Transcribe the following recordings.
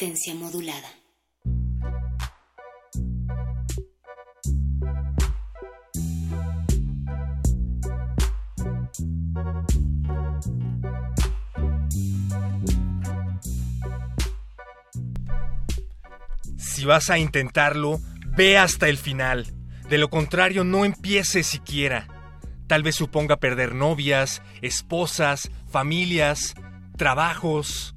Modulada. Si vas a intentarlo, ve hasta el final. De lo contrario, no empieces siquiera. Tal vez suponga perder novias, esposas, familias, trabajos.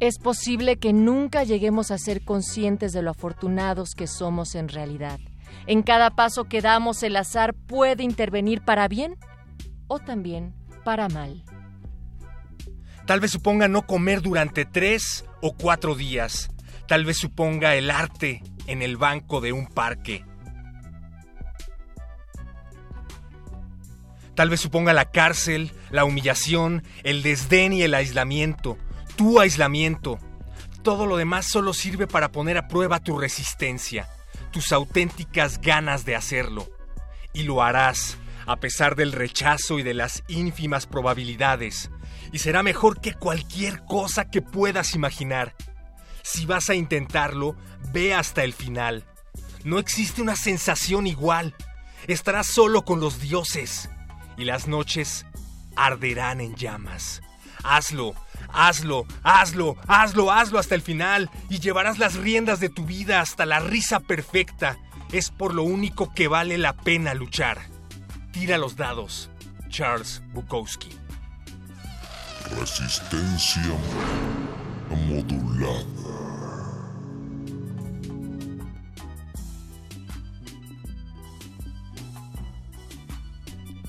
Es posible que nunca lleguemos a ser conscientes de lo afortunados que somos en realidad. En cada paso que damos el azar puede intervenir para bien o también para mal. Tal vez suponga no comer durante tres o cuatro días. Tal vez suponga el arte en el banco de un parque. Tal vez suponga la cárcel, la humillación, el desdén y el aislamiento. Tu aislamiento. Todo lo demás solo sirve para poner a prueba tu resistencia, tus auténticas ganas de hacerlo. Y lo harás, a pesar del rechazo y de las ínfimas probabilidades. Y será mejor que cualquier cosa que puedas imaginar. Si vas a intentarlo, ve hasta el final. No existe una sensación igual. Estarás solo con los dioses y las noches arderán en llamas. Hazlo, hazlo, hazlo, hazlo, hazlo hasta el final y llevarás las riendas de tu vida hasta la risa perfecta. Es por lo único que vale la pena luchar. Tira los dados. Charles Bukowski. Resistencia modulada.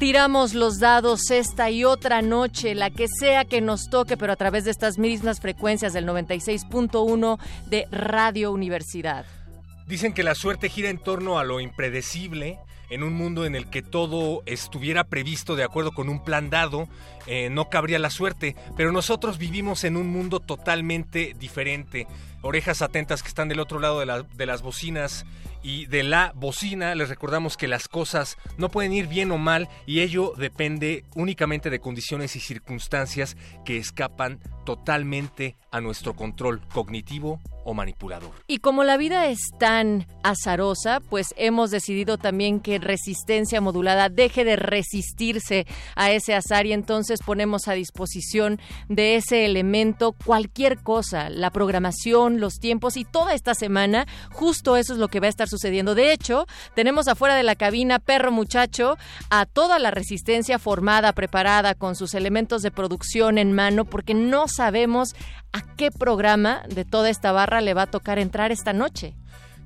Tiramos los dados esta y otra noche, la que sea que nos toque, pero a través de estas mismas frecuencias del 96.1 de Radio Universidad. Dicen que la suerte gira en torno a lo impredecible, en un mundo en el que todo estuviera previsto de acuerdo con un plan dado, eh, no cabría la suerte, pero nosotros vivimos en un mundo totalmente diferente. Orejas atentas que están del otro lado de, de las bocinas y de la bocina, les recordamos que las cosas no pueden ir bien o mal y ello depende únicamente de condiciones y circunstancias que escapan totalmente a nuestro control cognitivo o manipulador. Y como la vida es tan azarosa, pues hemos decidido también que Resistencia Modulada deje de resistirse a ese azar y entonces ponemos a disposición de ese elemento cualquier cosa, la programación, los tiempos y toda esta semana, justo eso es lo que va a estar sucediendo. De hecho, tenemos afuera de la cabina Perro Muchacho a toda la resistencia formada, preparada, con sus elementos de producción en mano, porque no sabemos a qué programa de toda esta barra le va a tocar entrar esta noche.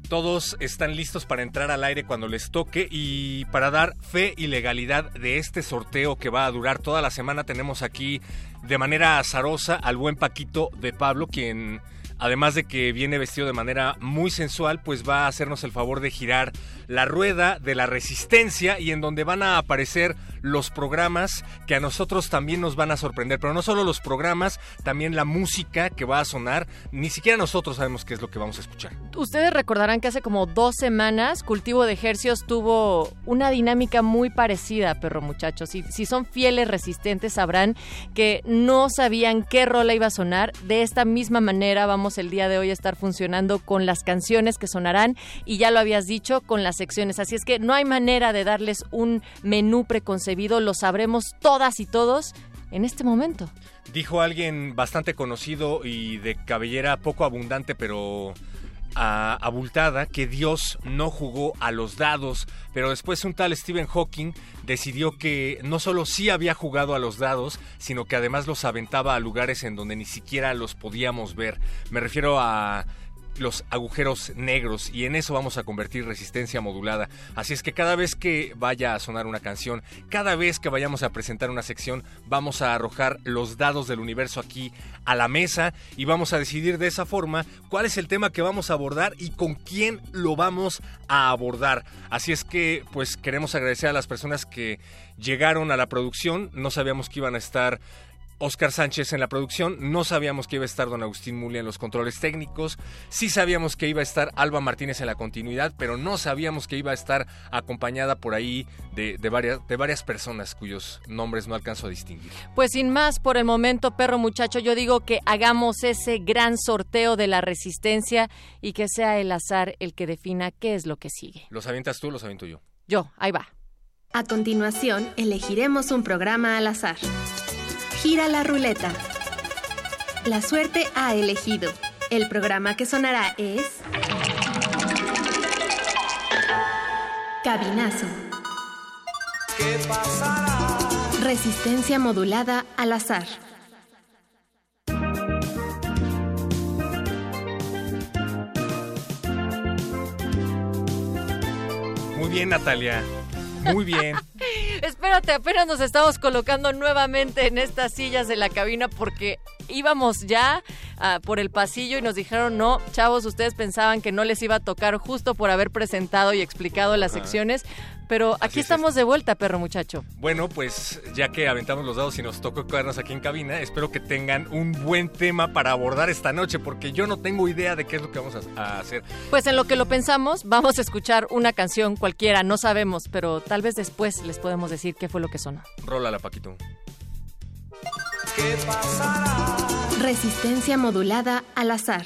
Todos están listos para entrar al aire cuando les toque y para dar fe y legalidad de este sorteo que va a durar toda la semana tenemos aquí de manera azarosa al buen Paquito de Pablo, quien además de que viene vestido de manera muy sensual, pues va a hacernos el favor de girar la rueda de la resistencia y en donde van a aparecer los programas que a nosotros también nos van a sorprender, pero no solo los programas, también la música que va a sonar, ni siquiera nosotros sabemos qué es lo que vamos a escuchar. Ustedes recordarán que hace como dos semanas Cultivo de Ejercios tuvo una dinámica muy parecida, perro muchachos. Si, si son fieles resistentes sabrán que no sabían qué rola iba a sonar. De esta misma manera vamos el día de hoy a estar funcionando con las canciones que sonarán y ya lo habías dicho, con las secciones. Así es que no hay manera de darles un menú preconcebido lo sabremos todas y todos en este momento. Dijo alguien bastante conocido y de cabellera poco abundante, pero ah, abultada, que Dios no jugó a los dados, pero después un tal Stephen Hawking decidió que no solo sí había jugado a los dados, sino que además los aventaba a lugares en donde ni siquiera los podíamos ver. Me refiero a los agujeros negros y en eso vamos a convertir resistencia modulada. Así es que cada vez que vaya a sonar una canción, cada vez que vayamos a presentar una sección, vamos a arrojar los dados del universo aquí a la mesa y vamos a decidir de esa forma cuál es el tema que vamos a abordar y con quién lo vamos a abordar. Así es que pues queremos agradecer a las personas que llegaron a la producción, no sabíamos que iban a estar Oscar Sánchez en la producción, no sabíamos que iba a estar don Agustín Mulia en los controles técnicos, sí sabíamos que iba a estar Alba Martínez en la continuidad, pero no sabíamos que iba a estar acompañada por ahí de, varias, de varias personas cuyos nombres no alcanzo a distinguir. Pues sin más, por el momento, perro muchacho, yo digo que hagamos ese gran sorteo de la resistencia y que sea el azar el que defina qué es lo que sigue. ¿Los avientas tú o los aviento yo? Yo, ahí va. A continuación, elegiremos un programa al azar. Gira la ruleta. La suerte ha elegido. El programa que sonará es... Cabinazo. ¿Qué pasará? Resistencia modulada al azar. Muy bien, Natalia. Muy bien. Espérate, apenas nos estamos colocando nuevamente en estas sillas de la cabina porque íbamos ya ah, por el pasillo y nos dijeron, no, chavos, ustedes pensaban que no les iba a tocar justo por haber presentado y explicado las secciones, pero aquí estamos de vuelta, perro muchacho. Bueno, pues ya que aventamos los dados y nos tocó quedarnos aquí en cabina, espero que tengan un buen tema para abordar esta noche, porque yo no tengo idea de qué es lo que vamos a, a hacer. Pues en lo que lo pensamos, vamos a escuchar una canción cualquiera, no sabemos, pero tal vez después les podemos decir qué fue lo que sonó. Rólala, Paquito. ¿Qué pasará? Resistencia modulada al azar.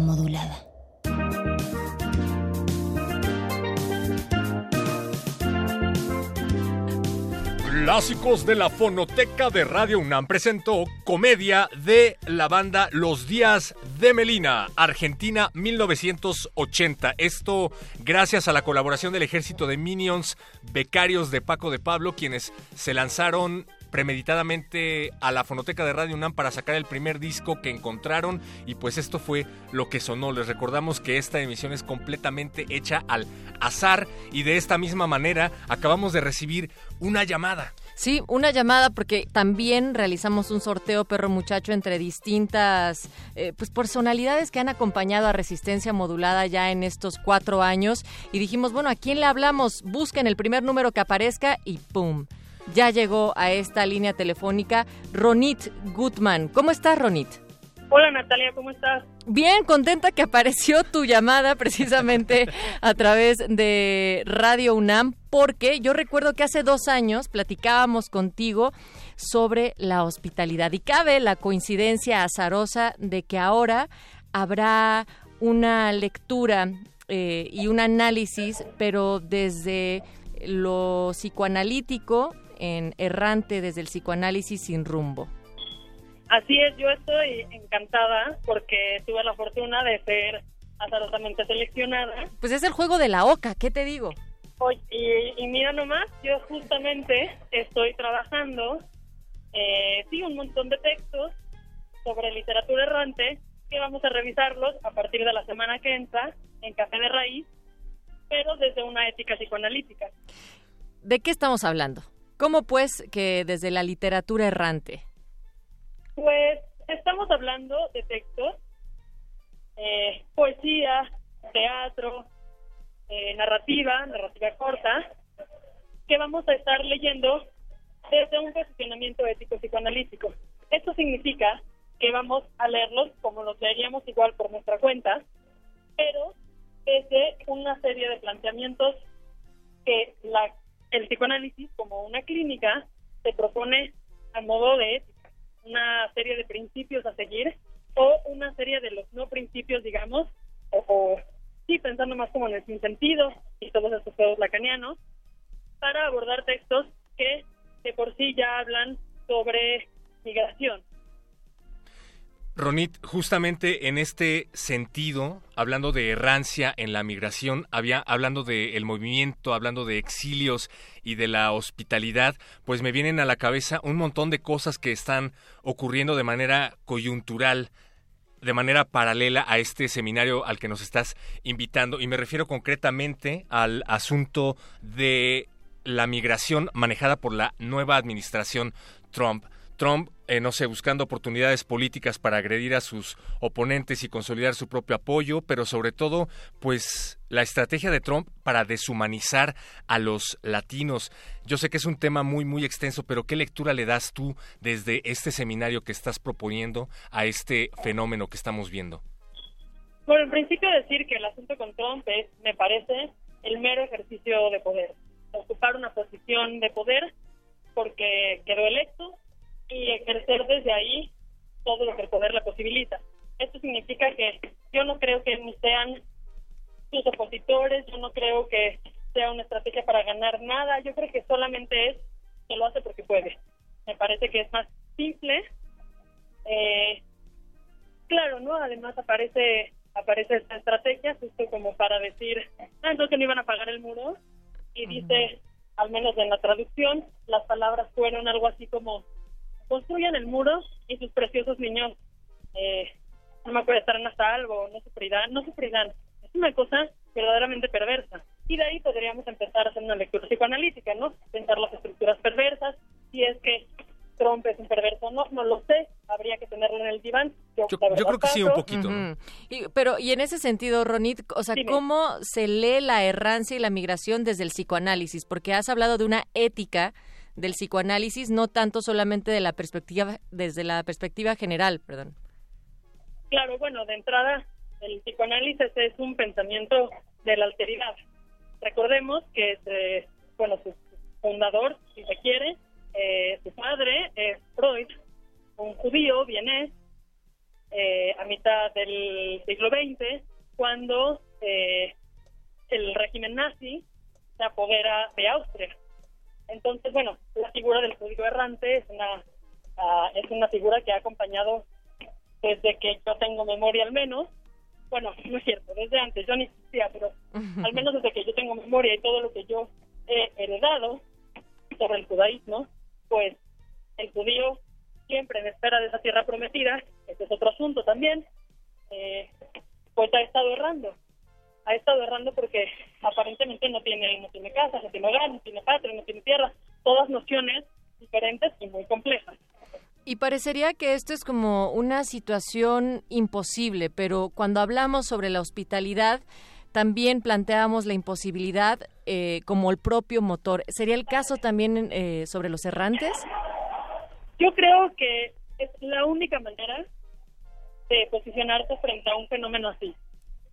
Modulada. Clásicos de la Fonoteca de Radio UNAM presentó comedia de la banda Los Días de Melina, Argentina 1980. Esto gracias a la colaboración del ejército de Minions, becarios de Paco de Pablo, quienes se lanzaron premeditadamente a la fonoteca de Radio UNAM para sacar el primer disco que encontraron y pues esto fue lo que sonó. Les recordamos que esta emisión es completamente hecha al azar y de esta misma manera acabamos de recibir una llamada. Sí, una llamada porque también realizamos un sorteo perro muchacho entre distintas eh, pues personalidades que han acompañado a Resistencia Modulada ya en estos cuatro años y dijimos, bueno, ¿a quién le hablamos? Busquen el primer número que aparezca y ¡pum! Ya llegó a esta línea telefónica Ronit Gutman. ¿Cómo estás, Ronit? Hola Natalia, ¿cómo estás? Bien, contenta que apareció tu llamada precisamente a través de Radio UNAM, porque yo recuerdo que hace dos años platicábamos contigo sobre la hospitalidad y cabe la coincidencia azarosa de que ahora habrá una lectura eh, y un análisis, pero desde lo psicoanalítico en Errante desde el psicoanálisis sin rumbo. Así es, yo estoy encantada porque tuve la fortuna de ser azarosamente seleccionada. Pues es el juego de la oca, ¿qué te digo? Oye, y, mira nomás, yo justamente estoy trabajando, eh, sí, un montón de textos sobre literatura errante que vamos a revisarlos a partir de la semana que entra en Café de Raíz, pero desde una ética psicoanalítica. ¿De qué estamos hablando? ¿Cómo pues que desde la literatura errante? Pues estamos hablando de textos, eh, poesía, teatro, eh, narrativa, narrativa corta, que vamos a estar leyendo desde un posicionamiento ético psicoanalítico. Esto significa que vamos a leerlos como los leeríamos igual por nuestra cuenta, pero desde una serie de planteamientos que la el psicoanálisis como una clínica se propone a modo de ética, una serie de principios a seguir o una serie de los no principios, digamos, o, sí, pensando más como en el sinsentido y todos esos juegos lacanianos, para abordar textos que de por sí ya hablan sobre migración, Ronit, justamente en este sentido, hablando de errancia en la migración, había, hablando del movimiento, hablando de exilios y de la hospitalidad, pues me vienen a la cabeza un montón de cosas que están ocurriendo de manera coyuntural de manera paralela a este seminario al que nos estás invitando y me refiero concretamente al asunto de la migración manejada por la nueva administración Trump. Trump, eh, no sé, buscando oportunidades políticas para agredir a sus oponentes y consolidar su propio apoyo, pero sobre todo, pues la estrategia de Trump para deshumanizar a los latinos. Yo sé que es un tema muy, muy extenso, pero ¿qué lectura le das tú desde este seminario que estás proponiendo a este fenómeno que estamos viendo? Bueno, en principio decir que el asunto con Trump es, me parece, el mero ejercicio de poder. Ocupar una posición de poder porque quedó electo y ejercer desde ahí todo lo que el poder le posibilita. Esto significa que yo no creo que ni sean sus opositores, yo no creo que sea una estrategia para ganar nada, yo creo que solamente es que lo hace porque puede. Me parece que es más simple. Eh, claro, ¿no? Además aparece aparece esta estrategia justo como para decir, ah, entonces no iban a pagar el muro y dice, al menos en la traducción, las palabras fueron algo así como construyan el muro y sus preciosos niños eh, no me acuerdo estarán a salvo, no sufrirán, no sufrirán. Es una cosa verdaderamente perversa. Y de ahí podríamos empezar a hacer una lectura psicoanalítica, ¿no? Pensar las estructuras perversas, si es que Trump es un perverso no, no lo sé, habría que tenerlo en el diván. Yo, creo que sí, un poquito. pero, y en ese sentido, Ronit, o sea, ¿cómo se lee la errancia y la migración desde el psicoanálisis? Porque has hablado de una ética del psicoanálisis, no tanto solamente de la perspectiva, desde la perspectiva general, perdón. Claro, bueno, de entrada, el psicoanálisis es un pensamiento de la alteridad. Recordemos que, eh, bueno, su fundador, si se quiere, eh, su padre es Freud, un judío vienés, eh, mitad del siglo XX, cuando eh, el régimen nazi se apodera de Austria. Entonces, bueno, la figura del judío errante es una, ah, es una figura que ha acompañado desde que yo tengo memoria al menos. Bueno, no es cierto, desde antes, yo ni existía, pero al menos desde que yo tengo memoria y todo lo que yo he heredado sobre el judaísmo, pues el judío siempre en espera de esa tierra prometida, este es otro asunto también, eh, pues ha estado errando. Ha estado errando porque aparentemente no tiene, no tiene casa, no tiene hogar, no tiene patria, no tiene tierra, todas nociones diferentes y muy complejas. Y parecería que esto es como una situación imposible, pero cuando hablamos sobre la hospitalidad, también planteamos la imposibilidad eh, como el propio motor. ¿Sería el caso también eh, sobre los errantes? Yo creo que es la única manera de posicionarse frente a un fenómeno así.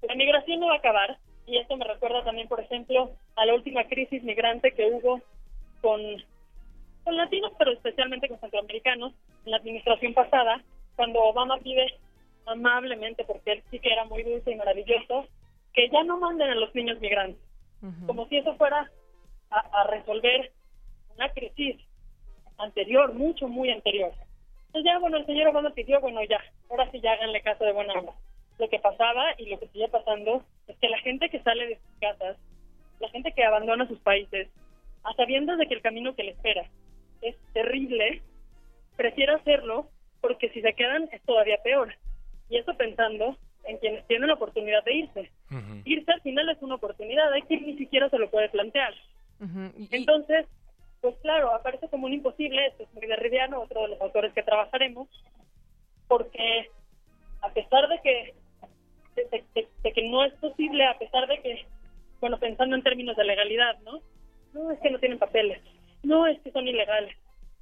La migración no va a acabar, y esto me recuerda también, por ejemplo, a la última crisis migrante que hubo con, con latinos, pero especialmente con centroamericanos, en la administración pasada, cuando Obama pide amablemente, porque él sí que era muy dulce y maravilloso, que ya no manden a los niños migrantes, como si eso fuera a, a resolver una crisis anterior, mucho, muy anterior. Entonces ya, bueno, el señor Obama pidió, bueno, ya, ahora sí ya háganle caso de buena onda. Lo que pasaba y lo que sigue pasando es que la gente que sale de sus casas, la gente que abandona sus países, a sabiendas de que el camino que le espera es terrible, prefiere hacerlo porque si se quedan es todavía peor. Y eso pensando en quienes tienen la oportunidad de irse. Irse al final es una oportunidad, hay quien ni siquiera se lo puede plantear. Entonces, pues claro, aparece como un imposible, esto es muy derridiano, otro de los autores que trabajaremos, porque a pesar de que de, que no es posible, a pesar de que, bueno, pensando en términos de legalidad, ¿no? No es que no tienen papeles, no es que son ilegales,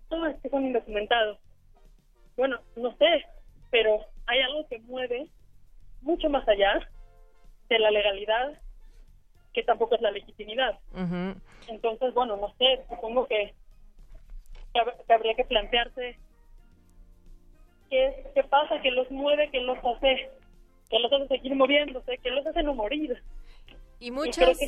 no es que son indocumentados. Bueno, no sé, pero hay algo que mueve mucho más allá de la legalidad, que tampoco es la legitimidad. Entonces, bueno, no sé, supongo que, que, habría que plantearse qué, qué pasa, qué los mueve, qué los hace, qué los hace seguir moviéndose, qué los hace no morir. Y muchas...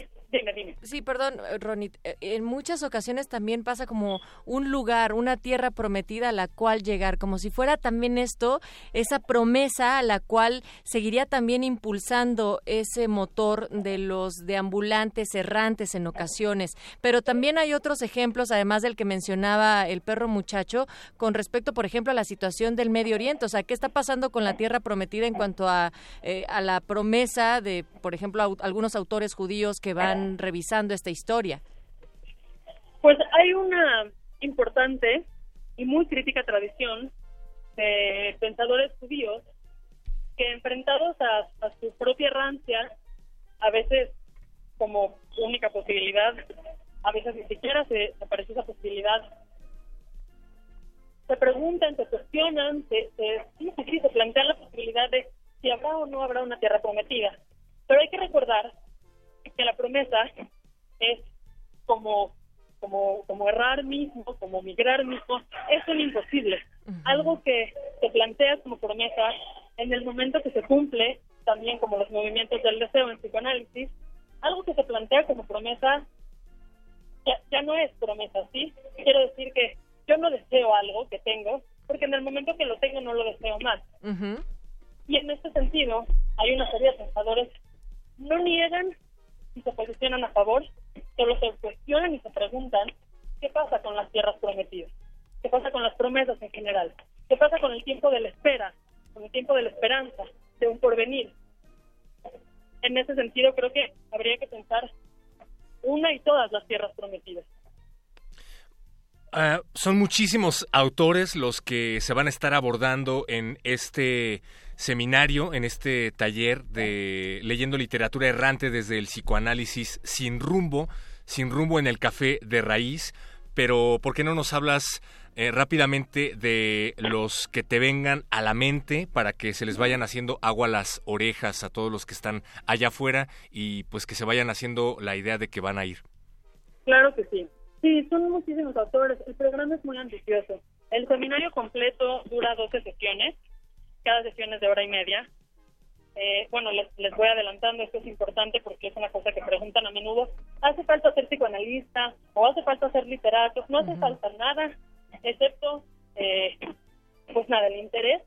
Sí, perdón, Ronit. Eh, en muchas ocasiones también pasa como un lugar, una tierra prometida a la cual llegar, como si fuera también esto, esa promesa a la cual seguiría también impulsando ese motor de los deambulantes errantes en ocasiones. Pero también hay otros ejemplos, además del que mencionaba el perro muchacho, con respecto, por ejemplo, a la situación del Medio Oriente. O sea, ¿qué está pasando con la tierra prometida en cuanto a, eh, a la promesa de, por ejemplo, algunos autores judíos que van revisando esta historia? Pues hay una importante y muy crítica tradición de pensadores judíos que enfrentados a, su propia rancia, a veces como única posibilidad, a veces ni siquiera se, aparece esa posibilidad, se preguntan, se cuestionan, se, se, se plantean la posibilidad de si habrá o no habrá una tierra prometida. Pero hay que recordar que la promesa es como como como errar mismo, como migrar mismo, es un imposible. Algo que se plantea como promesa en el momento que se cumple, también como los movimientos del deseo en psicoanálisis, algo que se plantea como promesa ya, ya no es promesa, ¿sí? Quiero decir que yo no deseo algo que tengo, porque en el momento que lo tengo no lo deseo más. Y en este sentido, hay una serie de pensadores no niegan y se posicionan a favor, solo se cuestionan y se preguntan qué pasa con las tierras prometidas, qué pasa con las promesas en general, qué pasa con el tiempo de la espera, con el tiempo de la esperanza, de un porvenir. En ese sentido creo que habría que pensar una y todas las tierras prometidas. Ah, son muchísimos autores los que se van a estar abordando en este seminario, en este taller de leyendo literatura errante desde el psicoanálisis sin rumbo, sin rumbo en el café de raíz. Pero, ¿por qué no nos hablas eh, rápidamente de los que te vengan a la mente para que se les vayan haciendo agua a las orejas a todos los que están allá afuera y pues que se vayan haciendo la idea de que van a ir? Claro que sí. Sí, son muchísimos autores. El programa es muy ambicioso. El seminario completo dura 12 sesiones cada sesión es de hora y media. Eh, bueno, les, les voy adelantando, esto es importante porque es una cosa que preguntan a menudo. ¿Hace falta ser psicoanalista o hace falta ser literato? No hace falta nada, excepto, eh, pues nada, el interés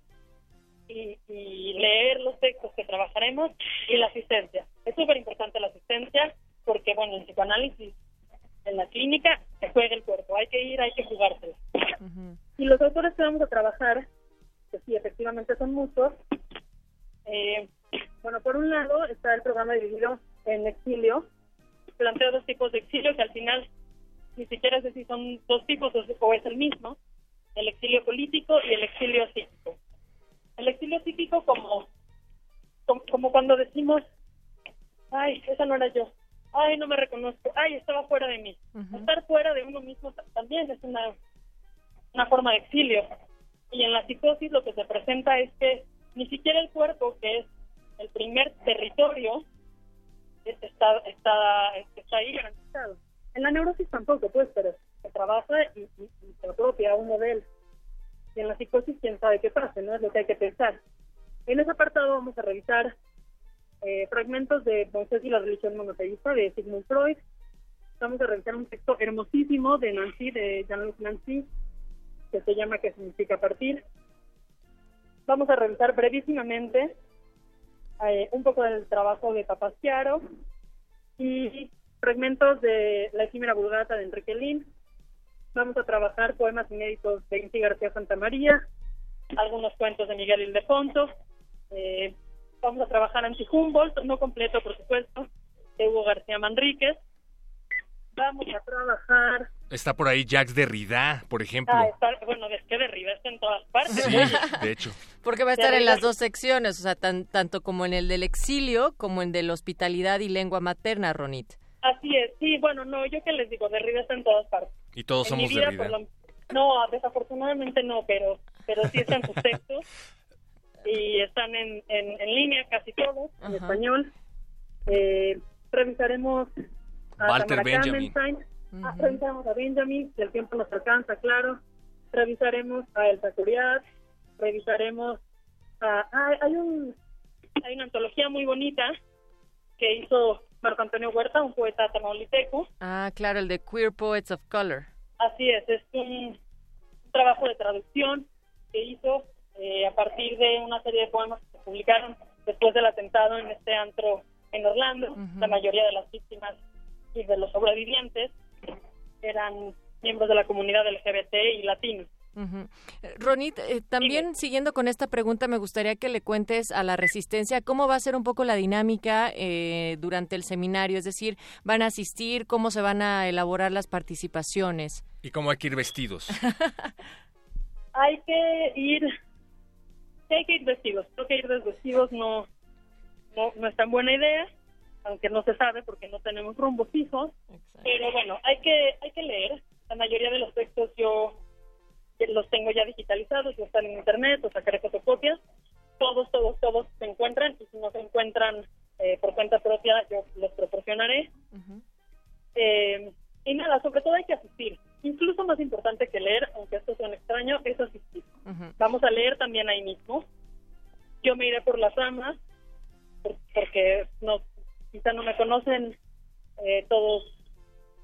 y, y leer los textos que trabajaremos y la asistencia. Es súper importante la asistencia porque, bueno, en psicoanálisis, en la clínica, se juega el cuerpo. Hay que ir, hay que jugárselo. Y los autores que vamos a trabajar, que sí, efectivamente son muchos, eh, bueno, por un lado está el programa dividido en exilio. Planteo dos tipos de exilio que al final ni siquiera sé si son dos tipos o, es el mismo. El exilio político y el exilio psíquico. El exilio psíquico como, como, como cuando decimos, ay, esa no era yo, ay, no me reconozco, ay, estaba fuera de mí. Estar fuera de uno mismo ta- también es una, una forma de exilio. Y en la psicosis lo que se presenta es que ni siquiera el cuerpo, que es el primer territorio, es- está, está, está ahí garantizado. En la neurosis tampoco, pues, pero se trabaja y, y- y se apropia un modelo. Y en la psicosis, quién sabe qué pasa, ¿no? Es lo que hay que pensar. En ese apartado vamos a revisar eh, fragmentos de Moisés y la religión monoteísta de Sigmund Freud. Vamos a revisar un texto hermosísimo de Nancy, de Jean-Luc Nancy, que se llama ¿Qué significa partir? Vamos a revisar brevísimamente eh, un poco del trabajo de Papasquiaro y fragmentos de La efímera vulgata de Enrique Lin. Vamos a trabajar poemas inéditos de Inti García Santamaría, algunos cuentos de Miguel Ildefonso. Eh, vamos a trabajar anti-Humboldt, no completo, por supuesto, de Hugo García Manríquez. Vamos a trabajar Está por ahí Jacques Derrida, por ejemplo. Ah, está, bueno, es que Derrida está en todas partes. Sí, de hecho. Porque va a estar en las dos secciones, o sea, tan- tanto como en el del exilio como en de la hospitalidad y lengua materna, Ronit. Así es, sí, bueno, no, yo que les digo, Derrida está en todas partes. Y todos En somos vida, Derrida. lo- No, desafortunadamente no, pero pero sí están sus textos y están en, en, en línea casi todos, en Ajá. español. Eh, revisaremos Walter Tamara Benjamin. Kamenstein, Ah, revisaremos a Benjamin, si el tiempo nos alcanza, claro. Revisaremos a Elsa Curiat, revisaremos a... ah, hay, un, hay una antología muy bonita que hizo Marco Antonio Huerta, un poeta tamaulipeco, Ah, claro, el de Queer Poets of Color. Así es, es un, trabajo de traducción que hizo eh, a partir de una serie de poemas que se publicaron después del atentado en este antro en Orlando. Ujú. La mayoría de las víctimas y de los sobrevivientes eran miembros de la comunidad LGBT y latinos. Ronit, eh, también siguiendo con esta pregunta, me gustaría que le cuentes a la resistencia cómo va a ser un poco la dinámica eh, durante el seminario, es decir, van a asistir, cómo se van a elaborar las participaciones. ¿Y cómo hay que ir vestidos? Hay que ir, hay que ir vestidos. Creo que ir desvestidos no, no, no es tan buena idea, aunque no se sabe porque no tenemos rumbo fijo. Pero bueno, hay que hay que leer. La mayoría de los textos yo los tengo ya digitalizados, ya están en internet, o sacaré fotocopias. Todos, todos, todos se encuentran y si no se encuentran eh, por cuenta propia, yo los proporcionaré. Eh, y nada, sobre todo hay que asistir. Incluso más importante que leer, aunque esto suene extraño, es asistir. Vamos a leer también ahí mismo. Yo me iré por las ramas, por- porque no, quizá no me conocen eh, todos,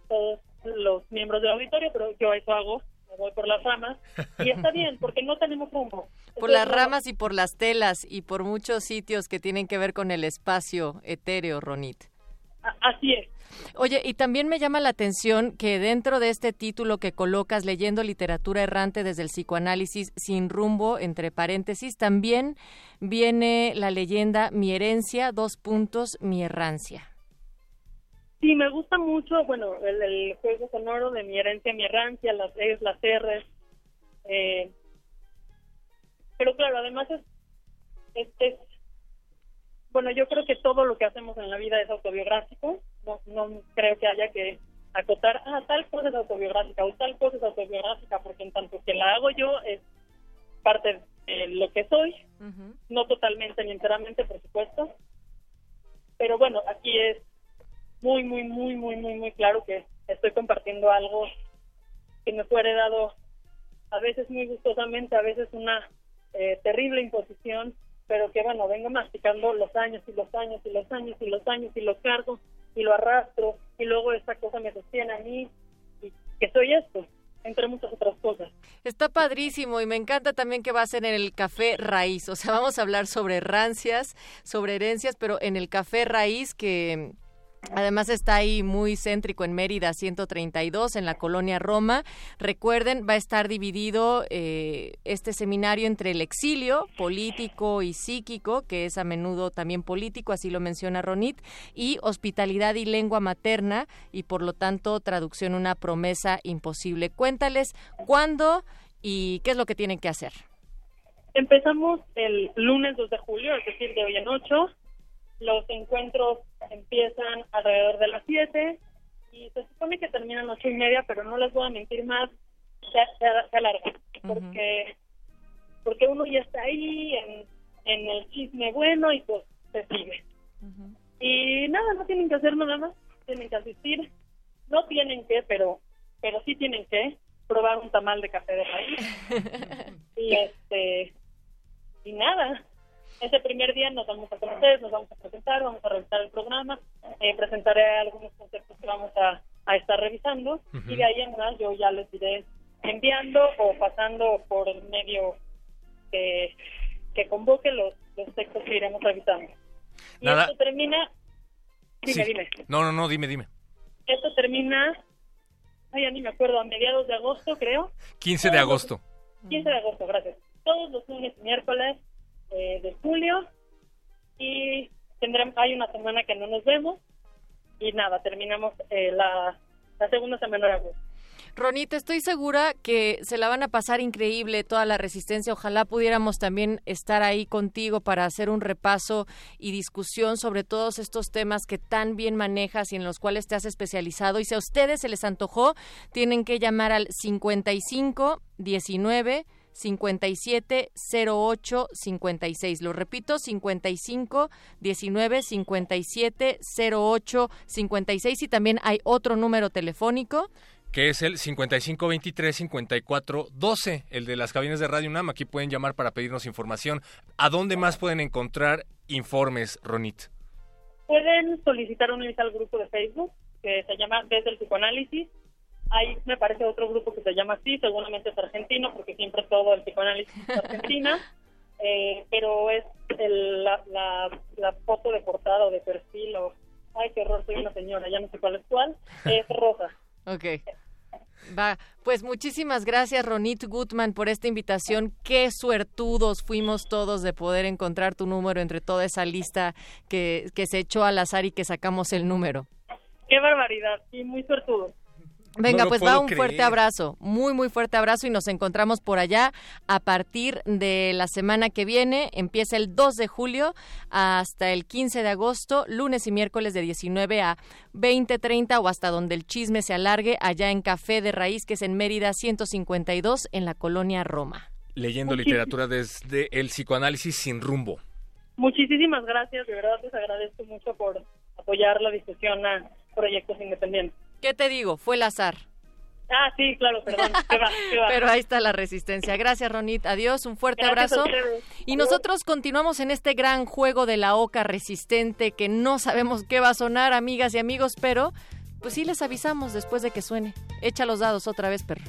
todos los miembros del auditorio, pero yo eso hago, me voy por las ramas. Y está bien, porque no tenemos rumbo. Por Entonces, las ramas y por las telas y por muchos sitios que tienen que ver con el espacio etéreo, Ronit. Así es. Oye, y también me llama la atención que dentro de este título que colocas, leyendo literatura errante desde el psicoanálisis sin rumbo, entre paréntesis, también viene la leyenda Mi herencia, dos puntos, mi errancia. Sí, me gusta mucho, bueno, el, juego sonoro de mi herencia, mi errancia, las Es, las R's. eh, pero claro, además es, es- bueno, yo creo que todo lo que hacemos en la vida es autobiográfico. No, no creo que haya que acotar, ah, tal cosa es autobiográfica o tal cosa es autobiográfica, porque en tanto que la hago yo es parte de lo que soy, no totalmente ni enteramente, por supuesto. Pero bueno, aquí es muy, muy, muy, muy, muy, muy claro que estoy compartiendo algo que me fue heredado a veces muy gustosamente, a veces una eh, terrible imposición, pero que bueno, vengo masticando los años y los años y los años y los años y lo cargo y lo arrastro y luego esta cosa me sostiene a mí y que soy esto, entre muchas otras cosas. Está padrísimo y me encanta también que va a ser en el café raíz. O sea, vamos a hablar sobre rancias, sobre herencias, pero en el café raíz que Además está ahí muy céntrico en Mérida 132 en la colonia Roma. Recuerden, va a estar dividido eh, este seminario entre el exilio político y psíquico, que es a menudo también político, así lo menciona Ronit, y hospitalidad y lengua materna y por lo tanto traducción una promesa imposible. Cuéntales cuándo y qué es lo que tienen que hacer. Empezamos el lunes 2 de julio, es decir, de hoy en 8 los encuentros empiezan alrededor de las 7 y se supone que terminan ocho y media, pero no les voy a mentir más, se, se, alarga, porque, porque uno ya está ahí en, en el chisme bueno y pues se sigue. Y nada, no tienen que hacer nada más, tienen que asistir, no tienen que, pero pero sí tienen que probar un tamal de café de raíz. y este y nada, ese primer día nos vamos a conocer, nos vamos a presentar, vamos a revisar el programa, eh, presentaré algunos conceptos que vamos a, estar revisando y de ahí en más yo ya les iré enviando o pasando por el medio que, que convoque los, los textos que iremos revisando. Y esto termina... Dime, dime. No, no, no, dime, dime. Esto termina... Ay, ya ni me acuerdo, a mediados de agosto, creo. 15 de agosto. 15 de agosto, gracias. Todos los lunes y miércoles eh, de julio y tendremos, hay una semana que no nos vemos y nada, terminamos eh, la, la segunda semana. Ronita, estoy segura que se la van a pasar increíble toda la resistencia. Ojalá pudiéramos también estar ahí contigo para hacer un repaso y discusión sobre todos estos temas que tan bien manejas y en los cuales te has especializado. Y si a ustedes se les antojó, tienen que llamar al 55 19 57 08 56. Lo repito, 55 19 57 08 56 y también hay otro número telefónico que es el 5523-5412, el de las cabinas de Radio UNAM. Aquí pueden llamar para pedirnos información. ¿A dónde más pueden encontrar informes, Ronit? Pueden solicitar un link al grupo de Facebook que se llama Desde el Psicoanálisis hay, me parece, otro grupo que se llama así, seguramente es argentino, porque siempre todo el psicoanálisis es argentina, eh, pero es la, la, foto de portada o de perfil, o, ay, qué horror, soy una señora, ya no sé cuál es cuál, es rosa. Ok. Va, pues muchísimas gracias Ronit Gutman por esta invitación. Qué suertudos fuimos todos de poder encontrar tu número entre toda esa lista que, que se echó al azar y que sacamos el número. Qué barbaridad, sí, muy suertudos. Venga, pues va un fuerte abrazo, muy, muy fuerte abrazo y nos encontramos por allá a partir de la semana que viene. Empieza el 2 de julio hasta el 15 de agosto, lunes y miércoles de 19 a 20, 30 o hasta donde el chisme se alargue, allá en Café de Raíz, que es en Mérida 152, en la colonia Roma. Leyendo literatura desde el psicoanálisis sin rumbo. Muchísimas gracias, de verdad les agradezco mucho por apoyar la discusión a proyectos independientes. ¿Qué te digo? Fue el azar. Ah, sí, claro, perdón. Pero ahí está la resistencia. Gracias, Ronit. Adiós, un fuerte abrazo. Y nosotros continuamos en este gran juego de la oca resistente que no sabemos qué va a sonar, amigas y amigos, pero pues sí les avisamos después de que suene. Echa los dados otra vez, perro.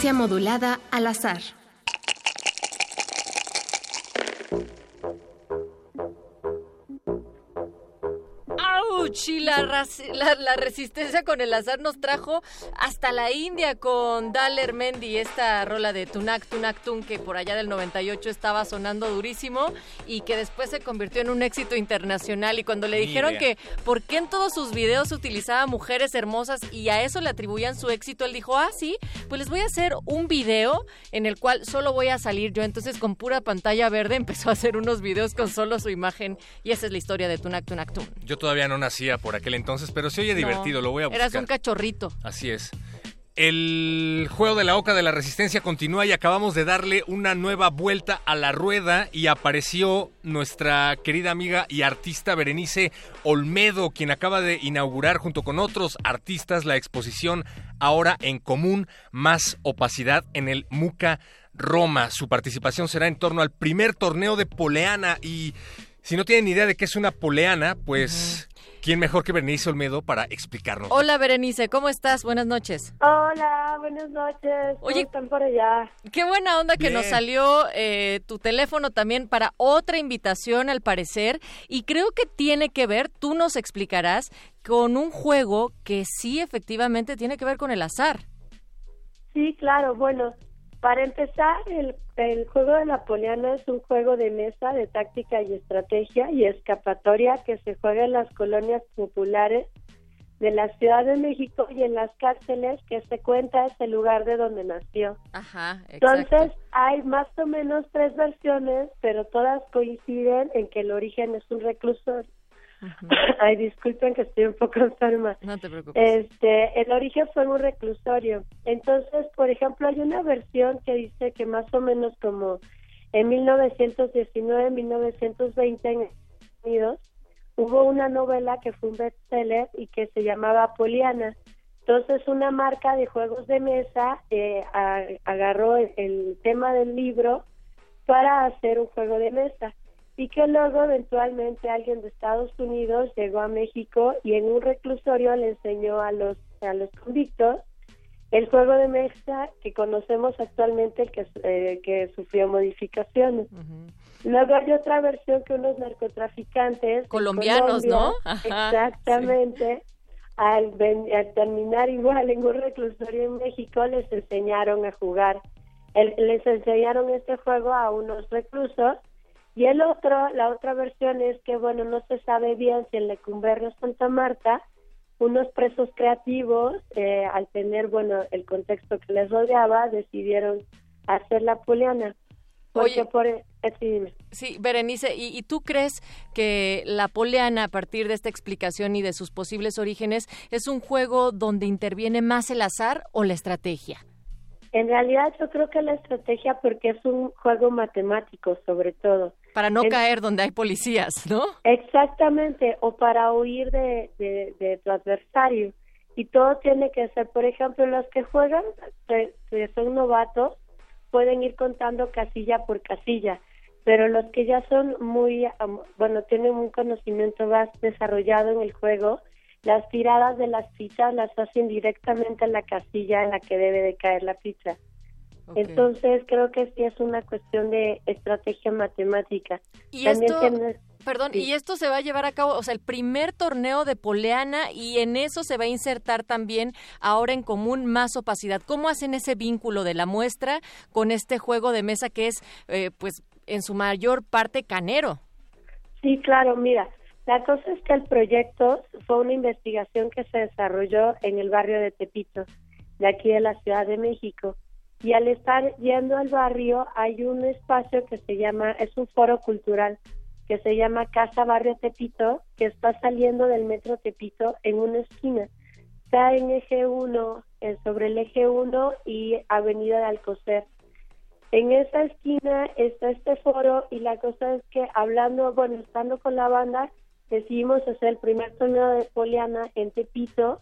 Resistencia modulada al azar. La, resistencia con el azar nos trajo hasta la India con Daler Mendy, esta rola de Tunak Tunak Tun que por allá del 98 estaba sonando durísimo y que después se convirtió en un éxito internacional. Y cuando le dijeron que por qué en todos sus videos utilizaba mujeres hermosas y a eso le atribuían su éxito, él dijo, ah, sí, pues les voy a hacer un video en el cual solo voy a salir yo. Entonces con pura pantalla verde empezó a hacer unos videos con solo su imagen y esa es la historia de Tunak Tunak Tun. Yo todavía no nacía por aquel entonces, pero se oye divertido, No, lo voy a buscar. Eras un cachorrito. Así es. El juego de la Oca de la Resistencia continúa y acabamos de darle una nueva vuelta a la rueda y apareció nuestra querida amiga y artista Berenice Olmedo, quien acaba de inaugurar junto con otros artistas la exposición Ahora en Común, más opacidad en el MUCA Roma. Su participación será en torno al primer torneo de poleana y si no tienen idea de qué es una poleana, pues... ¿Quién mejor que Berenice Olmedo para explicarnos? Hola Berenice, ¿cómo estás? Buenas noches. Hola, buenas noches. ¿Cómo Oye, están por allá? Qué buena onda que Bien. nos salió eh, tu teléfono también para otra invitación al parecer y creo que tiene que ver, tú nos explicarás, con un juego que sí efectivamente tiene que ver con el azar. Sí, claro. Bueno, para empezar, el, el juego de la poliana es un juego de mesa de táctica y estrategia y escapatoria que se juega en las colonias populares de la Ciudad de México y en las cárceles que se cuenta es el lugar de donde nació. Ajá, exacto. Entonces, hay más o menos tres versiones, pero todas coinciden en que el origen es un reclusorio. Ay, disculpen que estoy un poco enferma. No te preocupes. Este, el origen fue un reclusorio. Entonces, por ejemplo, hay una versión que dice que más o menos como en 1919, 1920 en Estados Unidos, hubo una novela que fue un bestseller y que se llamaba Poliana. Entonces, una marca de juegos de mesa eh, a- agarró el, el tema del libro para hacer un juego de mesa y que luego eventualmente alguien de Estados Unidos llegó a México y en un reclusorio le enseñó a los a los convictos el juego de mesa que conocemos actualmente el que eh, que sufrió modificaciones. Luego hay otra versión que unos narcotraficantes Colombianos, Colombia, ¿no? Ajá, exactamente. Al, ven- al terminar igual en un reclusorio en México les enseñaron a jugar, el- les enseñaron este juego a unos reclusos y el otro, la otra versión es que bueno no se sabe bien si en Lecumberri o Santa Marta unos presos creativos eh, al tener bueno el contexto que les rodeaba decidieron hacer la poliana. Porque Oye. por eh, sí, dime. Sí, Berenice, ¿y, y tú crees que la poleana, a partir de esta explicación y de sus posibles orígenes, es un juego donde interviene más el azar o la estrategia? En realidad yo creo que la estrategia porque es un juego matemático sobre todo. Para no caer donde hay policías, ¿no? Exactamente, o para huir de, de, de tu adversario. Y todo tiene que ser, por ejemplo, los que juegan, que, que son novatos, pueden ir contando casilla por casilla, pero los que ya son muy, bueno, tienen un conocimiento más desarrollado en el juego, las tiradas de las fichas las hacen directamente en la casilla en la que debe de caer la ficha. Entonces creo que sí es una cuestión de estrategia matemática. Y También esto, tiene- perdón, sí. y esto se va a llevar a cabo, o sea, el primer torneo de poleana y en eso se va a insertar también ahora en común más opacidad. ¿Cómo hacen ese vínculo de la muestra con este juego de mesa que es, eh, pues, en su mayor parte canero? Sí, claro, mira, la cosa es que el proyecto fue una investigación que se desarrolló en el barrio de Tepito, de aquí de la Ciudad de México. Y al estar yendo al barrio hay un espacio que se llama, es un foro cultural que se llama Casa Barrio Tepito, que está saliendo del metro Tepito en una esquina. Está en eje 1, eh, sobre el eje 1 y Avenida de Alcocer. En esa esquina está este foro y la cosa es que hablando, bueno, estando con la banda, decidimos hacer el primer torneo de Poliana en Tepito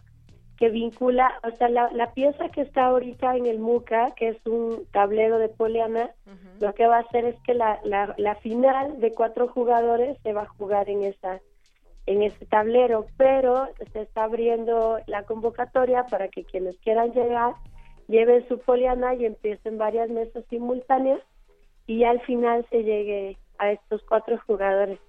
que vincula, o sea, la, la pieza que está ahorita en el MUCA, que es un tablero de Poliana, lo que va a hacer es que la, la, la final de cuatro jugadores se va a jugar en esa en ese tablero, pero se está abriendo la convocatoria para que quienes quieran llegar lleven su poliana y empiecen varias mesas simultáneas y al final se llegue a estos cuatro jugadores.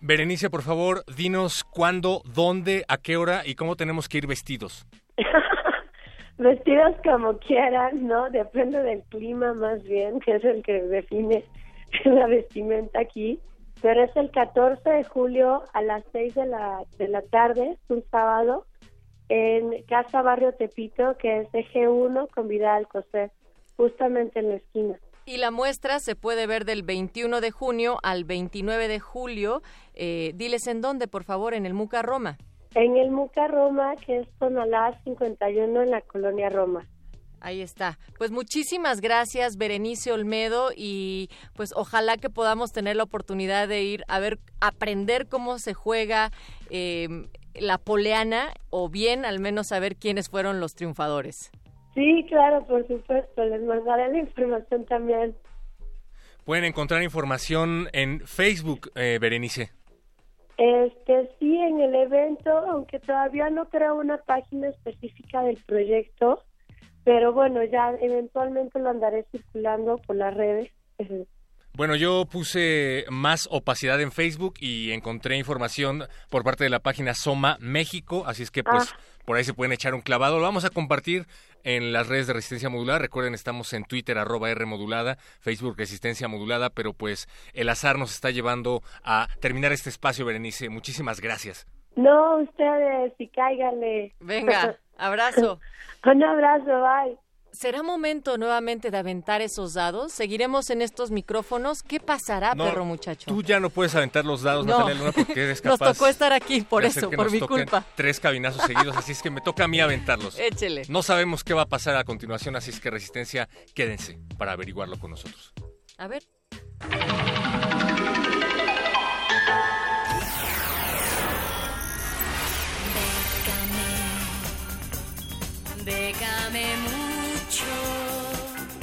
Berenice, por favor, dinos cuándo, dónde, a qué hora y cómo tenemos que ir vestidos. Vestidos como quieran, ¿no? Depende del clima más bien, que es el que define la vestimenta aquí. Pero es el 14 de julio a las 6 de la, de la tarde, un sábado, en Casa Barrio Tepito, que es Eje 1 con Vidal Coser, justamente en la esquina. Y la muestra se puede ver del 21 de junio al 29 de julio. Eh, diles en dónde, por favor, en el Muca Roma. En el Muca Roma, que es Tonalá 51 en la colonia Roma. Ahí está. Pues muchísimas gracias, Berenice Olmedo, y pues ojalá que podamos tener la oportunidad de ir a ver, aprender cómo se juega eh, la poleana, o bien al menos saber quiénes fueron los triunfadores. Sí, claro, por supuesto. Les mandaré la información también. Pueden encontrar información en Facebook, eh, Berenice. Este, sí, en el evento, aunque todavía no creo una página específica del proyecto, pero bueno, ya eventualmente lo andaré circulando por las redes. Bueno, yo puse más opacidad en Facebook y encontré información por parte de la página Soma México, así es que pues Ah. por ahí se pueden echar un clavado. Lo vamos a compartir en las redes de Resistencia Modulada. Recuerden, estamos en Twitter, arroba R Modulada, Facebook Resistencia Modulada, pero pues el azar nos está llevando a terminar este espacio, Berenice. Muchísimas gracias. No, ustedes, y cáiganle. Venga, abrazo. Un abrazo, bye. ¿Será momento nuevamente de aventar esos dados? ¿Seguiremos en estos micrófonos? ¿Qué pasará, No, perro muchacho? Tú ya no puedes aventar los dados, No. Natalia Luna, porque eres Nos capaz. tocó estar aquí, por eso, por nos mi culpa. Tres cabinazos seguidos, así es que me toca a mí aventarlos. Échele. No sabemos qué va a pasar a continuación, así es que Resistencia, quédense para averiguarlo con nosotros. A ver. Déjame mucho.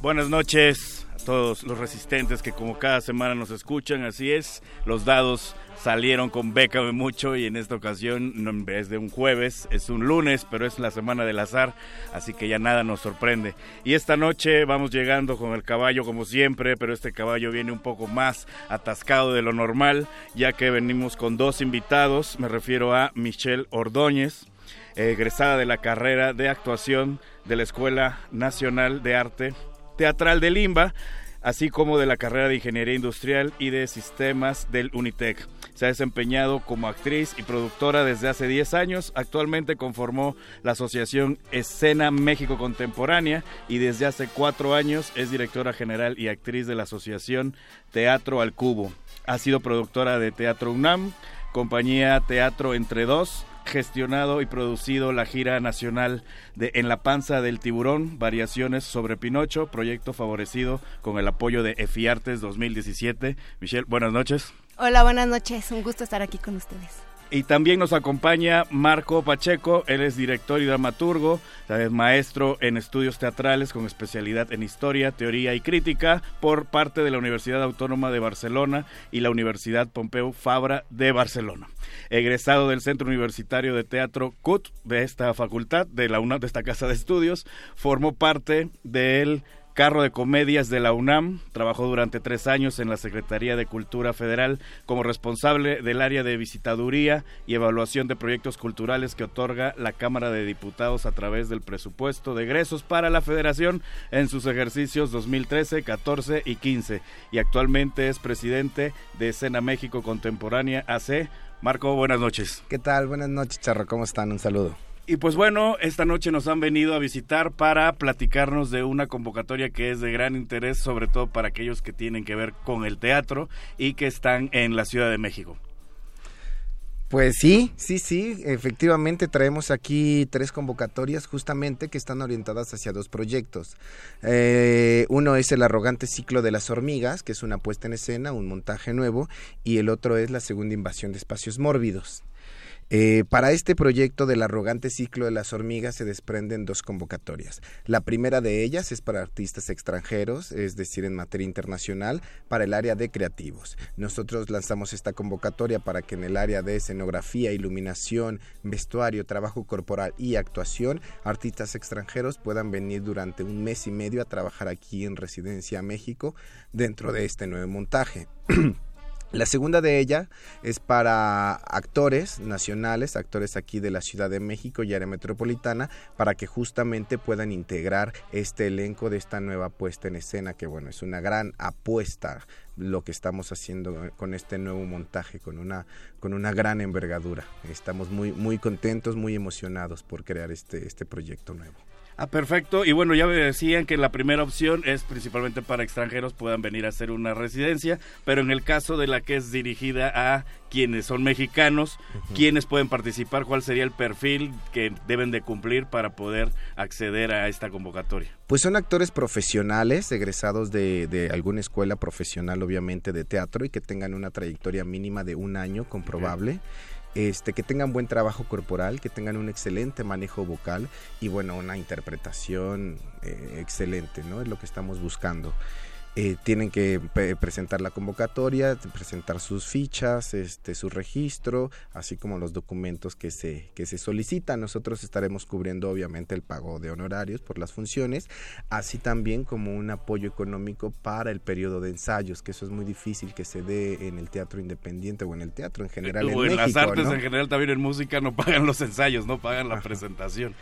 Buenas noches a todos los resistentes que como cada semana nos escuchan, así es, los dados salieron con Bécame mucho y en esta ocasión no en vez de un jueves es un lunes, pero es la semana del azar, así que ya nada nos sorprende. Y esta noche vamos llegando con el caballo como siempre, pero este caballo viene un poco más atascado de lo normal, ya que venimos con dos invitados, me refiero a Michelle Ordóñez, egresada de la carrera de actuación de la Escuela Nacional de Arte Teatral de Limba, así como de la carrera de Ingeniería Industrial y de Sistemas del Unitec. Se ha desempeñado como actriz y productora desde hace 10 años. Actualmente conformó la Asociación Escena México Contemporánea y desde hace cuatro años es directora general y actriz de la Asociación Teatro al Cubo. Ha sido productora de Teatro UNAM, compañía Teatro Entre Dos, gestionado y producido la gira nacional de En la panza del tiburón, variaciones sobre Pinocho, proyecto favorecido con el apoyo de EFIARTES 2017. Michelle, buenas noches. Hola, buenas noches. Un gusto estar aquí con ustedes. Y también nos acompaña Marco Pacheco, él es director y dramaturgo, es maestro en estudios teatrales con especialidad en historia, teoría y crítica por parte de la Universidad Autónoma de Barcelona y la Universidad Pompeu Fabra de Barcelona. Egresado del Centro Universitario de Teatro CUT de esta facultad, de la de esta casa de estudios, formó parte del Carro de Comedias de la UNAM. Trabajó durante tres años en la Secretaría de Cultura Federal como responsable del área de visitaduría y evaluación de proyectos culturales que otorga la Cámara de Diputados a través del presupuesto de egresos para la Federación en sus ejercicios 2013, 14 y 15. Y actualmente es presidente de Escena México Contemporánea AC. Marco, buenas noches. ¿Qué tal? Buenas noches, Charro. ¿Cómo están? Un saludo. Y pues bueno, esta noche nos han venido a visitar para platicarnos de una convocatoria que es de gran interés, sobre todo para aquellos que tienen que ver con el teatro y que están en la Ciudad de México. Pues sí, sí, sí, efectivamente traemos aquí tres convocatorias justamente que están orientadas hacia dos proyectos. Eh, uno es el arrogante ciclo de las hormigas, que es una puesta en escena, un montaje nuevo, y el otro es la segunda invasión de espacios mórbidos. Eh, para este proyecto del arrogante ciclo de las hormigas se desprenden dos convocatorias. La primera de ellas es para artistas extranjeros, es decir, en materia internacional, para el área de creativos. Nosotros lanzamos esta convocatoria para que en el área de escenografía, iluminación, vestuario, trabajo corporal y actuación, artistas extranjeros puedan venir durante un mes y medio a trabajar aquí en Residencia México dentro de este nuevo montaje. La segunda de ella es para actores nacionales, actores aquí de la Ciudad de México y área metropolitana, para que justamente puedan integrar este elenco de esta nueva puesta en escena, que bueno, es una gran apuesta lo que estamos haciendo con este nuevo montaje, con una, con una gran envergadura. Estamos muy, muy contentos, muy emocionados por crear este, este proyecto nuevo. Ah, perfecto. Y bueno, ya me decían que la primera opción es principalmente para extranjeros puedan venir a hacer una residencia, pero en el caso de la que es dirigida a quienes son mexicanos, ¿quiénes pueden participar? ¿Cuál sería el perfil que deben de cumplir para poder acceder a esta convocatoria? Pues son actores profesionales, egresados de, de alguna escuela profesional, obviamente, de teatro y que tengan una trayectoria mínima de un año comprobable. Este, que tengan buen trabajo corporal, que tengan un excelente manejo vocal y bueno, una interpretación eh, excelente, ¿no? Es lo que estamos buscando. Eh, tienen que pre- presentar la convocatoria, presentar sus fichas, este, su registro, así como los documentos que se, que se solicitan. Nosotros estaremos cubriendo obviamente el pago de honorarios por las funciones, así también como un apoyo económico para el periodo de ensayos, que eso es muy difícil que se dé en el teatro independiente o en el teatro en general o en, en las artes ¿no? en general, también en música, no pagan los ensayos, no pagan la presentación.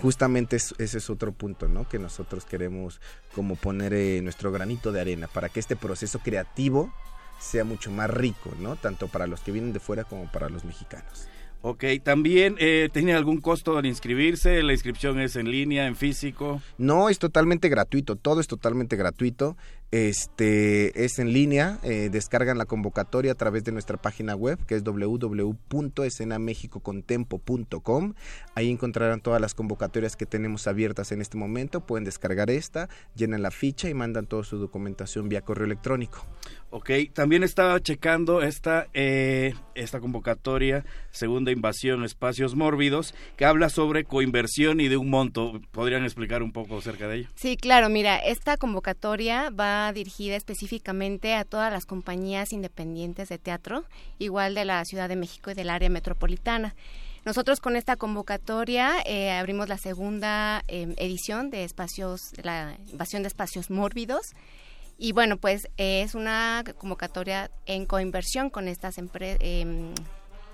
Justamente es- ese es otro punto, ¿no? Que nosotros queremos como poner eh, nuestro granito de arena para que este proceso creativo sea mucho más rico, ¿no? Tanto para los que vienen de fuera como para los mexicanos. Ok, también eh, tiene algún costo al inscribirse, la inscripción es en línea, en físico. No, es totalmente gratuito, todo es totalmente gratuito. Este es en línea, eh, descargan la convocatoria a través de nuestra página web que es www.escenamexicocontempo.com. Ahí encontrarán todas las convocatorias que tenemos abiertas en este momento. Pueden descargar esta, llenan la ficha y mandan toda su documentación vía correo electrónico. Ok, también estaba checando esta, eh, esta convocatoria, Segunda Invasión Espacios Mórbidos, que habla sobre coinversión y de un monto. ¿Podrían explicar un poco acerca de ello? Sí, claro, mira, esta convocatoria va dirigida específicamente a todas las compañías independientes de teatro, igual de la Ciudad de México y del área metropolitana. Nosotros con esta convocatoria eh, abrimos la segunda eh, edición de espacios, la invasión de espacios mórbidos. Y bueno, pues eh, es una convocatoria en coinversión con estas empre- em,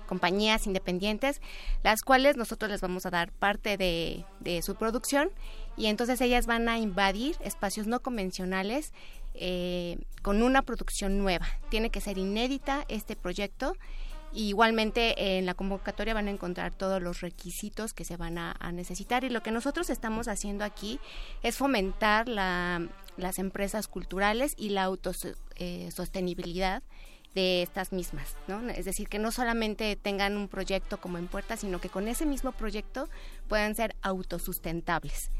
compañías independientes, las cuales nosotros les vamos a dar parte de su producción y entonces ellas van a invadir espacios no convencionales eh, con una producción nueva. Tiene que ser inédita este proyecto. Y igualmente en la convocatoria van a encontrar todos los requisitos que se van a, a necesitar y lo que nosotros estamos haciendo aquí es fomentar la- las empresas culturales y la autosostenibilidad de estas mismas, ¿no? Es decir, que no solamente tengan un proyecto como en puerta, sino que con ese mismo proyecto puedan ser autosustentables.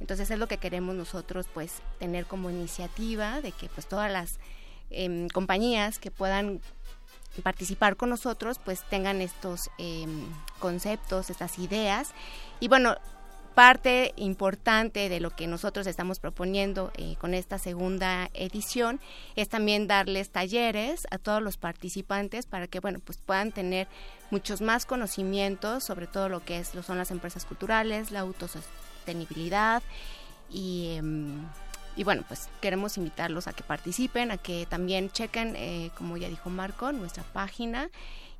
Entonces es lo que queremos nosotros pues tener como iniciativa de que pues todas las em, compañías que puedan participar con nosotros pues tengan estos em, conceptos, estas ideas. Y bueno, parte importante de lo que nosotros estamos proponiendo eh, con esta segunda edición es también darles talleres a todos los participantes para que bueno pues puedan tener muchos más conocimientos sobre todo lo que es lo son las empresas culturales la autosostenibilidad y em, y bueno, pues queremos invitarlos a que participen, a que también chequen, eh, como ya dijo Marco, nuestra página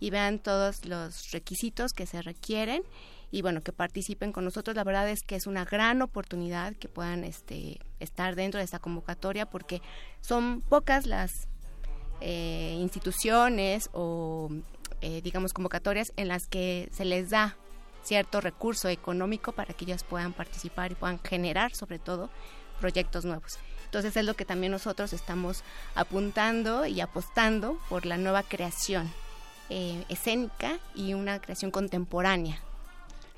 y vean todos los requisitos que se requieren y bueno, que participen con nosotros. La verdad es que es una gran oportunidad que puedan este, estar dentro de esta convocatoria porque son pocas las eh, instituciones o eh, digamos convocatorias en las que se les da cierto recurso económico para que ellas puedan participar y puedan generar sobre todo proyectos nuevos. Entonces es lo que también nosotros estamos apuntando y apostando por la nueva creación eh, escénica y una creación contemporánea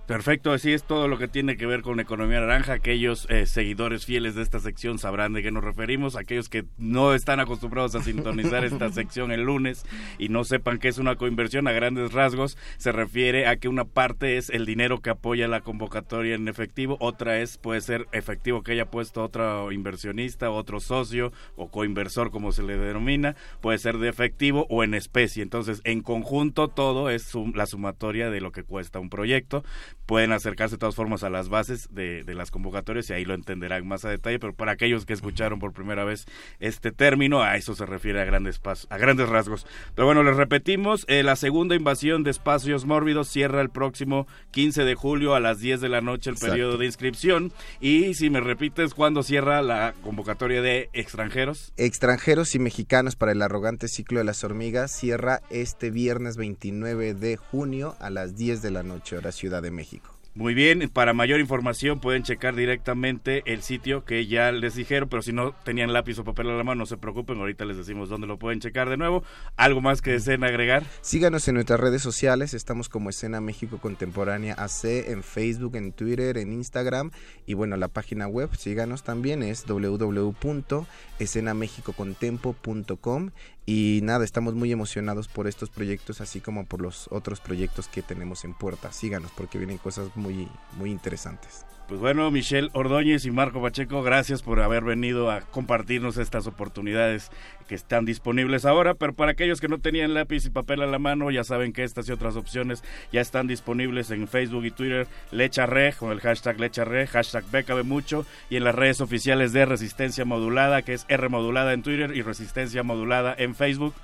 Perfecto, así es todo lo que tiene que ver con economía naranja. Aquellos eh, seguidores fieles de esta sección sabrán de qué nos referimos. Aquellos que no están acostumbrados a sintonizar esta sección el lunes y no sepan qué es una coinversión a grandes rasgos, se refiere a que una parte es el dinero que apoya la convocatoria en efectivo, otra es puede ser efectivo que haya puesto otro inversionista, otro socio o coinversor como se le denomina, puede ser de efectivo o en especie. Entonces, en conjunto todo es la sumatoria de lo que cuesta un proyecto pueden acercarse de todas formas a las bases de, las convocatorias y ahí lo entenderán más a detalle, pero para aquellos que escucharon por primera vez este término, a eso se refiere a grandes, a grandes rasgos. Pero bueno, les repetimos, eh, la segunda invasión de espacios mórbidos cierra el próximo 15 de julio a las 10 de la noche el periodo de inscripción y si me repites, ¿cuándo cierra la convocatoria de extranjeros? Extranjeros y mexicanos para el arrogante ciclo de las hormigas cierra este viernes 29 de junio a las 10 de la noche, hora Ciudad de México. Muy bien, para mayor información pueden checar directamente el sitio que ya les dijeron, pero si no tenían lápiz o papel a la mano, no se preocupen, ahorita les decimos dónde lo pueden checar de nuevo. ¿Algo más que deseen agregar? Síganos en nuestras redes sociales, estamos como Escena México Contemporánea AC en Facebook, en Twitter, en Instagram y bueno, la página web, síganos también, es www.escenamexicocontempo.com y nada, estamos muy emocionados por estos proyectos, así como por los otros proyectos que tenemos en puerta. Síganos porque vienen cosas muy, muy interesantes. Pues bueno, Michelle Ordóñez y Marco Pacheco, gracias por haber venido a compartirnos estas oportunidades que están disponibles ahora, pero para aquellos que no tenían lápiz y papel a la mano, ya saben que estas y otras opciones ya están disponibles en Facebook y Twitter, Lecharre, con el hashtag Lecharre, hashtag Becabe Mucho, y en las redes oficiales de Resistencia Modulada, que es R Modulada en Twitter y Resistencia Modulada en Facebook.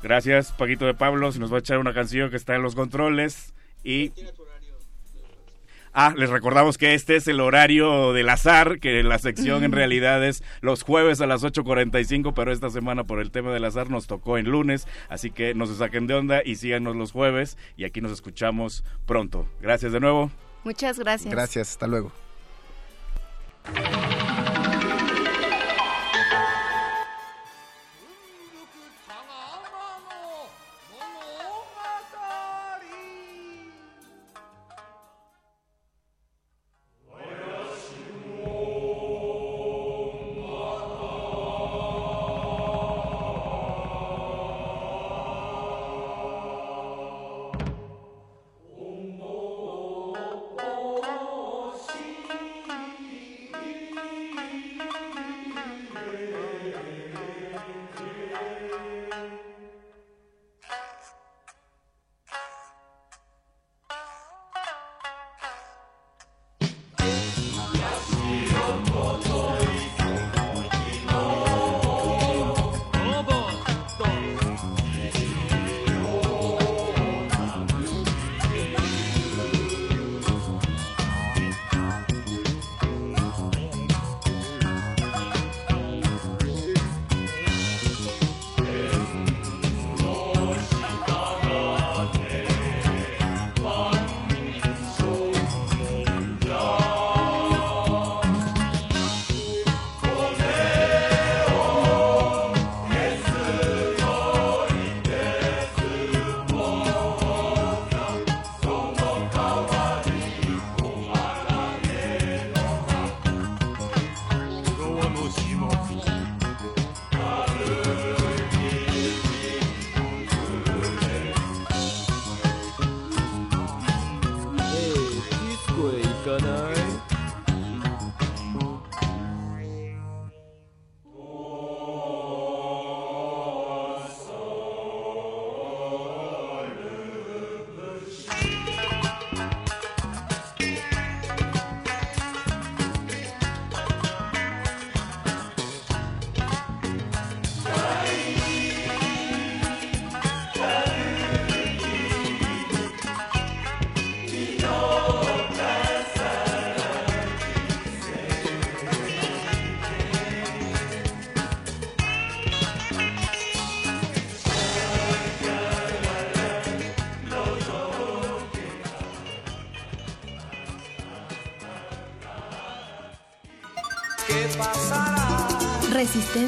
Gracias, Paquito de Pablo, si nos va a echar una canción que está en los controles y... Ah, les recordamos que este es el horario del azar, que la sección en realidad es los jueves a las 8.45, pero esta semana por el tema del azar nos tocó en lunes, así que no se saquen de onda y síganos los jueves y aquí nos escuchamos pronto. Gracias de nuevo. Muchas gracias. Gracias, hasta luego.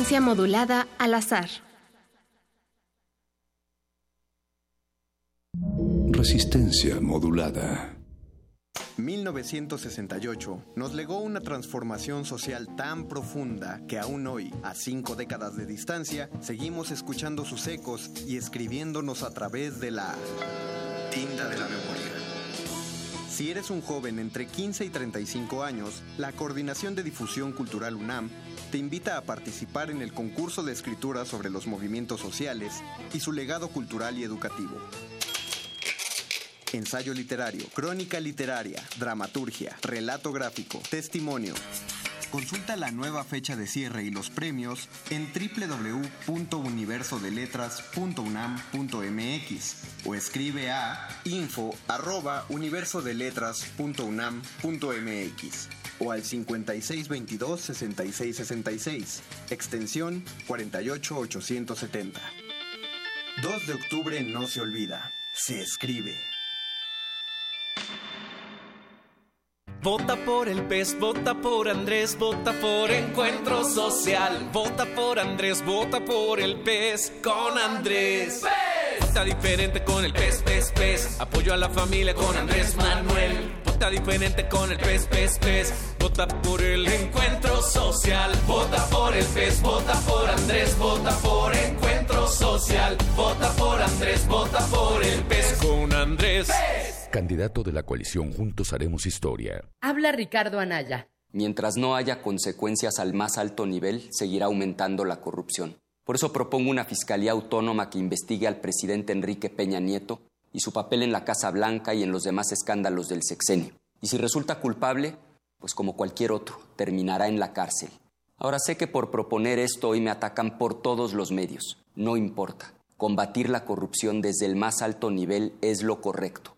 Resistencia modulada al azar. Resistencia modulada. 1968 nos legó una transformación social tan profunda que aún hoy, a cinco décadas de distancia, seguimos escuchando sus ecos y escribiéndonos a través de la tinta de la memoria. Si eres un joven entre 15 y 35 años, la Coordinación de Difusión Cultural UNAM te invita a participar en el concurso de escritura sobre los movimientos sociales y su legado cultural y educativo. Ensayo literario, crónica literaria, dramaturgia, relato gráfico, testimonio. Consulta la nueva fecha de cierre y los premios en www.universodeletras.unam.mx o escribe a info@universodeletras.unam.mx o al 5622 6666, extensión 48870. 2 de octubre no se olvida, se escribe. Vota por el pez, vota por Andrés, vota por Encuentro Social. Vota por Andrés, vota por el pez con Andrés. Vota diferente con el pez, pez, pez. Apoyo a la familia con Andrés Manuel. Vota diferente con el pez, pez, pez. Vota por el Encuentro Social. Vota por el pez, vota por Andrés, vota por Encuentro Social. Vota por Andrés, vota por el pez con Andrés. Candidato de la coalición Juntos Haremos Historia. Habla Ricardo Anaya. Mientras no haya consecuencias al más alto nivel, seguirá aumentando la corrupción. Por eso propongo una fiscalía autónoma que investigue al presidente Enrique Peña Nieto y su papel en la Casa Blanca y en los demás escándalos del sexenio. Y si resulta culpable, pues como cualquier otro, terminará en la cárcel. Ahora sé que por proponer esto hoy me atacan por todos los medios. No importa. Combatir la corrupción desde el más alto nivel es lo correcto.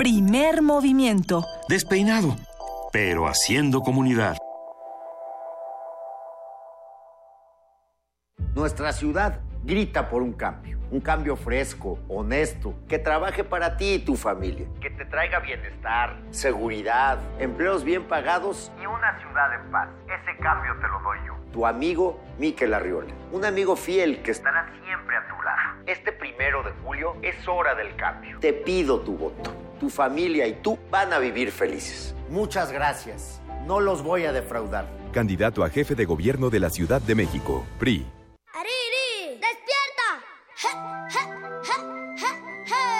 Primer movimiento. Despeinado, pero haciendo comunidad. Nuestra ciudad grita por un cambio, un cambio fresco, honesto, que trabaje para ti y tu familia, que te traiga bienestar, seguridad, empleos bien pagados y una ciudad en paz. Ese cambio te lo doy yo. Tu amigo Miquel Arriola, un amigo fiel que estará siempre a tu lado. Este primero de julio es hora del cambio. Te pido tu voto. Tu familia y tú van a vivir felices. Muchas gracias. No los voy a defraudar. Candidato a jefe de gobierno de la Ciudad de México, PRI. ¡Ariri! ¡Despierta! Todos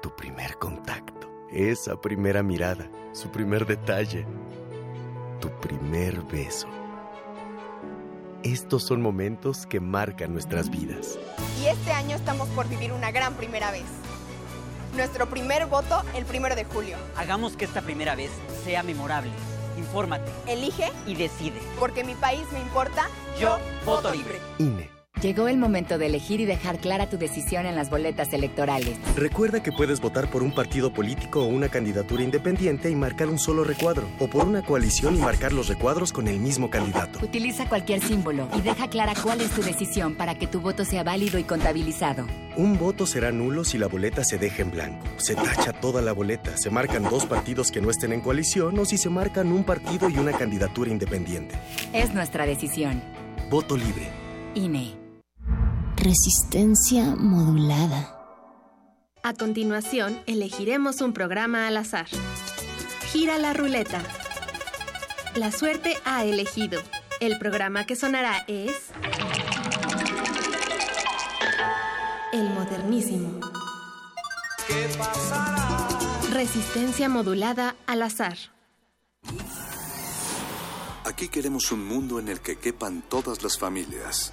tu primer contacto, esa primera mirada, su primer detalle, tu primer beso. Estos son momentos que marcan nuestras vidas. Y este año estamos por vivir una gran primera vez. Nuestro primer voto el primero de julio. Hagamos que esta primera vez sea memorable. Infórmate. Elige y decide. Porque mi país me importa. Yo, voto libre. INE. Llegó el momento de elegir y dejar clara tu decisión en las boletas electorales. Recuerda que puedes votar por un partido político o una candidatura independiente y marcar un solo recuadro, o por una coalición y marcar los recuadros con el mismo candidato. Utiliza cualquier símbolo y deja clara cuál es tu decisión para que tu voto sea válido y contabilizado. Un voto será nulo si la boleta se deja en blanco. Se tacha toda la boleta, se marcan dos partidos que no estén en coalición o si se marcan un partido y una candidatura independiente. Es nuestra decisión. Voto libre. INE. Resistencia modulada. A continuación, elegiremos un programa al azar. Gira la ruleta. La suerte ha elegido. El programa que sonará es... El modernísimo. ¿Qué pasará? Resistencia modulada al azar. Aquí queremos un mundo en el que quepan todas las familias,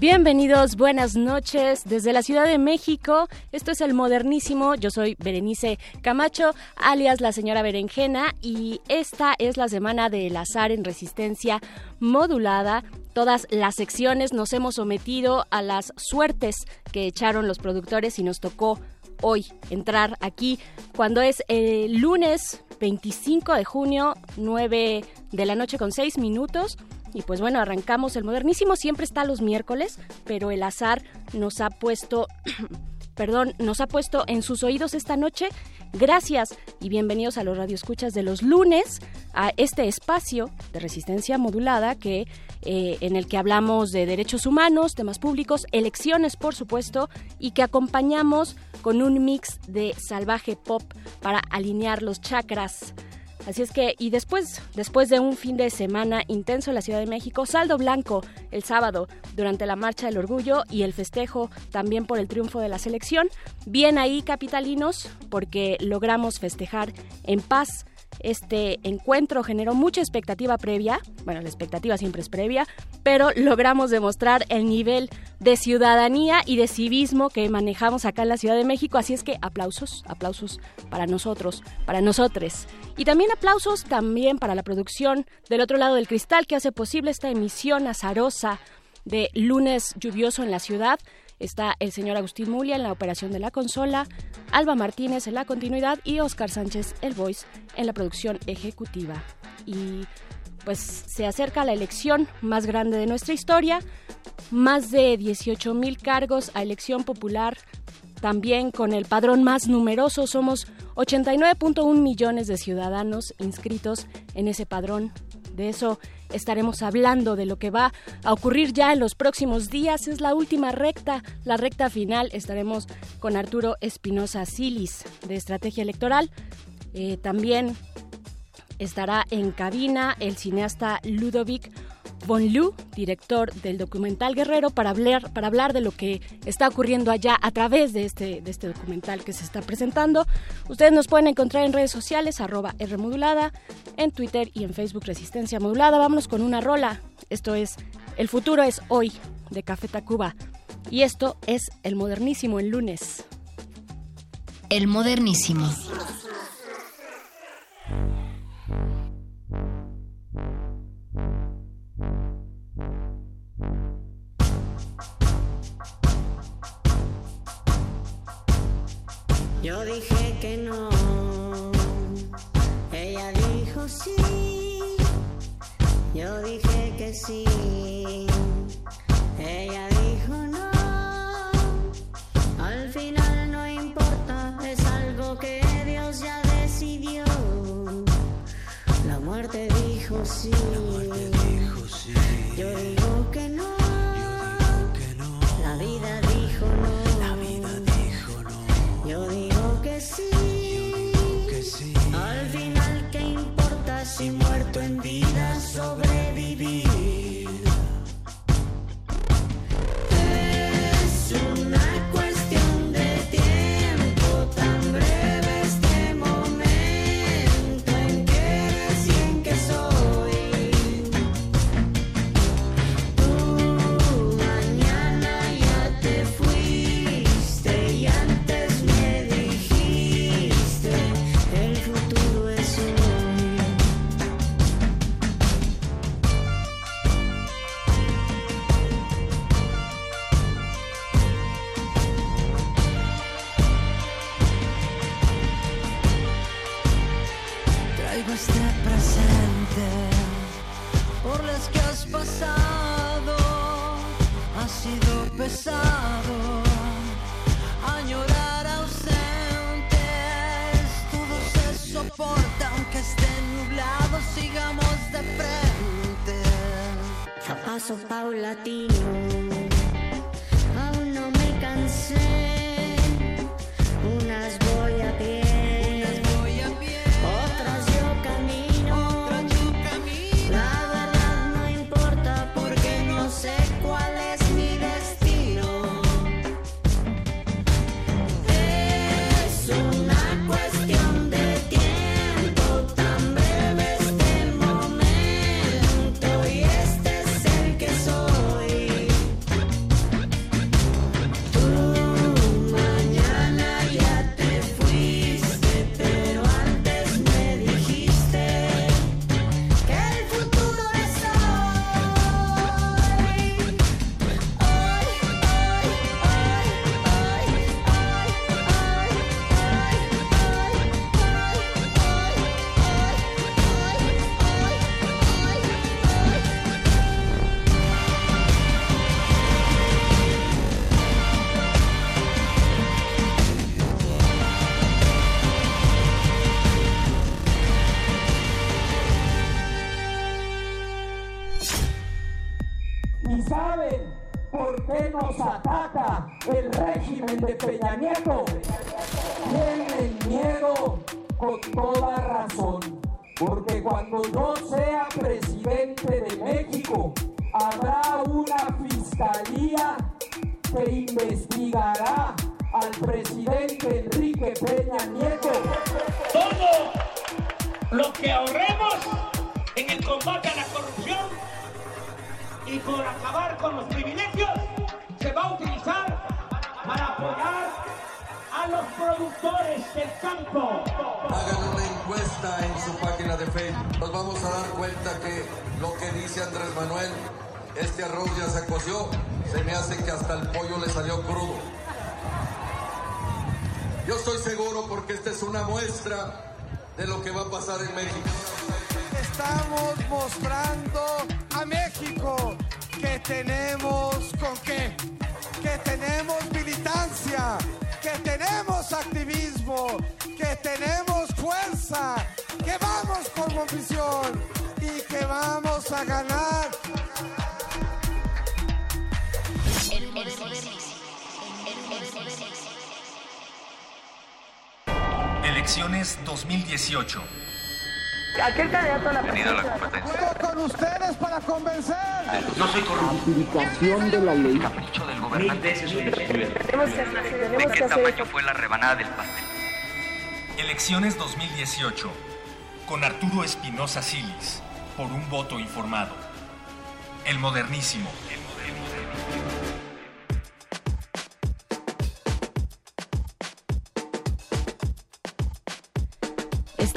Bienvenidos, buenas noches desde la Ciudad de México. Esto es el modernísimo. Yo soy Berenice Camacho, alias la señora Berenjena, y esta es la semana del azar en resistencia modulada. Todas las secciones nos hemos sometido a las suertes que echaron los productores y nos tocó hoy entrar aquí cuando es el lunes 25 de junio, 9 de la noche con 6 minutos. Y pues bueno, arrancamos el modernísimo, siempre está los miércoles, pero el azar nos ha puesto, perdón, nos ha puesto en sus oídos esta noche. Gracias y bienvenidos a los radioescuchas de los lunes, a este espacio de resistencia modulada que eh, en el que hablamos de derechos humanos, temas públicos, elecciones, por supuesto, y que acompañamos con un mix de salvaje pop para alinear los chakras. Así es que, y después, después de un fin de semana intenso en la Ciudad de México, saldo blanco el sábado durante la Marcha del Orgullo y el festejo también por el triunfo de la selección. Bien ahí, capitalinos, porque logramos festejar en paz. Este encuentro generó mucha expectativa previa, bueno, la expectativa siempre es previa, pero logramos demostrar el nivel de ciudadanía y de civismo que manejamos acá en la Ciudad de México, así es que aplausos, aplausos para nosotros, para nosotres. Y también aplausos también para la producción del otro lado del cristal que hace posible esta emisión azarosa de lunes lluvioso en la ciudad. Está el señor Agustín Mulia en la operación de la consola, Alba Martínez en la continuidad y Oscar Sánchez, el voice, en la producción ejecutiva. Y pues se acerca la elección más grande de nuestra historia, más de 18 mil cargos a elección popular, también con el padrón más numeroso, somos 89.1 millones de ciudadanos inscritos en ese padrón. De eso estaremos hablando, de lo que va a ocurrir ya en los próximos días. Es la última recta, la recta final. Estaremos con Arturo Espinosa Silis de Estrategia Electoral. Eh, también estará en cabina el cineasta Ludovic Von Lu, director del documental Guerrero, para hablar, para hablar de lo que está ocurriendo allá a través de este, de este documental que se está presentando. Ustedes nos pueden encontrar en redes sociales, arroba Rmodulada, en Twitter y en Facebook Resistencia Modulada. Vámonos con una rola. Esto es El futuro es hoy, de Café Tacuba. Y esto es El Modernísimo el lunes. El modernísimo. Yo dije que no, ella dijo sí. Yo dije que sí, La sido pesado añorar ausentes. Todo se soporta aunque esté nublado. Sigamos de frente. A paso paulatino. Aún no me cansé. Elecciones 2018. Con Arturo Espinosa Silis. Por un voto informado. El modernísimo.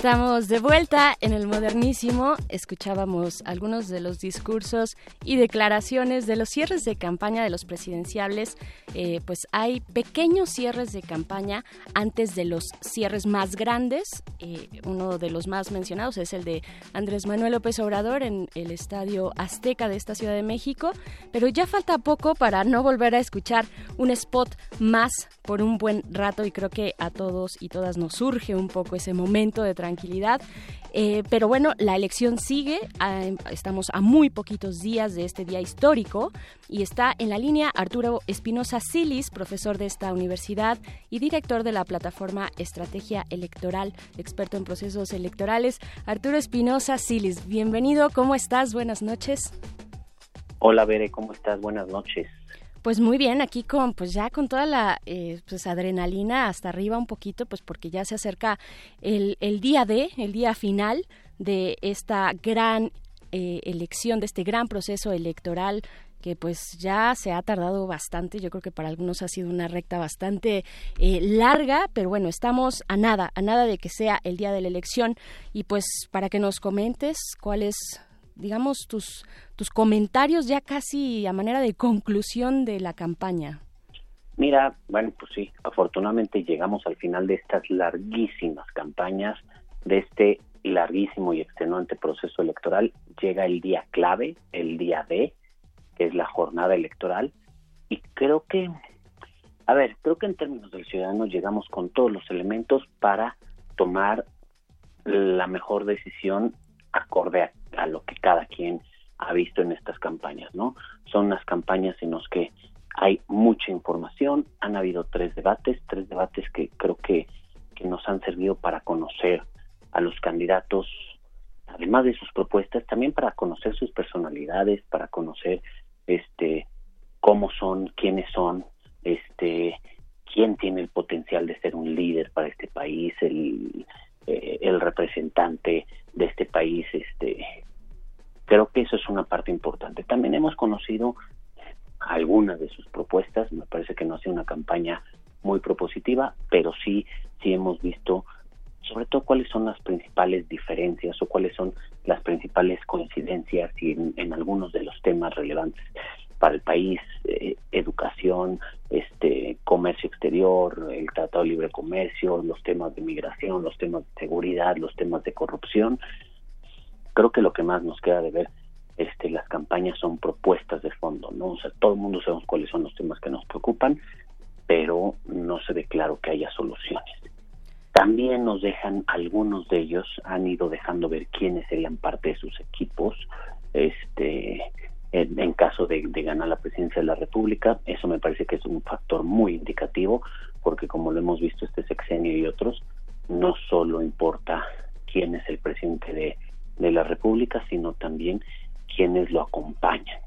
Estamos de vuelta en el modernísimo. Escuchábamos algunos de los discursos y declaraciones de los cierres de campaña de los presidenciables. Eh, pues hay pequeños cierres de campaña antes de los cierres más grandes. Eh, uno de los más mencionados es el de Andrés Manuel López Obrador en el Estadio Azteca de esta Ciudad de México. Pero ya falta poco para no volver a escuchar un spot más por un buen rato y creo que a todos y todas nos surge un poco ese momento de tranquilidad. Eh, pero bueno, la elección sigue, a- estamos a muy poquitos días de este día histórico y está en la línea Arturo Espinosa Silis, profesor de esta universidad y director de la plataforma Estrategia Electoral, experto en procesos electorales. Arturo Espinosa Silis, bienvenido, ¿cómo estás? Buenas noches. Hola Bere, ¿cómo estás? Buenas noches. Pues muy bien, aquí con pues ya con toda la eh, pues adrenalina hasta arriba un poquito, pues porque ya se acerca el, el día de, el día final de esta gran eh, elección, de este gran proceso electoral que pues ya se ha tardado bastante, yo creo que para algunos ha sido una recta bastante eh, larga, pero bueno, estamos a nada, a nada de que sea el día de la elección y pues para que nos comentes cuáles digamos, tus, tus comentarios ya casi a manera de conclusión de la campaña. Mira, bueno, pues sí, afortunadamente llegamos al final de estas larguísimas campañas, de este larguísimo y extenuante proceso electoral. Llega el día clave, el día D, que es la jornada electoral, y creo que, a ver, creo que en términos del ciudadano llegamos con todos los elementos para tomar la mejor decisión acorde a, lo que cada quien ha visto en estas campañas, ¿no? Son unas campañas en las que hay mucha información, han habido tres debates, tres debates que creo que, que nos han servido para conocer a los candidatos, además de sus propuestas, también para conocer sus personalidades, para conocer este cómo son, quiénes son, este quién tiene el potencial de ser un líder para este país, el, eh, el representante de este país, este creo que eso es una parte importante. También hemos conocido algunas de sus propuestas, me parece que no ha sido una campaña muy propositiva, pero sí, sí hemos visto sobre todo cuáles son las principales diferencias o cuáles son las principales coincidencias y en, algunos de los temas relevantes para el país, eh, educación, este comercio exterior, el Tratado de Libre Comercio, los temas de migración, los temas de seguridad, los temas de corrupción. Creo que lo que más nos queda de ver este las campañas son propuestas de fondo, ¿no? O sea, todo el mundo sabemos cuáles son los temas que nos preocupan, pero no se ve claro que haya soluciones. También nos dejan, algunos de ellos han ido dejando ver quiénes serían parte de sus equipos, este, en, caso de, ganar la presidencia de la República. Eso me parece que es un factor muy indicativo, porque como lo hemos visto este sexenio y otros, no solo importa quién es el presidente de, de la República, sino también quienes lo acompañan.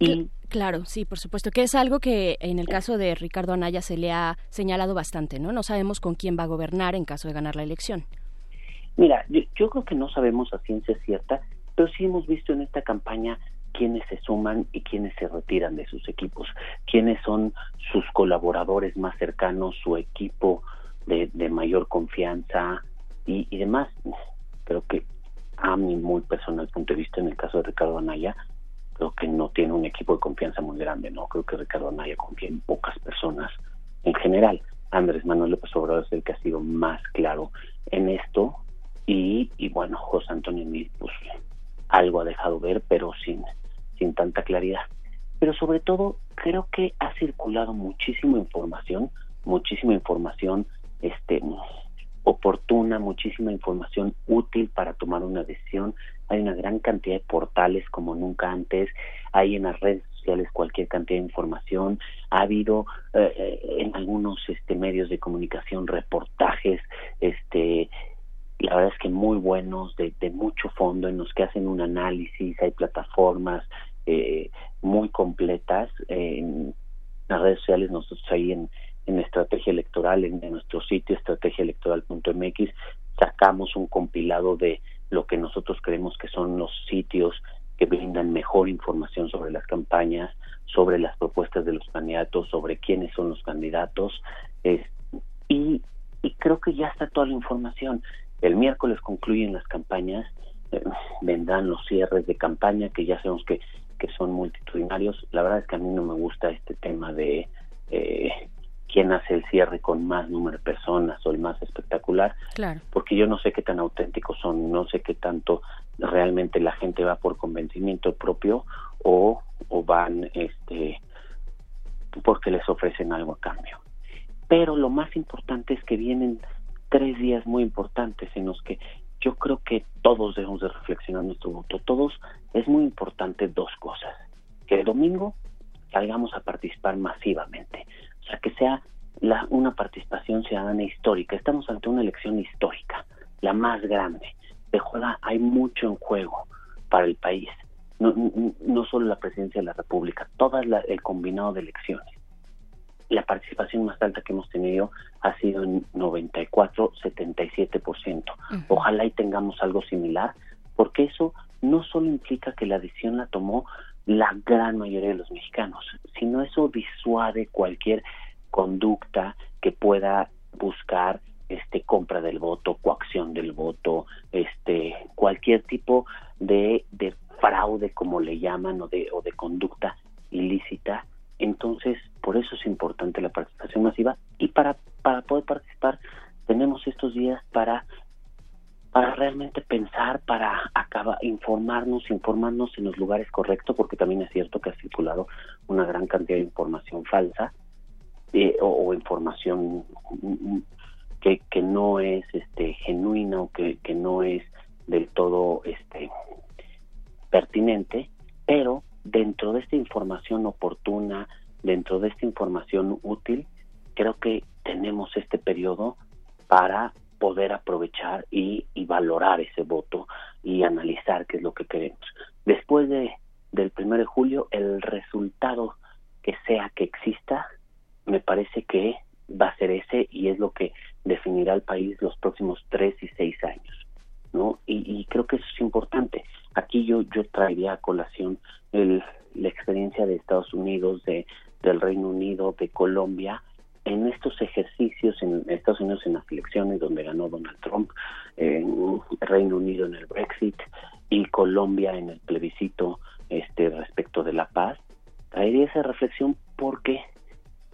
Y Claro, sí, por supuesto, que es algo que en el caso de Ricardo Anaya se le ha señalado bastante, ¿no? No sabemos con quién va a gobernar en caso de ganar la elección. Mira, yo, yo creo que no sabemos a ciencia cierta, pero sí hemos visto en esta campaña quiénes se suman y quiénes se retiran de sus equipos, quiénes son sus colaboradores más cercanos, su equipo de, de mayor confianza y, y demás. Creo que a mi muy personal punto de vista, en el caso de Ricardo Anaya, que no tiene un equipo de confianza muy grande, ¿no? Creo que Ricardo Anaya confía en pocas personas en general. Andrés Manuel López Obrador es el que ha sido más claro en esto y, y bueno, José Antonio Mil, pues algo ha dejado ver, pero sin, sin tanta claridad. Pero sobre todo, creo que ha circulado muchísima información, muchísima información este oportuna, muchísima información útil para tomar una decisión. Hay una gran cantidad de portales como nunca antes, hay en las redes sociales cualquier cantidad de información, ha habido eh, eh, en algunos este medios de comunicación reportajes este la verdad es que muy buenos, de, de mucho fondo, en los que hacen un análisis, hay plataformas eh, muy completas. En las redes sociales, nosotros ahí en, en Estrategia Electoral, en, en nuestro sitio estrategiaelectoral.mx, sacamos un compilado de lo que nosotros creemos que son los sitios que brindan mejor información sobre las campañas, sobre las propuestas de los candidatos, sobre quiénes son los candidatos. Y, y creo que ya está toda la información. El miércoles concluyen las campañas, eh, vendrán los cierres de campaña que ya sabemos que, que son multitudinarios. La verdad es que a mí no me gusta este tema de eh, quién hace el cierre con más número de personas o el más espectacular, Claro. porque yo no sé qué tan auténticos son, no sé qué tanto realmente la gente va por convencimiento propio o, o van este porque les ofrecen algo a cambio. Pero lo más importante es que vienen tres días muy importantes en los que yo creo que todos debemos de reflexionar nuestro voto. Todos es muy importante dos cosas. Que el domingo salgamos a participar masivamente. Sea, que sea la, una participación ciudadana histórica. Estamos ante una elección histórica, la más grande. De juega, hay mucho en juego para el país. No, no, no solo la presidencia de la República, todo el combinado de elecciones la participación más alta que hemos tenido ha sido en 94, 77%. Ojalá y tengamos algo similar, porque eso no solo implica que la decisión la tomó la gran mayoría de los mexicanos, sino eso disuade cualquier conducta que pueda buscar este compra del voto, coacción del voto, este cualquier tipo de, de fraude como le llaman o de o de conducta ilícita entonces, por eso es importante la participación masiva. Y para, para poder participar tenemos estos días para para realmente pensar, para acabar, informarnos, informarnos en los lugares correctos, porque también es cierto que ha circulado una gran cantidad de información falsa eh, o, información que, que no es este genuina o que, que no es del todo este pertinente, pero dentro de esta información oportuna, dentro de esta información útil, creo que tenemos este periodo para poder aprovechar y, y, valorar ese voto y analizar qué es lo que queremos. Después de, del 1 de julio, el resultado que sea que exista, me parece que va a ser ese y es lo que definirá el país los próximos tres y seis años. ¿no? Y, y creo que eso es importante. Aquí yo, yo traería a colación el, la experiencia de Estados Unidos, de, del Reino Unido, de Colombia, en estos ejercicios en Estados Unidos en las elecciones donde ganó Donald Trump, en Reino Unido en el Brexit y Colombia en el plebiscito este respecto de la paz, traería esa reflexión porque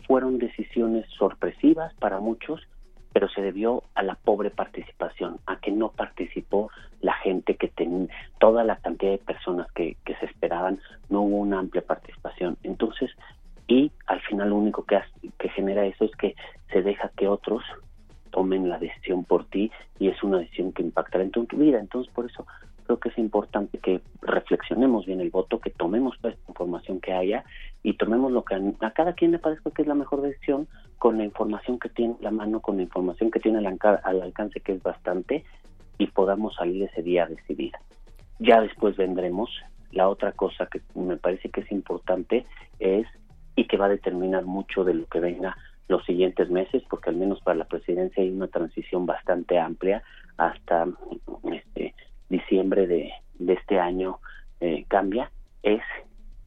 fueron decisiones sorpresivas para muchos, pero se debió a la pobre participación, a que no participó la gente que tenía, toda la cantidad de personas que, que se esperaban, no hubo una amplia participación. Entonces, y al final lo único que, hace, que genera eso es que se deja que otros tomen la decisión por ti y es una decisión que impactará en tu, vida. Entonces, por eso creo que es importante que reflexionemos bien el voto, que tomemos toda esta información que haya y tomemos lo que a, cada quien le parezca que es la mejor decisión con la información que tiene la mano, con la información que tiene al, al alcance, que es bastante, y podamos salir ese día a decidir. Ya después vendremos. La otra cosa que me parece que es importante es y que va a determinar mucho de lo que venga los siguientes meses, porque al menos para la presidencia hay una transición bastante amplia hasta este diciembre de, este año eh, cambia, es,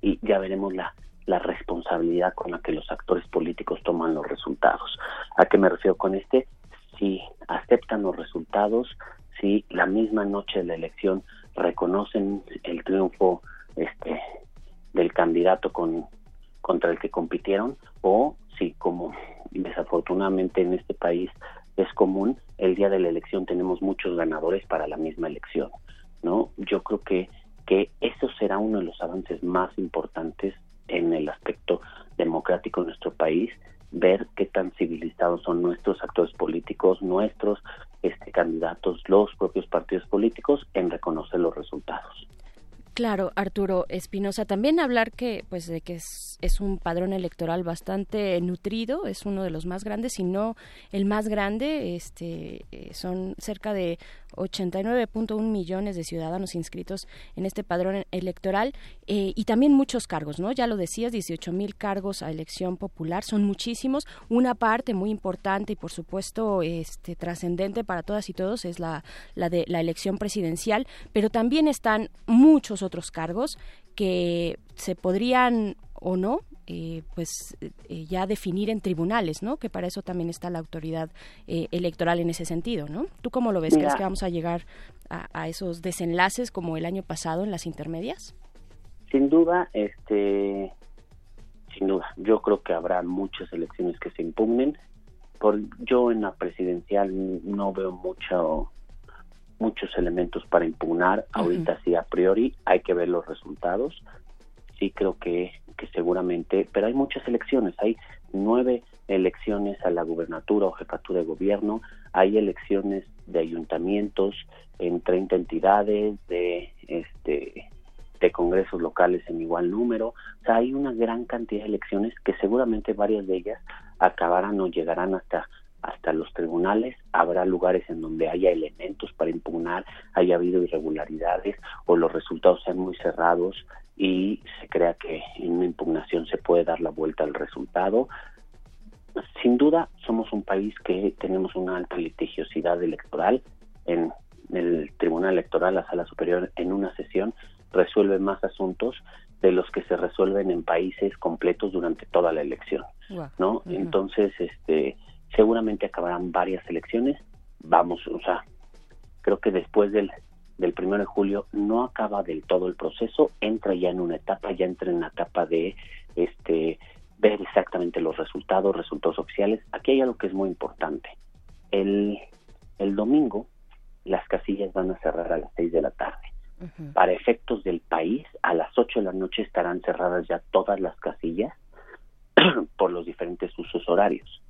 y ya veremos la, la responsabilidad con la que los actores políticos toman los resultados. ¿A qué me refiero con este? Si aceptan los resultados, si la misma noche de la elección reconocen el triunfo este del candidato con contra el que compitieron o si como desafortunadamente en este país es común el día de la elección tenemos muchos ganadores para la misma elección no yo creo que que eso será uno de los avances más importantes en el aspecto democrático de nuestro país ver qué tan civilizados son nuestros actores políticos nuestros este candidatos los propios partidos políticos en reconocer los resultados Claro, Arturo Espinosa, también hablar que, pues, de que es, un padrón electoral bastante nutrido, es uno de los más grandes, si no el más grande, este, eh, son cerca de 89.1 millones de ciudadanos inscritos en este padrón electoral eh, y también muchos cargos, ¿no? Ya lo decías, 18 mil cargos a elección popular, son muchísimos. Una parte muy importante y, por supuesto, este, trascendente para todas y todos es la, la de la elección presidencial, pero también están muchos otros cargos que se podrían o no eh, pues eh, ya definir en tribunales, ¿no? Que para eso también está la autoridad eh, electoral en ese sentido, ¿no? ¿Tú cómo lo ves? Mira, ¿Crees que vamos a llegar a, a, esos desenlaces como el año pasado en las intermedias? Sin duda, este, sin duda. Yo creo que habrá muchas elecciones que se impugnen. Por, yo en la presidencial no veo mucho muchos elementos para impugnar. Uh -huh. Ahorita sí a priori hay que ver los resultados. Sí creo que que seguramente, pero hay muchas elecciones, hay nueve elecciones a la gubernatura o jefatura de gobierno, hay elecciones de ayuntamientos en 30 entidades, de este de congresos locales en igual número, o sea, hay una gran cantidad de elecciones que seguramente varias de ellas acabarán o llegarán hasta hasta los tribunales, habrá lugares en donde haya elementos para impugnar, haya habido irregularidades o los resultados sean muy cerrados y se crea que en una impugnación se puede dar la vuelta al resultado. Sin duda, somos un país que tenemos una alta litigiosidad electoral. En el Tribunal Electoral, la Sala Superior, en una sesión resuelve más asuntos de los que se resuelven en países completos durante toda la elección, ¿no? Entonces, este, seguramente acabarán varias elecciones. Vamos, o sea, creo que después del del primero de julio no acaba del todo el proceso, entra ya en una etapa, ya entra en la etapa de este ver exactamente los resultados, resultados oficiales. Aquí hay algo que es muy importante. El, el domingo las casillas van a cerrar a las seis de la tarde. Para efectos del país, a las 8 de la noche estarán cerradas ya todas las casillas por los diferentes usos horarios.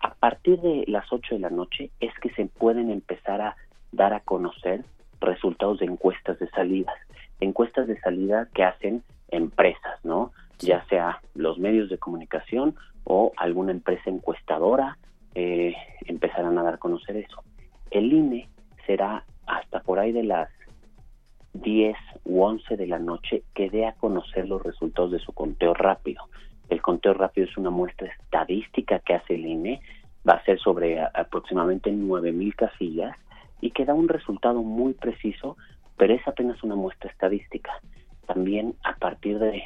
A partir de las 8 de la noche es que se pueden empezar a dar a conocer resultados de encuestas de salidas. Encuestas de salida que hacen empresas, ¿no? Ya sea los medios de comunicación o alguna empresa encuestadora eh, empezarán a dar a conocer eso. El INE será hasta por ahí de las 10 u 11 de la noche que dé a conocer los resultados de su conteo rápido. El conteo rápido es una muestra estadística que hace el INE, va a ser sobre aproximadamente 9.000 casillas y que da un resultado muy preciso, pero es apenas una muestra estadística. También a partir de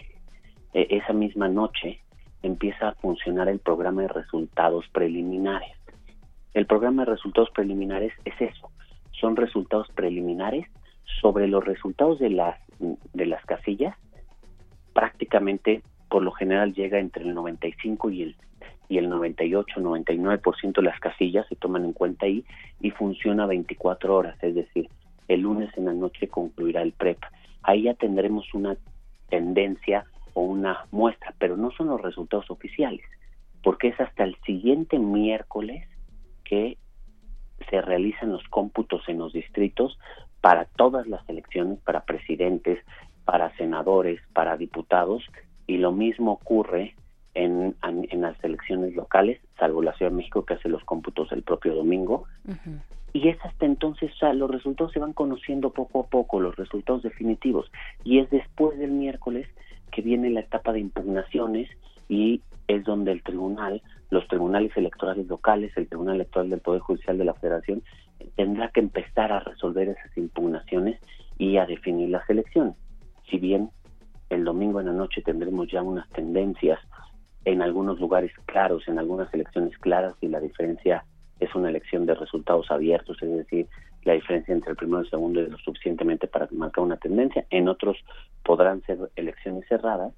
esa misma noche empieza a funcionar el programa de resultados preliminares. El programa de resultados preliminares es eso, son resultados preliminares sobre los resultados de las de las casillas. Prácticamente por lo general llega entre el 95 y el y el 98, 99% de las casillas se toman en cuenta ahí y funciona 24 horas, es decir, el lunes en la noche concluirá el PREP. Ahí ya tendremos una tendencia o una muestra, pero no son los resultados oficiales, porque es hasta el siguiente miércoles que se realizan los cómputos en los distritos para todas las elecciones, para presidentes, para senadores, para diputados, y lo mismo ocurre en, en, las elecciones locales, salvo la Ciudad de México que hace los cómputos el propio domingo. Y es hasta entonces, o sea, los resultados se van conociendo poco a poco, los resultados definitivos. Y es después del miércoles que viene la etapa de impugnaciones y es donde el tribunal, los tribunales electorales locales, el Tribunal Electoral del Poder Judicial de la Federación, tendrá que empezar a resolver esas impugnaciones y a definir las elecciones. Si bien el domingo en la noche tendremos ya unas tendencias en algunos lugares claros, en algunas elecciones claras, y la diferencia es una elección de resultados abiertos, es decir, la diferencia entre el primero y el segundo es lo suficientemente para marcar una tendencia. En otros podrán ser elecciones cerradas,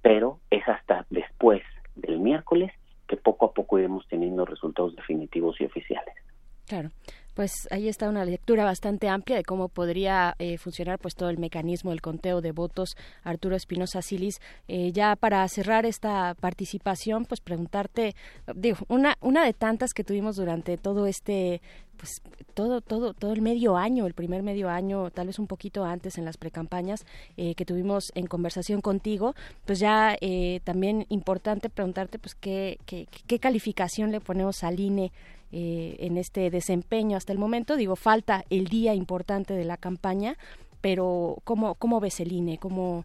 pero es hasta después del miércoles que poco a poco iremos teniendo resultados definitivos y oficiales. Claro pues ahí está una lectura bastante amplia de cómo podría eh, funcionar pues todo el mecanismo del conteo de votos. Arturo Espinosa Silis eh, ya para cerrar esta participación pues preguntarte digo una una de tantas que tuvimos durante todo este pues todo todo todo el medio año el primer medio año tal vez un poquito antes en las precampañas eh, que tuvimos en conversación contigo pues ya también importante preguntarte pues qué, qué, qué calificación le ponemos al INE eh, en este desempeño hasta el momento. Digo, falta el día importante de la campaña, pero ¿cómo, cómo ves el INE? ¿Cómo,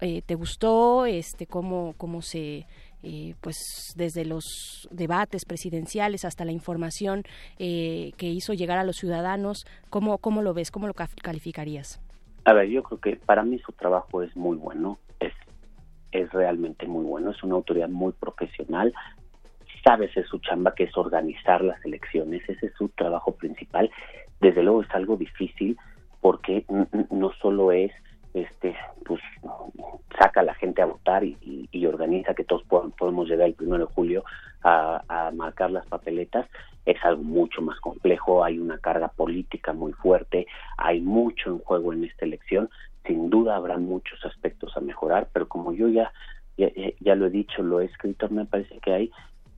eh, te gustó? Este, ¿Cómo, cómo se... Eh, pues desde los debates presidenciales hasta la información que hizo llegar a los ciudadanos, ¿cómo, ¿cómo lo ves? ¿Cómo lo calificarías? A ver, yo creo que para mí su trabajo es muy bueno, es, es realmente muy bueno, es una autoridad muy profesional, sabe hacer su chamba, que es organizar las elecciones, ese es su trabajo principal. Desde luego es algo difícil porque no solo es este pues saca a la gente a votar y, organiza que todos podemos llegar el primero de julio a, a, marcar las papeletas es algo mucho más complejo hay una carga política muy fuerte hay mucho en juego en esta elección sin duda habrá muchos aspectos a mejorar pero como yo ya ya, ya lo he dicho lo he escrito me parece que hay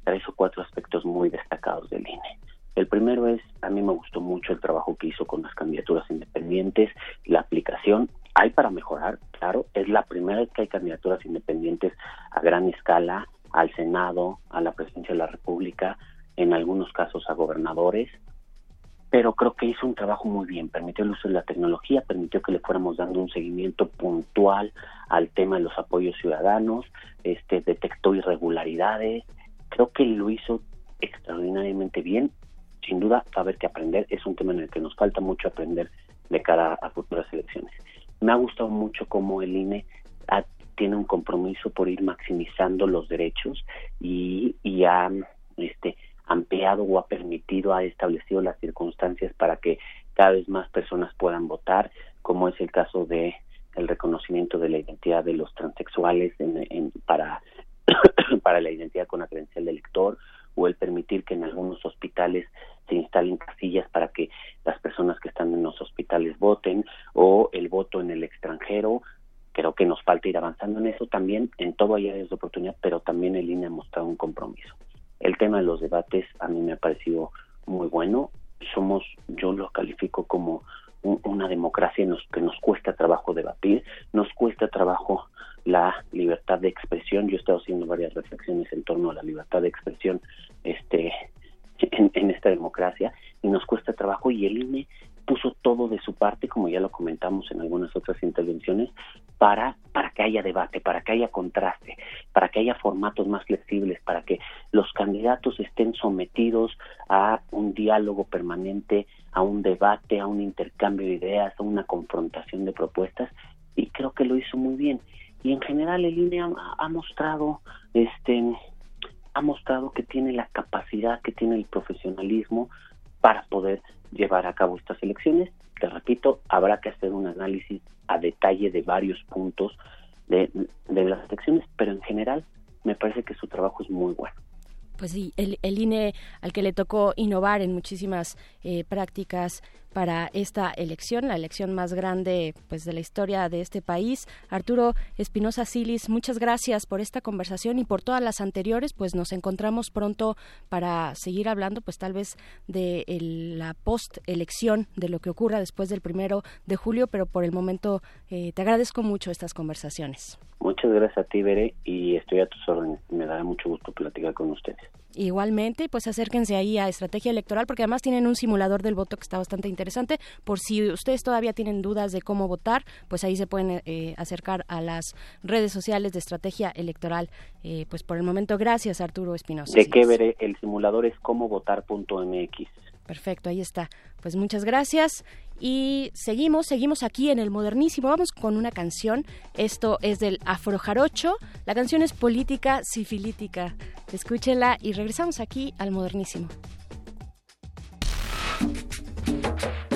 tres o cuatro aspectos muy destacados del INE. El primero es, a mí me gustó mucho el trabajo que hizo con las candidaturas independientes, la aplicación. Hay para mejorar, claro, es la primera vez que hay candidaturas independientes a gran escala, al Senado, a la presidencia de la República, en algunos casos a gobernadores, pero creo que hizo un trabajo muy bien, permitió el uso de la tecnología, permitió que le fuéramos dando un seguimiento puntual al tema de los apoyos ciudadanos, este detectó irregularidades, creo que lo hizo extraordinariamente bien, sin duda va a haber que aprender, es un tema en el que nos falta mucho aprender de cara a futuras elecciones. Me ha gustado mucho cómo el INE ha- tiene un compromiso por ir maximizando los derechos y, y ha este, ampliado o ha permitido, ha establecido las circunstancias para que cada vez más personas puedan votar, como es el caso de el reconocimiento de la identidad de los transexuales en- para para la identidad con la credencial de elector o el permitir que en algunos hospitales se instalen casillas para que las personas que están en los hospitales voten o el voto en el extranjero. Creo que nos falta ir avanzando en eso también, en todo hay áreas de oportunidad, pero también el INE ha mostrado un compromiso. El tema de los debates a mí me ha parecido muy bueno. Somos, yo lo califico como una democracia en los que nos cuesta trabajo debatir, nos cuesta trabajo la libertad de expresión. Yo he estado haciendo varias reflexiones en torno a la libertad de expresión este, en, en esta democracia y nos cuesta trabajo y el INE puso todo de su parte, como ya lo comentamos en algunas otras intervenciones, para, para que haya debate, para que haya contraste, para que haya formatos más flexibles, para que los candidatos estén sometidos a un diálogo permanente, a un debate, a un intercambio de ideas, a una confrontación de propuestas, y creo que lo hizo muy bien. Y en general el INE ha, ha mostrado, este, ha mostrado que tiene la capacidad, que tiene el profesionalismo para poder llevar a cabo estas elecciones. Te repito, habrá que hacer un análisis a detalle de varios puntos de, de las elecciones, pero en general me parece que su trabajo es muy bueno. Pues sí, el, el INE al que le tocó innovar en muchísimas eh, prácticas para esta elección, la elección más grande pues de la historia de este país. Arturo Espinosa Silis, muchas gracias por esta conversación y por todas las anteriores, pues nos encontramos pronto para seguir hablando pues tal vez de el- la post-elección, de lo que ocurra después del primero de julio, pero por el momento eh, te agradezco mucho estas conversaciones. Muchas gracias a ti, Bere, y estoy a tus órdenes. Me dará mucho gusto platicar con ustedes. Igualmente, pues acérquense ahí a Estrategia Electoral porque además tienen un simulador del voto que está bastante interesante. Por si ustedes todavía tienen dudas de cómo votar, pues ahí se pueden eh, acercar a las redes sociales de Estrategia Electoral. Eh, pues por el momento, gracias Arturo Espinosa. ¿De qué veré? El simulador es cómo votar.mx. Perfecto, ahí está. Pues muchas gracias. Y seguimos, seguimos aquí en el modernísimo. Vamos con una canción. Esto es del Afrojarocho. La canción es política sifilítica. Escúchenla y regresamos aquí al modernísimo.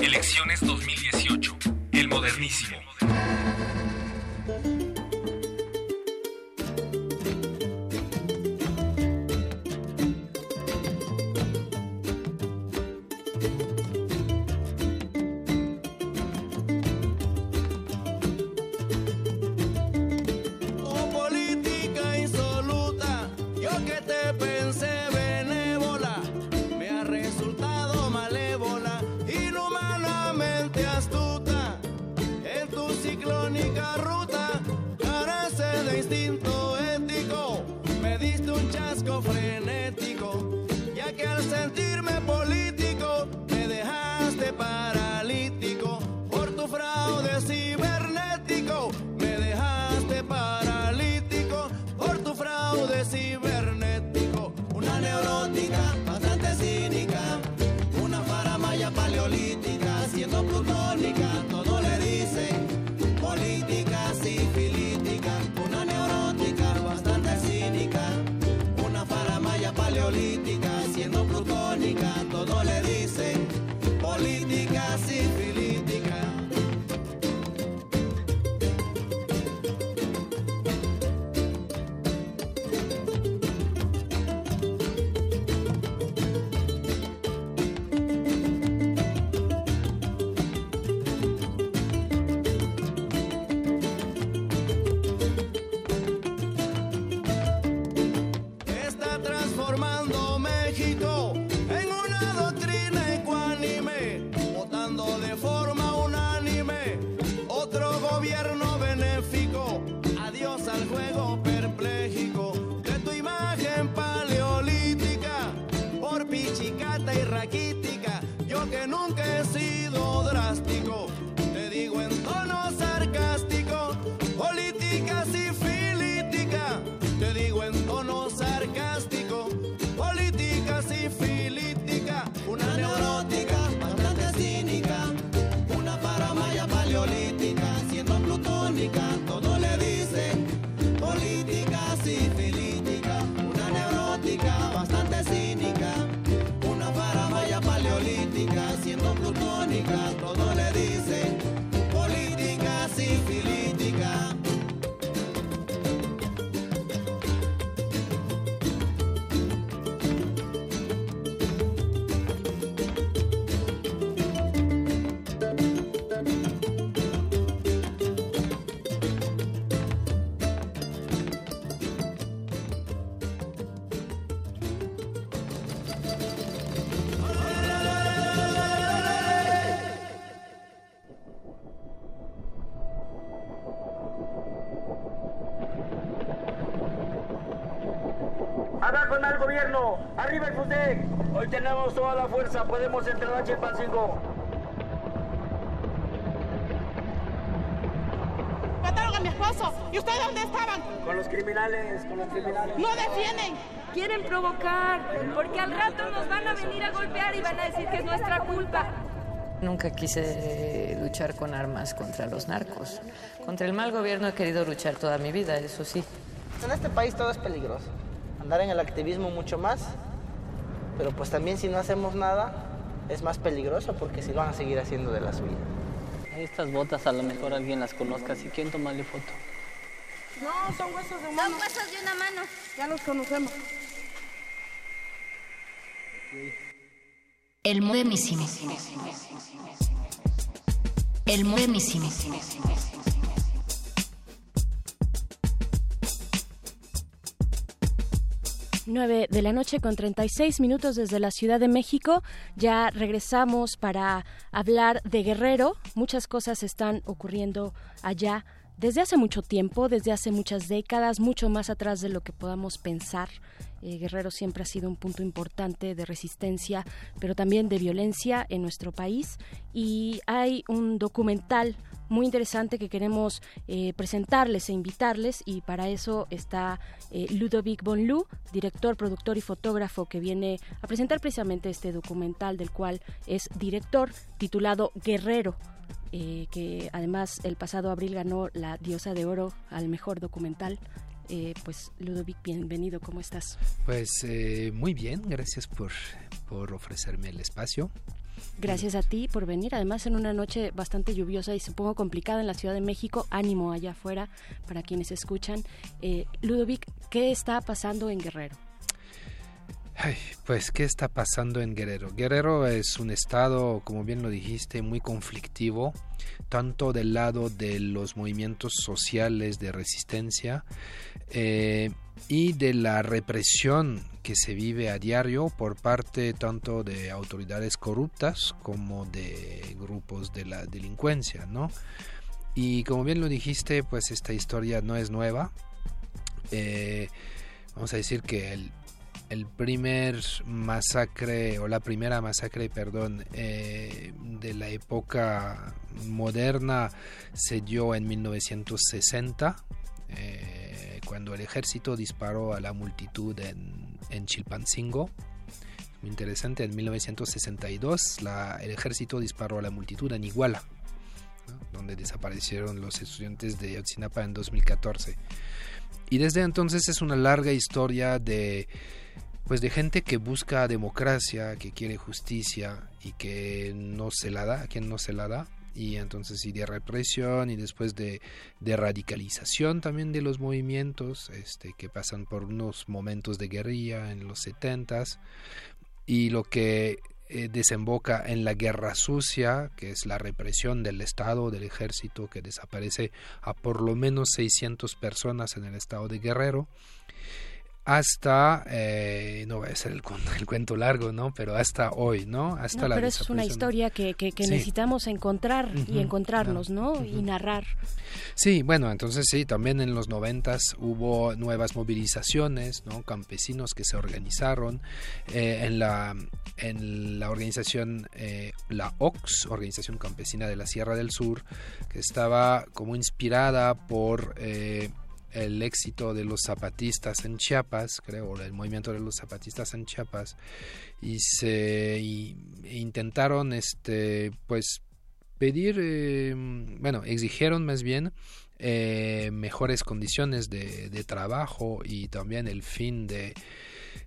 Elecciones 2018. El modernísimo. Abajo mal gobierno, arriba el FUTEC. Hoy tenemos toda la fuerza, podemos entrar a Chilpancingo. Mataron a mi esposo. ¿Y ustedes dónde estaban? Con los criminales, con los criminales. No defienden. Quieren provocar, porque al rato nos van a venir a golpear y van a decir que es nuestra culpa. Nunca quise luchar con armas contra los narcos. Contra el mal gobierno he querido luchar toda mi vida, eso sí. En este país todo es peligroso. Andar en el activismo mucho más, pero pues también si no hacemos nada es más peligroso porque si lo van a seguir haciendo de la suya. Estas botas a lo mejor alguien las conozca, si quieren tomarle foto. No, son huesos de humano. Son huesos de una mano. Ya los conocemos. El modernísimo. El modernísimo. 9 de la noche con 36 minutos desde la Ciudad de México. Ya regresamos para hablar de Guerrero. Muchas cosas están ocurriendo allá desde hace mucho tiempo, desde hace muchas décadas, mucho más atrás de lo que podamos pensar. Eh, Guerrero siempre ha sido un punto importante de resistencia, pero también de violencia en nuestro país. Y hay un documental muy interesante que queremos eh, presentarles e invitarles y para eso está eh, Ludovic Bonlu, director, productor y fotógrafo que viene a presentar precisamente este documental del cual es director titulado Guerrero. Eh, que además el pasado abril ganó la Diosa de Oro al mejor documental. Eh, pues Ludovic, bienvenido, ¿cómo estás? Pues eh, muy bien, gracias por, por ofrecerme el espacio. Gracias a ti por venir, además en una noche bastante lluviosa y supongo complicada en la Ciudad de México. Ánimo allá afuera para quienes escuchan. Eh, Ludovic, ¿qué está pasando en Guerrero? Pues, ¿qué está pasando en Guerrero? Guerrero es un estado, como bien lo dijiste, muy conflictivo, tanto del lado de los movimientos sociales de resistencia eh, y de la represión que se vive a diario por parte tanto de autoridades corruptas como de grupos de la delincuencia, ¿no? Y como bien lo dijiste, pues esta historia no es nueva. Eh, vamos a decir que el el primer masacre o la primera masacre, perdón, eh, de la época moderna se dio en 1960, eh, cuando el ejército disparó a la multitud en, Chilpancingo. Muy interesante, en 1962 la, el ejército disparó a la multitud en Iguala, donde desaparecieron los estudiantes de Yotzinapa en 2014. Y desde entonces es una larga historia de pues de gente que busca democracia, que quiere justicia y que no se la da, a quien no se la da. Y entonces y de represión y después de, radicalización también de los movimientos, este, que pasan por unos momentos de guerrilla en los setentas y lo que eh, desemboca en la guerra sucia, que es la represión del Estado, del ejército, que desaparece a por lo menos 600 personas en el estado de Guerrero hasta, eh, no voy a hacer el, el, cuento largo, ¿no? Pero hasta hoy, ¿no? Hasta no, la pero es una historia que, que, que sí. necesitamos encontrar uh -huh, y encontrarnos, ¿no? Uh -huh. Y narrar. Sí, bueno, entonces sí, también en los noventas hubo nuevas movilizaciones, ¿no? Campesinos que se organizaron eh, en, la, en la organización, eh, la OX, Organización Campesina de la Sierra del Sur, que estaba como inspirada por eh, el éxito de los zapatistas en Chiapas, creo, el movimiento de los zapatistas en Chiapas, y se e intentaron este pues pedir, eh, bueno, exigieron más bien eh, mejores condiciones de, de trabajo y también el fin de,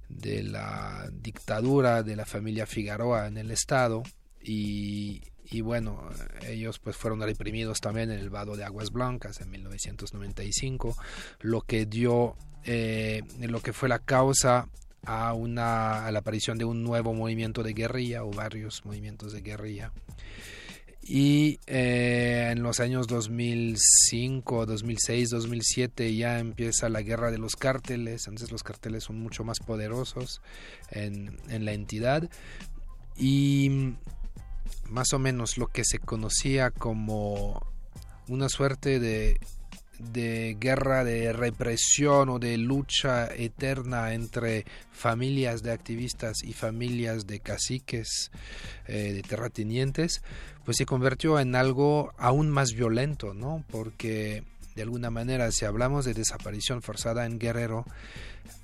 de la dictadura de la familia Figueroa en el Estado y, y bueno, ellos pues fueron reprimidos también en el vado de Aguas Blancas en 1995, lo que dio, eh, lo que fue la causa a, una, a la aparición de un nuevo movimiento de guerrilla o varios movimientos de guerrilla. Y eh, en los años 2005, 2006, 2007 ya empieza la guerra de los cárteles, entonces los cárteles son mucho más poderosos en, en la entidad y más o menos lo que se conocía como una suerte de, de guerra de represión o de lucha eterna entre familias de activistas y familias de caciques, eh, de terratenientes, pues se convirtió en algo aún más violento, ¿no? Porque de alguna manera, si hablamos de desaparición forzada en Guerrero,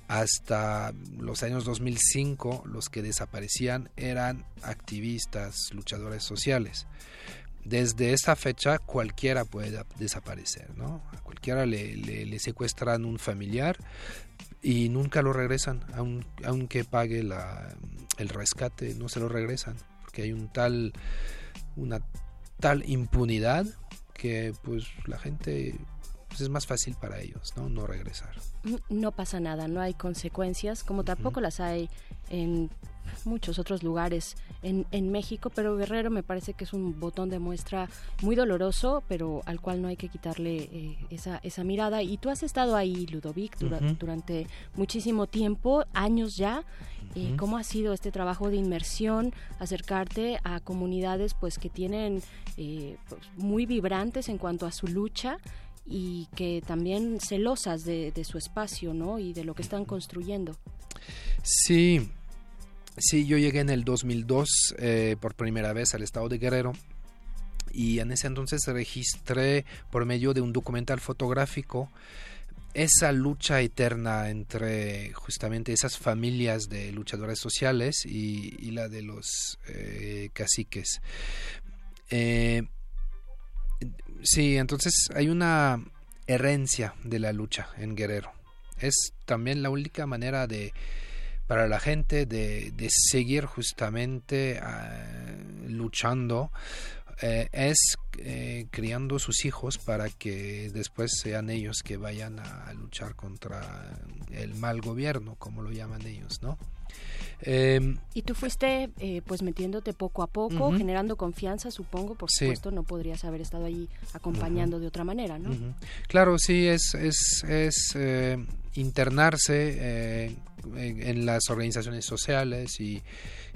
hasta los años 2005 los que desaparecían eran activistas, luchadores sociales. Desde esta fecha cualquiera puede desaparecer, ¿no? A cualquiera le, secuestran un familiar y nunca lo regresan, aun, aunque pague el rescate, no se lo regresan, porque hay un tal, una tal impunidad que pues la gente pues es más fácil para ellos, ¿no? No regresar. No pasa nada, no hay consecuencias, como tampoco las hay en muchos otros lugares en, en, México, pero Guerrero me parece que es un botón de muestra muy doloroso, pero al cual no hay que quitarle eh, esa, esa mirada. Y tú has estado ahí, Ludovic, dura, uh -huh. durante muchísimo tiempo, años ya. Eh, ¿Cómo ha sido este trabajo de inmersión, acercarte a comunidades pues que tienen eh, pues, muy vibrantes en cuanto a su lucha? Y que también celosas de, de, su espacio, ¿no? Y de lo que están construyendo. Sí, sí, yo llegué en el 2002 eh, por primera vez al estado de Guerrero y en ese entonces registré por medio de un documental fotográfico esa lucha eterna entre justamente esas familias de luchadores sociales y, y la de los eh, caciques. Eh, Sí, entonces hay una herencia de la lucha en Guerrero. Es también la única manera de para la gente de, de seguir justamente uh, luchando eh, es eh, criando sus hijos para que después sean ellos que vayan a luchar contra el mal gobierno, como lo llaman ellos, ¿no? Eh, y tú fuiste eh, pues metiéndote poco a poco, uh -huh. generando confianza, supongo, por supuesto, no podrías haber estado ahí acompañando uh -huh. de otra manera, ¿no? Uh -huh. Claro, sí, es, es, es eh, internarse eh, en, en, las organizaciones sociales y,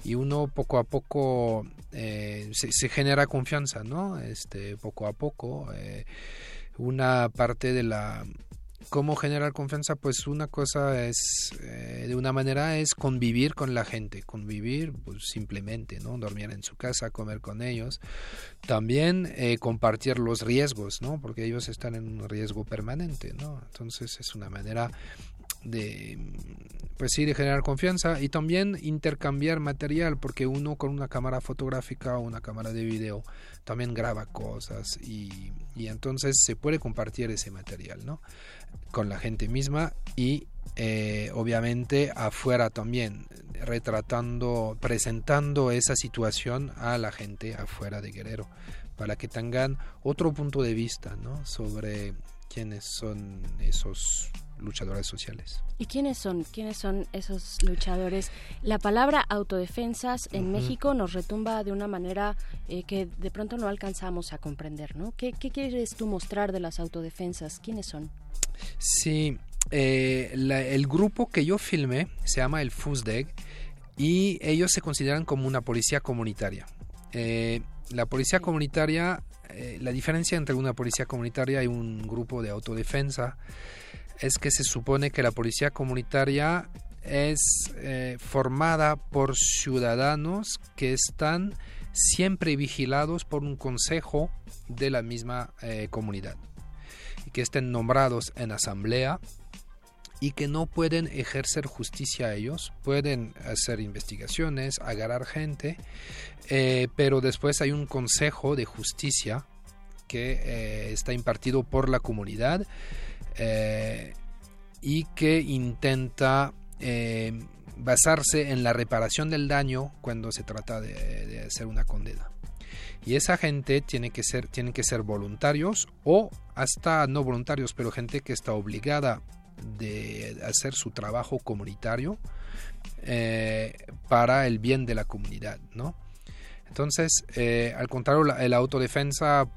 y uno poco a poco eh, se, se, genera confianza, ¿no? Este, poco a poco, una parte de la ¿Cómo generar confianza? Pues una cosa es, eh, de una manera es convivir con la gente, convivir pues simplemente, ¿no? Dormir en su casa, comer con ellos. También eh, compartir los riesgos, ¿no? Porque ellos están en un riesgo permanente, ¿no? Entonces es una manera de pues sí de generar confianza y también intercambiar material porque uno con una cámara fotográfica o una cámara de video también graba cosas y, y entonces se puede compartir ese material no con la gente misma y eh, obviamente afuera también retratando presentando esa situación a la gente afuera de Guerrero para que tengan otro punto de vista no sobre quiénes son esos luchadores sociales. ¿Y quiénes son? ¿Quiénes son esos luchadores? La palabra autodefensas en uh -huh. México nos retumba de una manera eh, que de pronto no alcanzamos a comprender, ¿no? ¿Qué, ¿Qué, quieres tú mostrar de las autodefensas? ¿Quiénes son? Sí, eh, la, el grupo que yo filmé se llama el FUSDEG y ellos se consideran como una policía comunitaria. Eh, la policía comunitaria, eh, la diferencia entre una policía comunitaria y un grupo de autodefensa es que se supone que la policía comunitaria es eh, formada por ciudadanos que están siempre vigilados por un consejo de la misma eh, comunidad. Y que estén nombrados en asamblea y que no pueden ejercer justicia ellos, pueden hacer investigaciones, agarrar gente, eh, pero después hay un consejo de justicia que está impartido por la comunidad eh, y que intenta eh, basarse en la reparación del daño cuando se trata de, hacer una condena. Y esa gente tiene que ser, tienen que ser voluntarios o hasta no voluntarios, pero gente que está obligada de hacer su trabajo comunitario eh, para el bien de la comunidad, ¿no? Entonces, al contrario, la, la autodefensa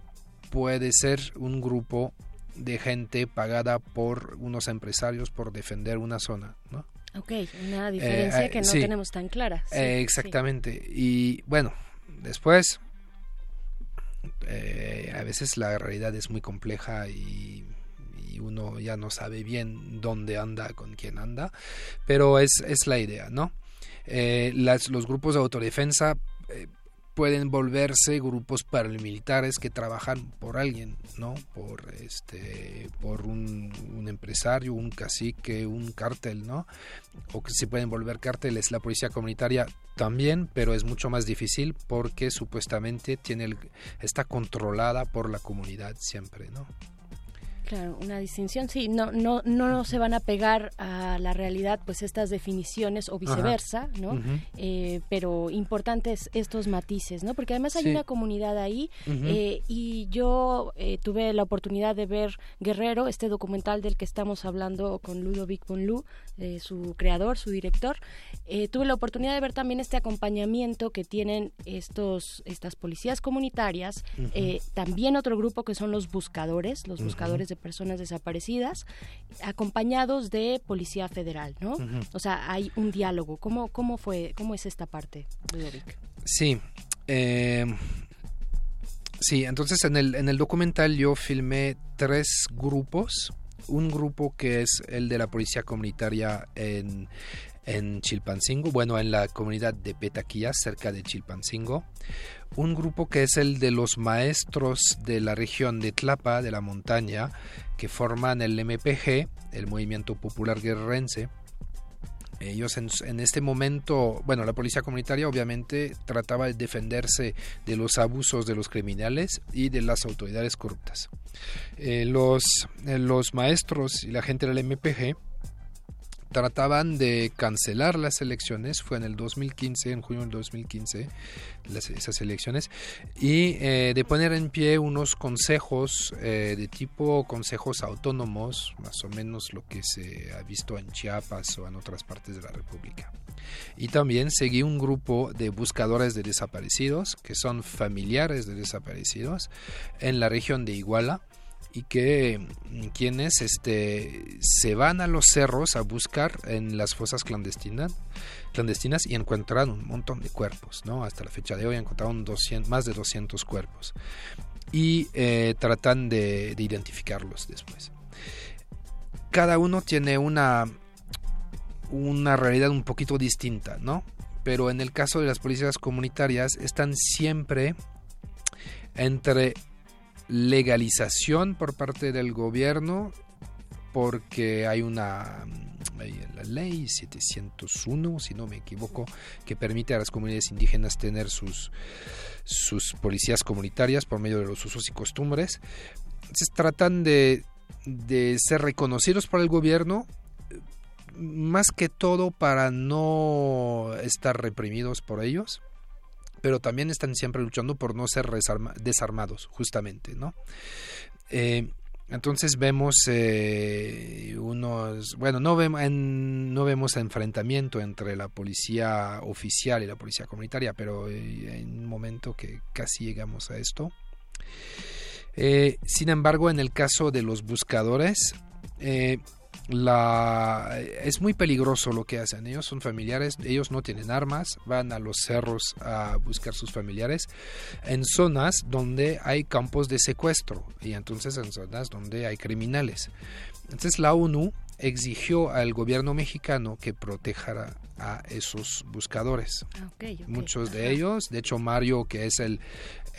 puede ser un grupo de gente pagada por unos empresarios por defender una zona, ¿no? Ok, una diferencia eh, que no sí. tenemos tan clara. Sí, Eh, exactamente. Y bueno, después, eh, a veces la realidad es muy compleja y, y uno ya no sabe bien dónde anda, con quién anda, pero es, es la idea, ¿no? Las, los grupos de autodefensa pueden volverse grupos paramilitares que trabajan por alguien, ¿no? Por este, por un, empresario, un cacique, un cártel, ¿no? O que se pueden volver cárteles. La policía comunitaria también, pero es mucho más difícil porque supuestamente tiene el- está controlada por la comunidad siempre, ¿no? Claro, una distinción, sí, no, no, no se van a pegar a la realidad, pues estas definiciones o viceversa, ¿no? Eh, pero importantes estos matices, ¿no? Porque además hay Sí. una comunidad ahí eh, y yo eh, tuve la oportunidad de ver Guerrero, este documental del que estamos hablando con Ludovic Bonlu, su creador, su director. Tuve la oportunidad de ver también este acompañamiento que tienen estos estas policías comunitarias, también otro grupo que son los buscadores, los buscadores de personas desaparecidas, acompañados de policía federal, ¿no? O sea, hay un diálogo. ¿Cómo cómo fue cómo es esta parte, Ludovic? Sí. eh, sí, entonces en el, en el documental yo filmé tres grupos. Un grupo que es el de la policía comunitaria en, en Chilpancingo, bueno, en la comunidad de Petaquillas, cerca de Chilpancingo. Un grupo que es el de los maestros de la región de Tlapa, de la montaña, que forman el MPG, el Movimiento Popular Guerrerense. Ellos en, en, este momento, bueno, la policía comunitaria obviamente trataba de defenderse de los abusos de los criminales y de las autoridades corruptas. Eh, los, eh, los maestros y la gente del MPG trataban de cancelar las elecciones, fue en el 2015, en junio del 2015, las, esas elecciones, y eh, de poner en pie unos consejos eh, de tipo consejos autónomos, más o menos lo que se ha visto en Chiapas o en otras partes de la República. Y también seguí un grupo de buscadores de desaparecidos, que son familiares de desaparecidos, en la región de Iguala, y que quienes este se van a los cerros a buscar en las fosas clandestinas clandestinas y encuentran un montón de cuerpos no hasta la fecha de hoy encontraron 200, más de 200 cuerpos. Y eh, tratan de, de identificarlos después. Cada uno tiene una una realidad un poquito distinta no pero en el caso de las policías comunitarias están siempre entre legalización por parte del gobierno porque hay una la ley 701 si no me equivoco que permite a las comunidades indígenas tener sus sus policías comunitarias por medio de los usos y costumbres. Entonces tratan de, de ser reconocidos por el gobierno más que todo para no estar reprimidos por ellos pero también están siempre luchando por no ser desarmados, justamente, ¿no? Eh, entonces vemos eh, unos, bueno, no, vemos no vemos enfrentamiento entre la policía oficial y la policía comunitaria, pero eh, en un momento que casi llegamos a esto. Eh, sin embargo, en el caso de los buscadores, eh, la es muy peligroso lo que hacen. Ellos son familiares ellos no tienen armas van a los cerros a buscar sus familiares en zonas donde hay campos de secuestro y entonces en zonas donde hay criminales. Entonces la ONU exigió al gobierno mexicano que protejara a esos buscadores. Okay, okay. muchos de ellos de hecho Mario que es el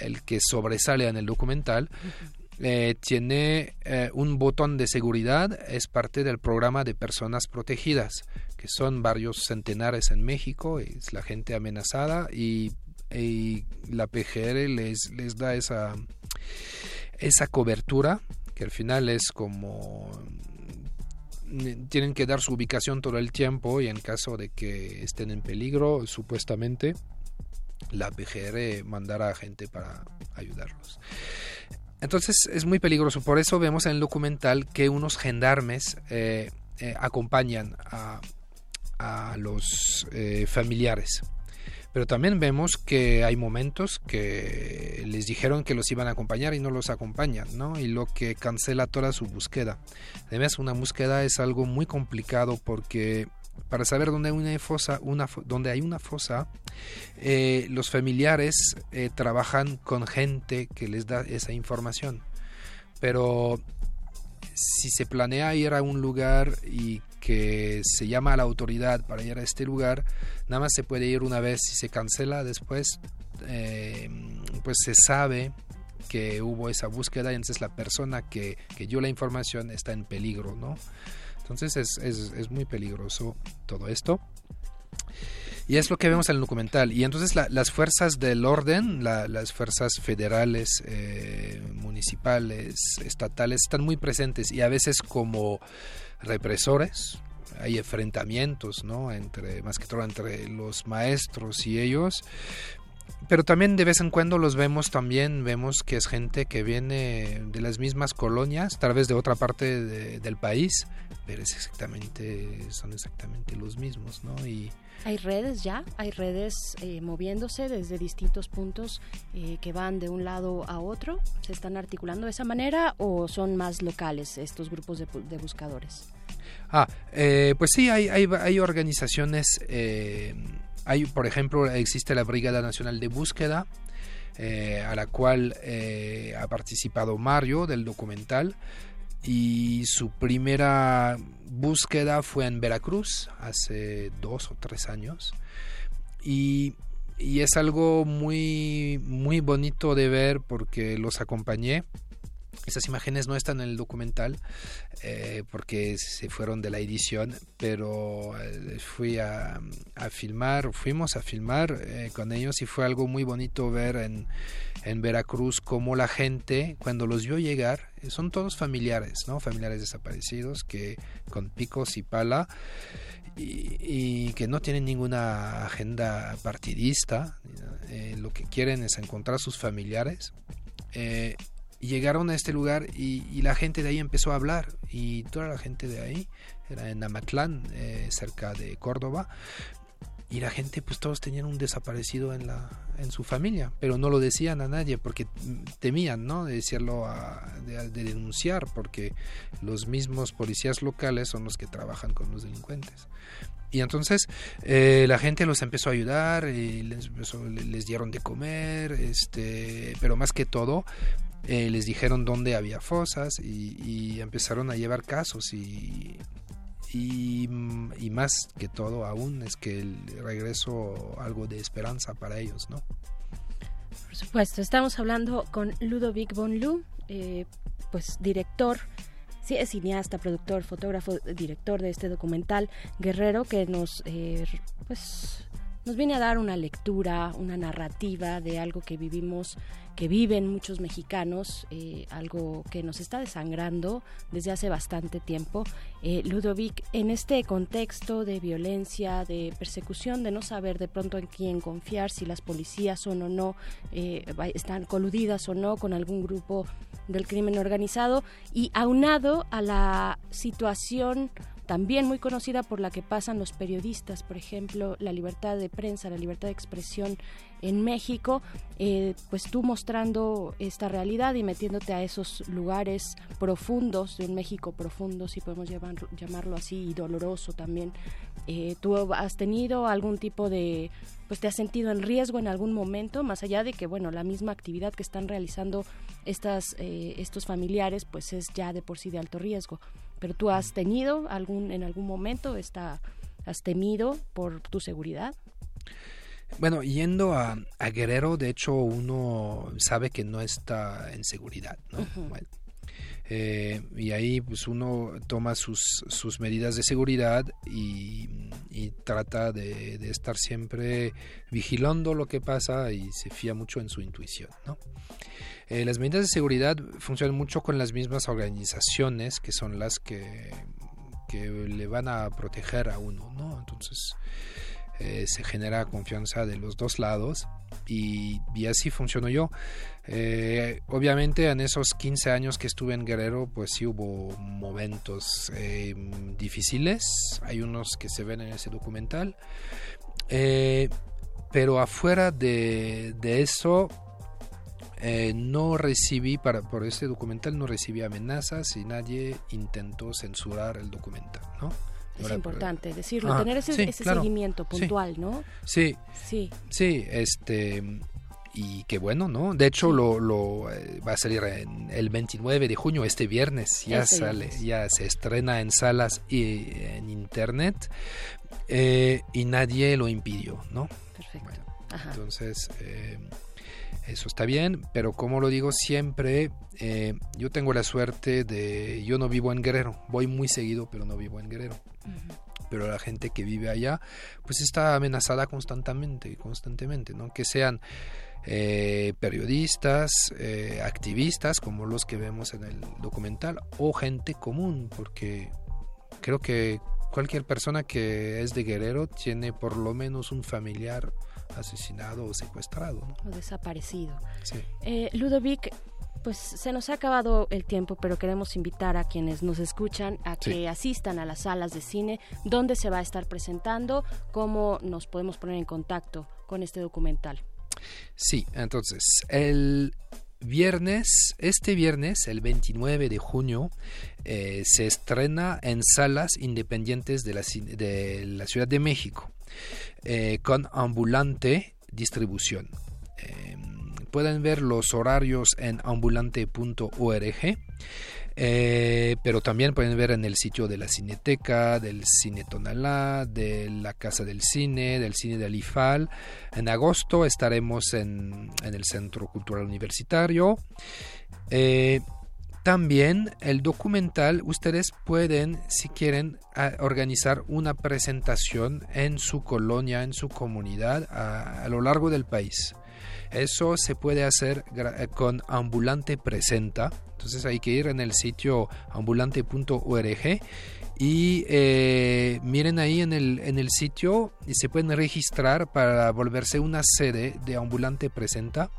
el que sobresale en el documental uh -huh eh, tiene eh, un botón de seguridad, es parte del programa de personas protegidas, que son varios centenares en México, es la gente amenazada y, y la PGR les, les da esa, esa cobertura, que al final es como mm, tienen que dar su ubicación todo el tiempo y en caso de que estén en peligro, supuestamente, la PGR mandará gente para ayudarlos. Entonces es muy peligroso. Por eso vemos en el documental que unos gendarmes eh, eh, acompañan a, los eh, familiares. Pero también vemos que hay momentos que les dijeron que los iban a acompañar y no los acompañan, ¿no? Y lo que cancela toda su búsqueda. Además, una búsqueda es algo muy complicado porque para saber dónde hay una fosa, una, donde hay una fosa, eh, los familiares eh, trabajan con gente que les da esa información. Pero si se planea ir a un lugar y que se llama a la autoridad para ir a este lugar, nada más se puede ir una vez. Si se cancela después, eh, pues se sabe que hubo esa búsqueda y entonces la persona que, que dio la información está en peligro, ¿no? Entonces es, es, es muy peligroso todo esto. Y es lo que vemos en el documental. Y entonces la- las fuerzas del orden, la- las fuerzas federales, eh, municipales, estatales, están muy presentes y a veces como represores. Hay enfrentamientos, ¿no? Entre, más que todo entre los maestros y ellos. Pero también de vez en cuando los vemos también, vemos que es gente que viene de las mismas colonias, tal vez de otra parte de- del país, pero es exactamente, son exactamente los mismos, ¿no? Y, Hay redes ya, hay redes eh, moviéndose desde distintos puntos eh, que van de un lado a otro. ¿Se están articulando de esa manera o son más locales estos grupos de, de buscadores? Ah, eh, pues sí, hay, hay, hay organizaciones, eh, hay, por ejemplo, existe la Brigada Nacional de Búsqueda, eh, a la cual eh, ha participado Mario del documental, y su primera búsqueda fue en Veracruz hace dos o tres años. Y, y es algo muy, muy bonito de ver porque los acompañé. Esas imágenes no están en el documental eh, porque se fueron de la edición, pero eh, fui a, filmar, fuimos a filmar eh, con ellos y fue algo muy bonito ver en, en Veracruz cómo la gente, cuando los vio llegar, son todos familiares, ¿no? Familiares desaparecidos que con picos y pala y, que no tienen ninguna agenda partidista, lo que quieren es encontrar a sus familiares. Llegaron a este lugar y, la gente de ahí empezó a hablar. Y toda la gente de ahí era en Amatlán, eh, cerca de Córdoba, y la gente pues todos tenían un desaparecido en la en su familia. Pero no lo decían a nadie porque temían no de decirlo de, de denunciar porque los mismos policías locales son los que trabajan con los delincuentes. Y entonces eh, la gente los empezó a ayudar y les, les dieron de comer este pero más que todo eh, les dijeron dónde había fosas y, empezaron a llevar casos y, y, y más que todo aún es que el regreso algo de esperanza para ellos, ¿no? Por supuesto, estamos hablando con Ludovic Bonlu, eh, pues director, sí, es cineasta, productor, fotógrafo, director de este documental Guerrero, que nos, eh, pues, nos viene a dar una lectura, una narrativa de algo que vivimos, que viven muchos mexicanos, eh, algo que nos está desangrando desde hace bastante tiempo. Eh, Ludovic, en este contexto de violencia, de persecución, de no saber de pronto en quién confiar, si las policías son o no, eh, están coludidas o no con algún grupo del crimen organizado, y aunado a la situación también muy conocida por la que pasan los periodistas, por ejemplo, la libertad de prensa, la libertad de expresión en México, eh, pues tú mostrando esta realidad y metiéndote a esos lugares profundos de un México profundo, si podemos llamar- llamarlo así, y doloroso también. Eh, ¿Tú has tenido algún tipo de, pues te has sentido en riesgo en algún momento, más allá de que, bueno, la misma actividad que están realizando estas, eh, estos familiares, pues es ya de por sí de alto riesgo? Pero tú has tenido algún, en algún momento esta, has temido por tu seguridad. Bueno, yendo a, a Guerrero, de hecho, uno sabe que no está en seguridad, ¿no? Bueno, eh, y ahí pues uno toma sus, sus medidas de seguridad y, y trata de, de estar siempre vigilando lo que pasa y se fía mucho en su intuición, ¿no? Eh, las medidas de seguridad funcionan mucho con las mismas organizaciones que son las que, que le van a proteger a uno, ¿no? Entonces eh, se genera confianza de los dos lados y, así funcionó yo. Eh, obviamente en esos 15 años que estuve en Guerrero pues sí hubo momentos eh, difíciles, hay unos que se ven en ese documental, pero afuera de, de eso eh, no recibí, para, por este documental no recibí amenazas y nadie intentó censurar el documental, ¿no? Es Ahora, importante decirlo, Ajá, tener ese, sí, ese claro, seguimiento sí. puntual, ¿no? Sí, Sí. sí, este y qué bueno, ¿no? De hecho lo, lo eh, va a salir en el 29 de junio, este viernes, ya Este sale, viernes. ya se estrena en salas y en internet eh, y nadie lo impidió, ¿no? Perfecto. Bueno, entonces eh, eso está bien, pero como lo digo siempre, eh, yo tengo la suerte de, yo no vivo en Guerrero, voy muy seguido, pero no vivo en Guerrero. Pero la gente que vive allá pues está amenazada constantemente constantemente no que sean eh, periodistas eh, activistas como los que vemos en el documental o gente común porque creo que cualquier persona que es de Guerrero tiene por lo menos un familiar asesinado o secuestrado ¿no? O desaparecido. Sí. Eh, Ludovic, pues se nos ha acabado el tiempo, pero queremos invitar a quienes nos escuchan a Sí. que asistan a las salas de cine, dónde se va a estar presentando, cómo nos podemos poner en contacto con este documental. Sí, entonces, el viernes, este viernes, el 29 de junio, eh, se estrena en salas independientes de la, de la Ciudad de México, eh, con ambulante distribución. Eh, pueden ver los horarios en ambulante.org. Eh, pero también pueden ver en el sitio de la Cineteca, del Cine Tonalá, de la Casa del Cine, del Cine del IFAL. En agosto estaremos en, en el Centro Cultural Universitario. Eh, también el documental, ustedes pueden, si quieren, organizar una presentación en su colonia, en su comunidad, a, lo largo del país. Eso se puede hacer eh, con Ambulante Presenta. Entonces hay que ir en el sitio ambulante.org y eh, miren ahí en el, en el sitio y se pueden registrar para volverse una sede de Ambulante Presenta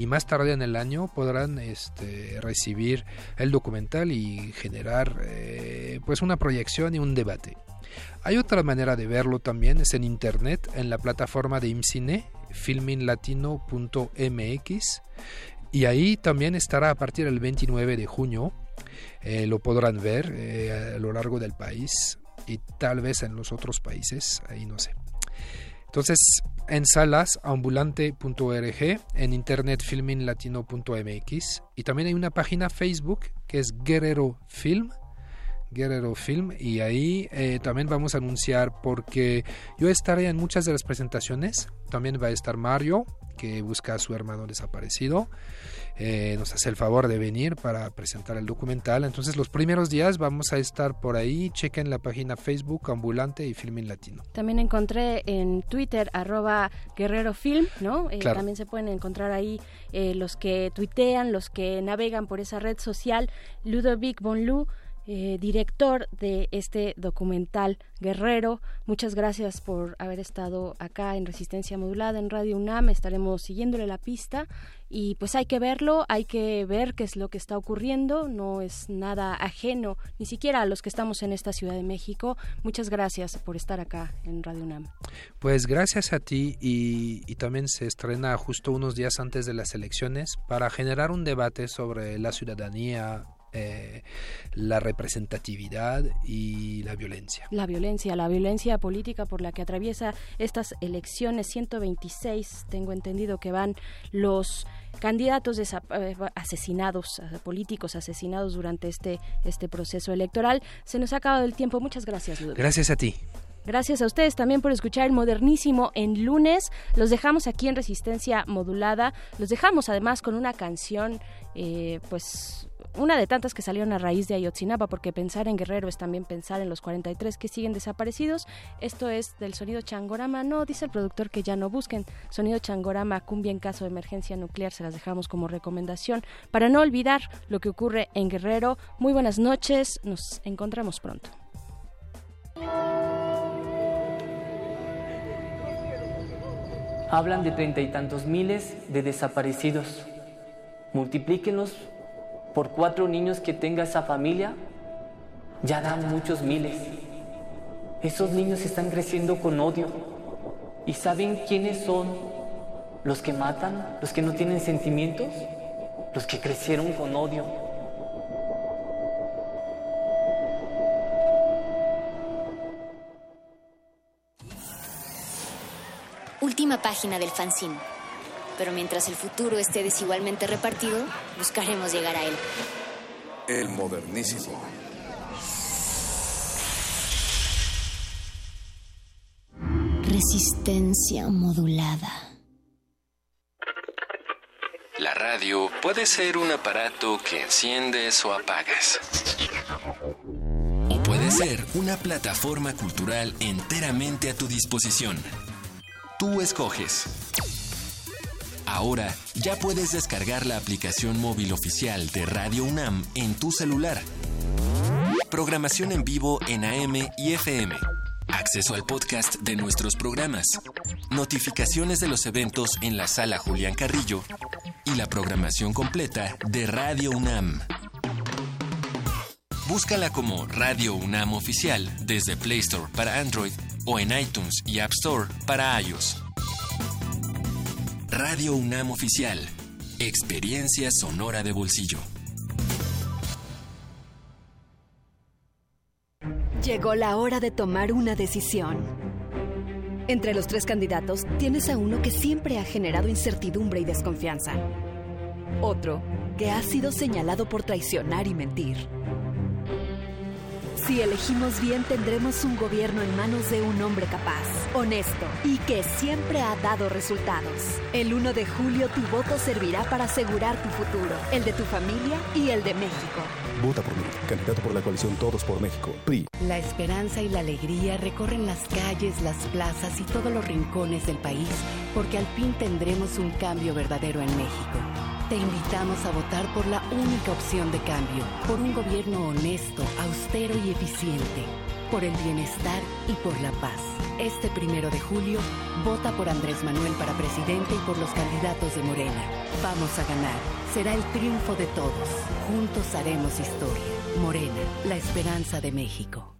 y más tarde en el año podrán este, recibir el documental y generar eh, pues una proyección y un debate. Hay otra manera de verlo también, es en internet, en la plataforma de IMCINE, filminlatino.mx, y ahí también estará a partir del 29 de junio. Eh, lo podrán ver eh, a lo largo del país y tal vez en los otros países, ahí no sé. Entonces, en salas ambulante.org, en internet filminlatino.mx y también hay una página Facebook que es Guerrero Film. Guerrero Film y ahí eh, también vamos a anunciar porque yo estaré en muchas de las presentaciones también va a estar Mario que busca a su hermano desaparecido eh, nos hace el favor de venir para presentar el documental entonces los primeros días vamos a estar por ahí chequen la página Facebook Ambulante y Filmin Latino También encontré en Twitter arroba Guerrero Film, ¿no? Eh, Claro. También se pueden encontrar ahí eh, los que tuitean, los que navegan por esa red social. Ludovic Bonlu, eh, director de este documental Guerrero. Muchas gracias por haber estado acá en Resistencia Modulada en Radio UNAM. Estaremos siguiéndole la pista y pues hay que verlo, hay que ver qué es lo que está ocurriendo. No es nada ajeno, ni siquiera a los que estamos en esta Ciudad de México. Muchas gracias por estar acá en Radio UNAM. Pues gracias a ti y, y también se estrena justo unos días antes de las elecciones para generar un debate sobre la ciudadanía, eh, la representatividad y la violencia. La violencia, la violencia política por la que atraviesa estas elecciones 126, tengo entendido que van los candidatos eh, asesinados, eh, políticos asesinados durante este, este proceso electoral. Se nos ha acabado el tiempo. Muchas gracias, Ludovic. Gracias a ti. Gracias a ustedes también por escuchar el modernísimo en lunes. Los dejamos aquí en Resistencia Modulada. Los dejamos además con una canción, eh, pues una de tantas que salieron a raíz de Ayotzinapa, porque pensar en Guerrero es también pensar en los 43 que siguen desaparecidos. Esto es del sonido Changorama. No, dice el productor que ya no busquen. Sonido Changorama, cumbia en caso de emergencia nuclear, se las dejamos como recomendación para no olvidar lo que ocurre en Guerrero. Muy buenas noches, nos encontramos pronto. Hablan de treinta y tantos miles de desaparecidos. Multiplíquenlos por cuatro niños que tenga esa familia, ya dan muchos miles. Esos niños están creciendo con odio. ¿Y saben quiénes son los que matan, los que no tienen sentimientos? Los que crecieron con odio. Última página del fanzine. Pero mientras el futuro esté desigualmente repartido, buscaremos llegar a él. El modernísimo. Resistencia modulada. La radio puede ser un aparato que enciendes o apagas. O puede ser una plataforma cultural enteramente a tu disposición. Tú escoges. Ahora ya puedes descargar la aplicación móvil oficial de Radio UNAM en tu celular. Programación en vivo en AM y FM. Acceso al podcast de nuestros programas. Notificaciones de los eventos en la sala Julián Carrillo. Y la programación completa de Radio UNAM. Búscala como Radio UNAM Oficial desde Play Store para Android o en iTunes y App Store para iOS. Radio UNAM Oficial. Experiencia sonora de bolsillo. Llegó la hora de tomar una decisión. Entre los tres candidatos tienes a uno que siempre ha generado incertidumbre y desconfianza. Otro que ha sido señalado por traicionar y mentir. Si elegimos bien, tendremos un gobierno en manos de un hombre capaz, honesto y que siempre ha dado resultados. El 1 de julio tu voto servirá para asegurar tu futuro, el de tu familia y el de México. Vota por mí, candidato por la coalición Todos por México, PRI. La esperanza y la alegría recorren las calles, las plazas y todos los rincones del país, porque al fin tendremos un cambio verdadero en México. Te invitamos a votar por la única opción de cambio, por un gobierno honesto, austero y eficiente, por el bienestar y por la paz. Este primero de julio, vota por Andrés Manuel para presidente y por los candidatos de Morena. Vamos a ganar. Será el triunfo de todos. Juntos haremos historia. Morena, la esperanza de México.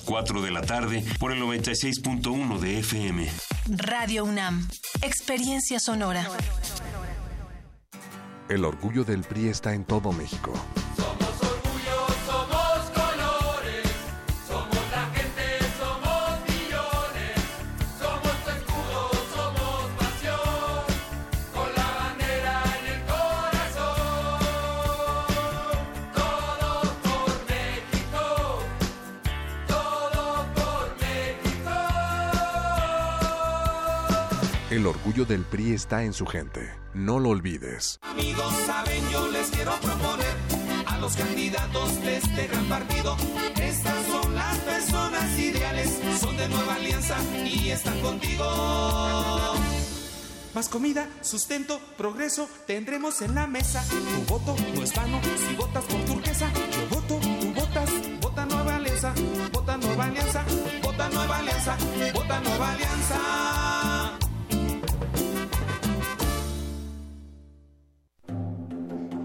4 de la tarde por el 96.1 de FM. Radio UNAM. Experiencia sonora. El orgullo del PRI está en todo México. Somos El orgullo del PRI está en su gente. No lo olvides. Amigos, saben, yo les quiero proponer a los candidatos de este gran partido. Estas son las personas ideales, son de nueva alianza y están contigo. Más comida, sustento, progreso tendremos en la mesa. Tu voto no es vano si votas por turquesa. Yo voto, tú votas, vota nueva alianza, vota nueva alianza, vota nueva alianza, vota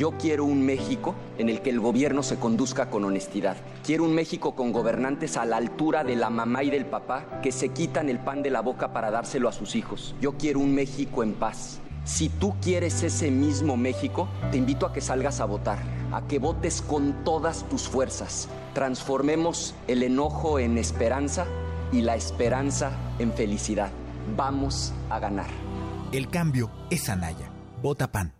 Yo quiero un México en el que el gobierno se conduzca con honestidad. Quiero un México con gobernantes a la altura de la mamá y del papá que se quitan el pan de la boca para dárselo a sus hijos. Yo quiero un México en paz. Si tú quieres ese mismo México, te invito a que salgas a votar, a que votes con todas tus fuerzas. Transformemos el enojo en esperanza y la esperanza en felicidad. Vamos a ganar. El cambio es Anaya. Vota PAN.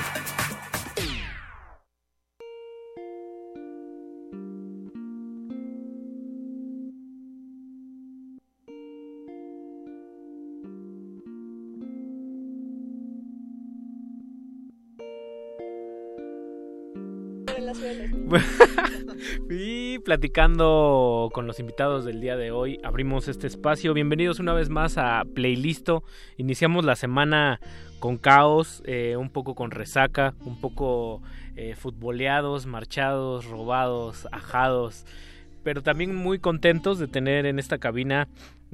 y platicando con los invitados del día de hoy, abrimos este espacio. Bienvenidos una vez más a Playlisto. Iniciamos la semana con caos, eh, un poco con resaca, un poco eh, futboleados, marchados, robados, ajados, pero también muy contentos de tener en esta cabina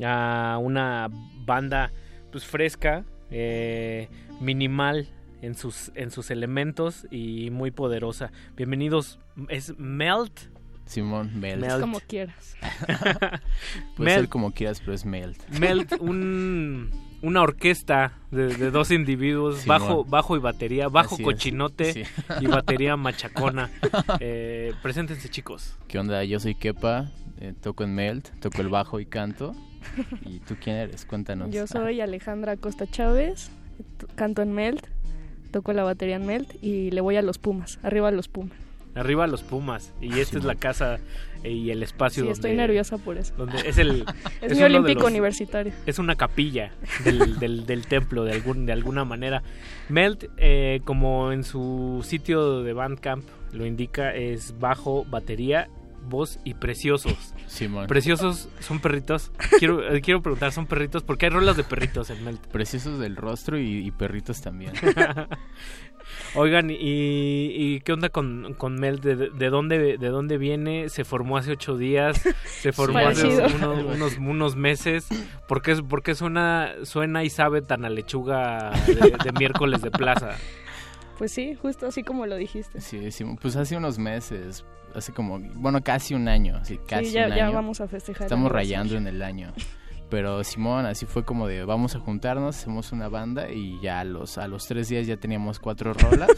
a una banda pues fresca, eh, minimal en sus, en sus elementos y muy poderosa. Bienvenidos, es Melt. Simón, Melt. Es como quieras. Puede ser como quieras, pero es Melt. Melt, un, una orquesta de, de dos individuos, bajo, bajo y batería, bajo Así cochinote sí. y batería machacona. Eh, preséntense chicos. ¿Qué onda? Yo soy Kepa, eh, toco en Melt, toco el bajo y canto. ¿Y tú quién eres? Cuéntanos. Yo soy Alejandra Costa Chávez, canto en Melt, toco la batería en Melt y le voy a los Pumas, arriba a los Pumas. Arriba los Pumas. Y esta es la casa eh, y el espacio Sí, donde... estoy nerviosa por eso. Donde es el... Es mi uno de olímpico los- universitario. Es una capilla del, del, del templo de, algún, de alguna manera. Melt, eh, como en su sitio de Bandcamp lo indica, es bajo, batería, voz y preciosos. Simón. Preciosos son perritos. Quiero, eh, quiero preguntar, ¿son perritos? Porque hay rolas de perritos en Melt. Preciosos del rostro y, y perritos también. Oigan, ¿y, y qué onda con, con Mel? ¿De, de dónde, ¿De dónde viene? ¿Se formó hace ocho días? ¿Se formó hace unos, unos meses? ¿Por qué, por qué suena, suena y sabe tan a lechuga de, de miércoles de plaza? Pues sí, justo así como lo dijiste. Sí, Simón. Pues hace unos meses, hace como, bueno, casi un año, sí, casi sí, ya, un ya año. vamos a festejar. Estamos rayando en el año. Pero Simón, así fue como de vamos a juntarnos, hacemos una banda y ya a los, a los tres días ya teníamos cuatro rolas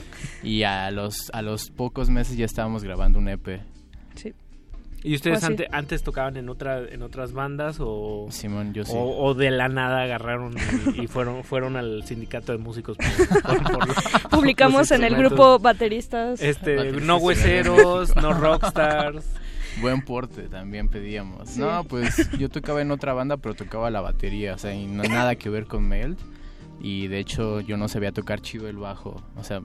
y a los, a los pocos meses ya estábamos grabando un EP. Sí. ¿Y ustedes Pues sí. ante- antes tocaban en otra en otras bandas o Simón, yo sí. o, o de la nada agarraron y, y fueron fueron al sindicato de músicos por- por- por los- Publicamos los en el grupo bateristas. Este, Bateristas no hueseros, no rockstars. Buen porte también pedíamos. Sí. No, pues yo tocaba en otra banda, pero tocaba la batería, o sea, y no nada que ver con Melt. Y de hecho yo no sabía tocar chido el bajo, o sea,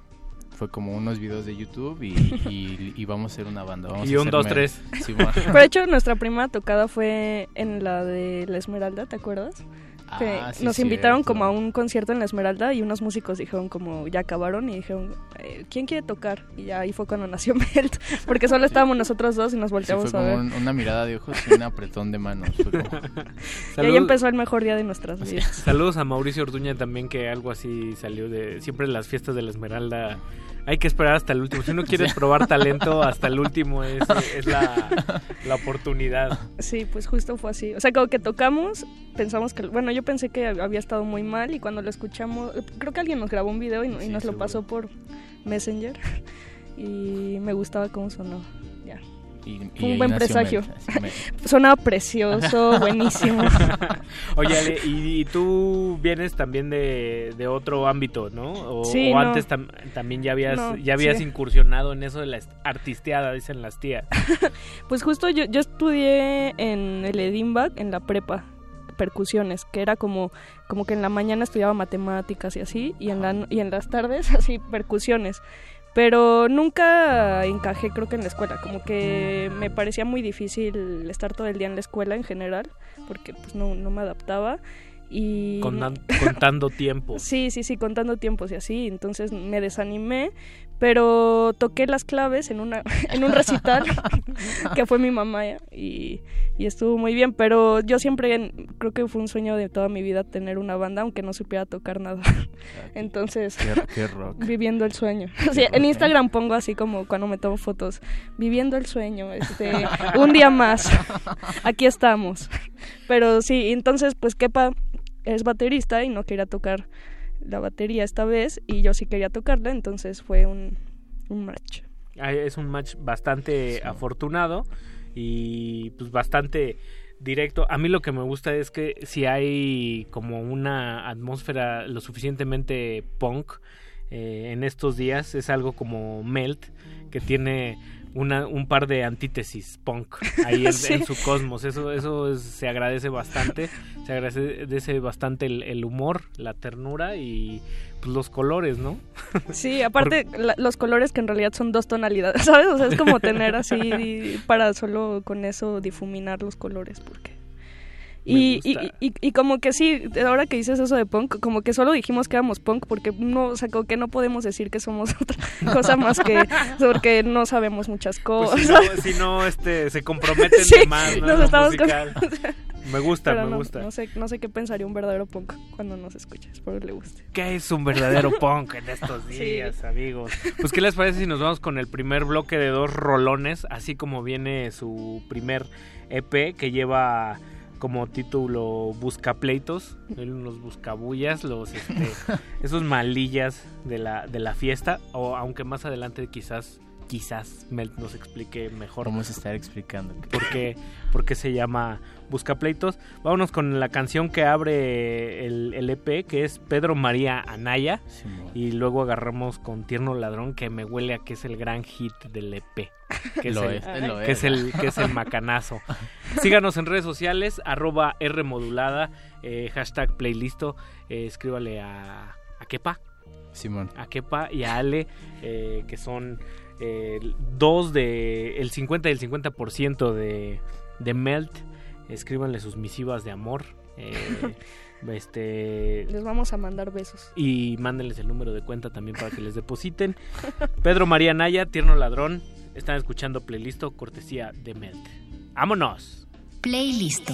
fue como unos videos de YouTube y, y, y vamos a hacer una banda. Vamos Y a un, dos, tres. Simón. Pero de hecho, nuestra primera tocada fue en la de La Esmeralda, ¿te acuerdas? Que Ah, sí, nos invitaron cierto. como a un concierto en La Esmeralda y unos músicos dijeron como ya acabaron y dijeron eh, ¿quién quiere tocar? Y ya ahí fue cuando nació Melt porque solo estábamos nosotros dos y nos Sí, volteamos fue a ver. como un- una mirada de ojos y un apretón de manos. fue como- Y ahí empezó el mejor día de nuestras vidas. Saludos a Mauricio Orduña también, que algo así salió de... Siempre en las fiestas de la Esmeralda hay que esperar hasta el último. Si uno quiere probar talento, hasta el último es, es la, la oportunidad. Sí, pues justo fue así. O sea, como que tocamos, pensamos que, bueno, yo pensé que había estado muy mal y cuando lo escuchamos, creo que alguien nos grabó un video y, y nos lo pasó por Messenger y me gustaba cómo sonó. Y- un buen presagio. Me- Sonaba precioso, buenísimo. Oye, Ale, y, y tú vienes también de, de otro ámbito, ¿no? O, Sí, o no. antes tam- también ya habías, No, ya habías sí. incursionado en eso de la artisteada, dicen las tías. Pues justo yo, yo estudié en el Edinburgh, en la prepa, percusiones, que era como, como que en la mañana estudiaba matemáticas y así, y en, la, y en las tardes así, percusiones. Pero nunca encajé creo que en la escuela, como que me parecía muy difícil estar todo el día en la escuela en general, porque pues no, no me adaptaba. Y Con dan- contando tiempo. Sí, sí, sí, contando tiempos y así. Entonces me desanimé, pero toqué las claves en, una, en un recital que fue mi mamá ya, y, y estuvo muy bien. Pero yo siempre creo que fue un sueño de toda mi vida tener una banda, aunque no supiera tocar nada. Entonces, Qué- qué rock. viviendo el sueño. O sea, en ¿eh? Instagram pongo así como cuando me tomo fotos, viviendo el sueño, este, un día más, aquí estamos. Pero sí, entonces pues Kepa es baterista y no quería tocar la batería esta vez y yo sí quería tocarla, entonces fue un, un match. Es un match bastante afortunado y pues bastante directo. A mí lo que me gusta es que si hay como una atmósfera lo suficientemente punk eh, en estos días, es algo como Melt, que tiene una, un par de antítesis punk ahí en, Sí. en su cosmos. Eso, eso es- se agradece bastante. Se agradece bastante el, el humor, la ternura y pues, los colores, ¿no? Sí, aparte la- los colores que en realidad son dos tonalidades, ¿sabes? O sea, es como tener así para solo con eso difuminar los colores, porque... Y, y, y, y como que sí, ahora que dices eso de punk, como que solo dijimos que éramos punk porque no, o sea, como que no podemos decir que somos otra cosa más que porque no sabemos muchas Pues cosas. si no, si no, este, se comprometen Sí, de más, ¿no? nos estamos con-. Me gusta, Pero me no, gusta. No sé, no sé qué pensaría un verdadero punk cuando nos escucha, espero le guste. ¿Qué es un verdadero punk en estos Sí. días, amigos? Pues, ¿qué les parece si nos vamos con el primer bloque de dos rolones? Así como viene su primer EP que lleva como título Buscapleitos, los buscabullas, los este, esos malillas de la, de la fiesta, o aunque más adelante quizás quizás Mel nos explique mejor Vamos a estar explicando. por qué, por qué se llama Buscapleitos. Vámonos con la canción que abre el, el EP, que es Pedro María Anaya. y luego agarramos con Tierno Ladrón, que me huele a que es el gran hit del EP. Que es, Lo el, es, lo que es. es el que es el macanazo. Síganos en redes sociales, arroba R modulada, eh, hashtag playlisto, eh, escríbale a, a Kepa. Simón. A Kepa y a Ale, eh, que son eh, dos de el 50 y el 50% de, de Melt. Escríbanle sus misivas de amor. eh, este Les vamos a mandar besos. y mándenles el número de cuenta también para que les depositen. Pedro María Naya, Tierno Ladrón, están escuchando Playlisto, cortesía de Melt. ¡Vámonos! Playlist.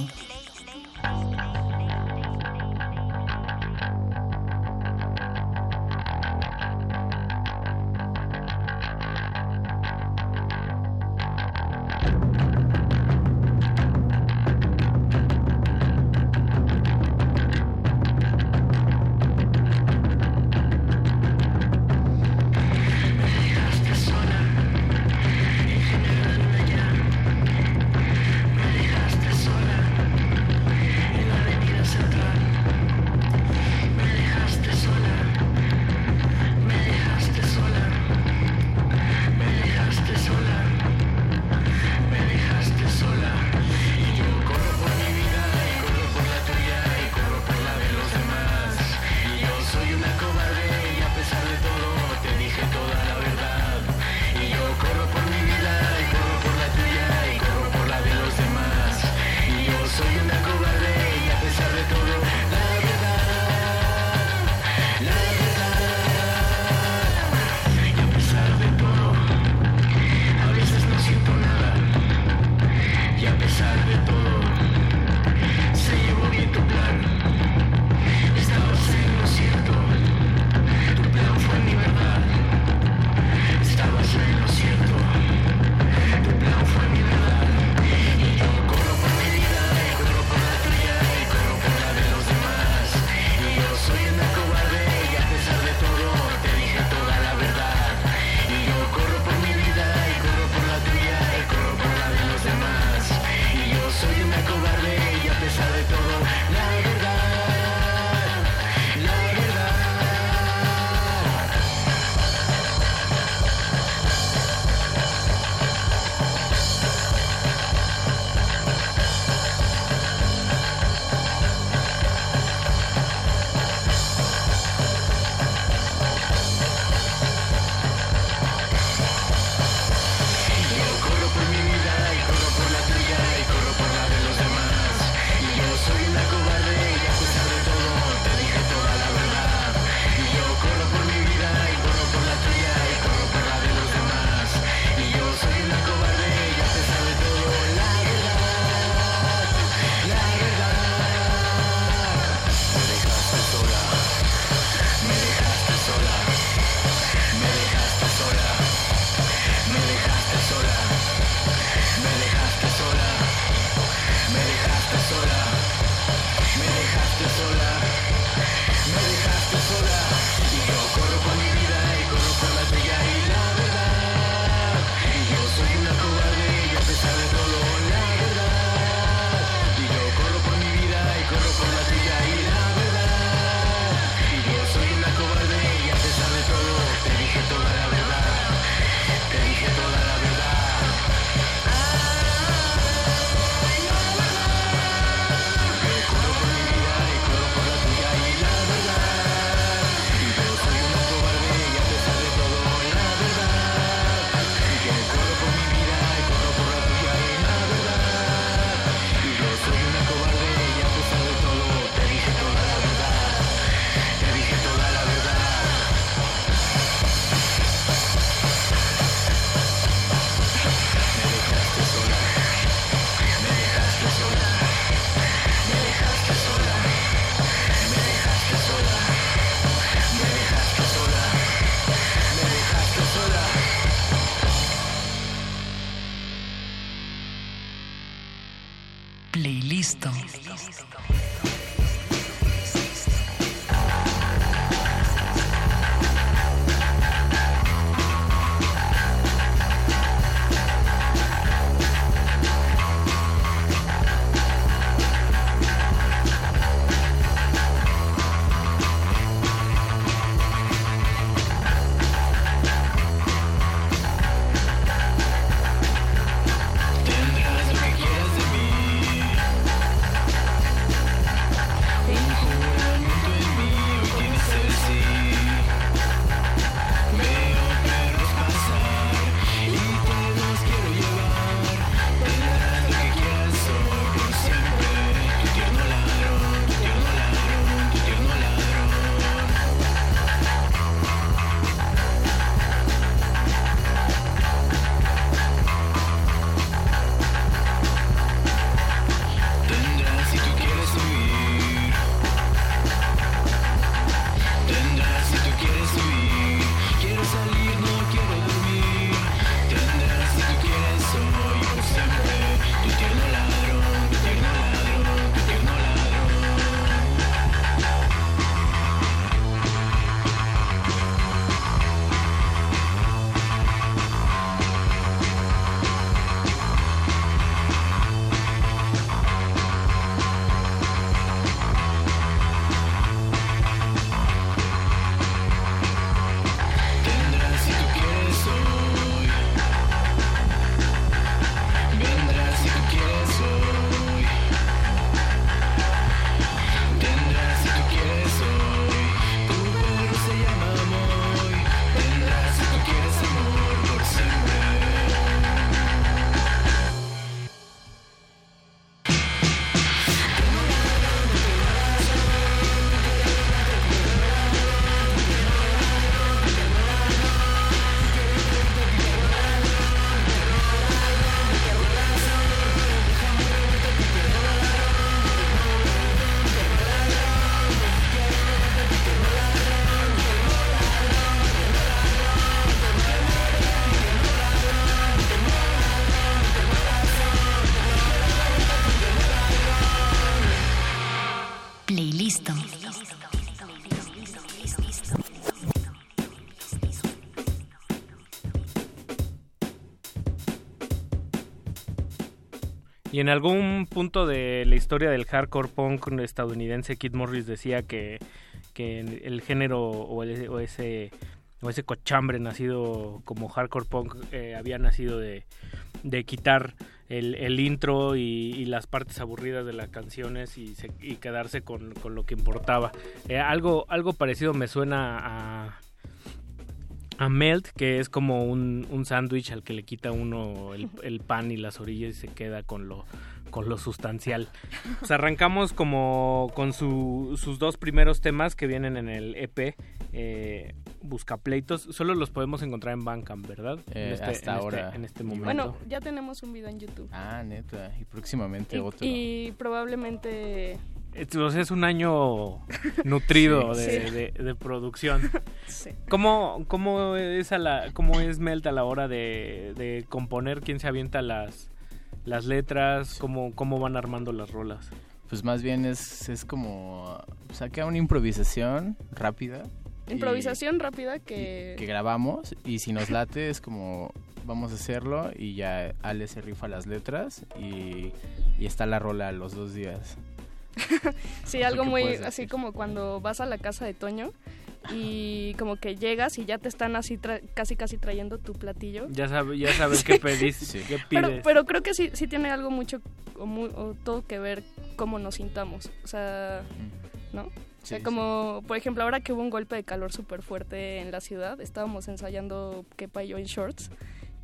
Y en algún punto de la historia del hardcore punk estadounidense, Kid Morris decía que, que el género o, ese o ese cochambre nacido como hardcore punk eh, había nacido de, de quitar el, intro y, y las partes aburridas de las canciones y, se- y quedarse con, con lo que importaba. Eh, algo, algo parecido me suena a, a Melt, que es como un, un sándwich al que le quita uno el, el pan y las orillas y se queda con lo, con lo sustancial. Pues arrancamos como con su- sus dos primeros temas que vienen en el EP. Eh, Buscapleitos, solo los podemos encontrar en Bandcamp, ¿verdad? Eh, en hasta ahora. en este momento. Bueno, ya tenemos un video en YouTube. Ah, neta. Y próximamente Y, otro. y probablemente es un año nutrido Sí. de, Sí. de- de producción. Sí. ¿Cómo, cómo, es a la, ¿Cómo es Melt a la hora de, de componer? ¿Quién se avienta las, las letras? ¿Cómo, ¿Cómo van armando las rolas? Pues más bien es, es como saca una improvisación rápida. y- improvisación rápida que... que grabamos y si nos late es como vamos a hacerlo y ya Ale se rifa las letras y, y está la rola a los dos días. Sí, algo muy así como cuando vas a la casa de Toño y como que llegas y ya te están así tra- casi casi trayendo tu platillo. Ya, sabe, ya sabes qué pedís, qué pides. Pero, pero creo que sí, sí tiene algo mucho o, todo que ver cómo nos sintamos. O sea, ¿no? O sea, Sí, como, por ejemplo, ahora que hubo un golpe de calor súper fuerte en la ciudad, estábamos ensayando Kepa y yo en shorts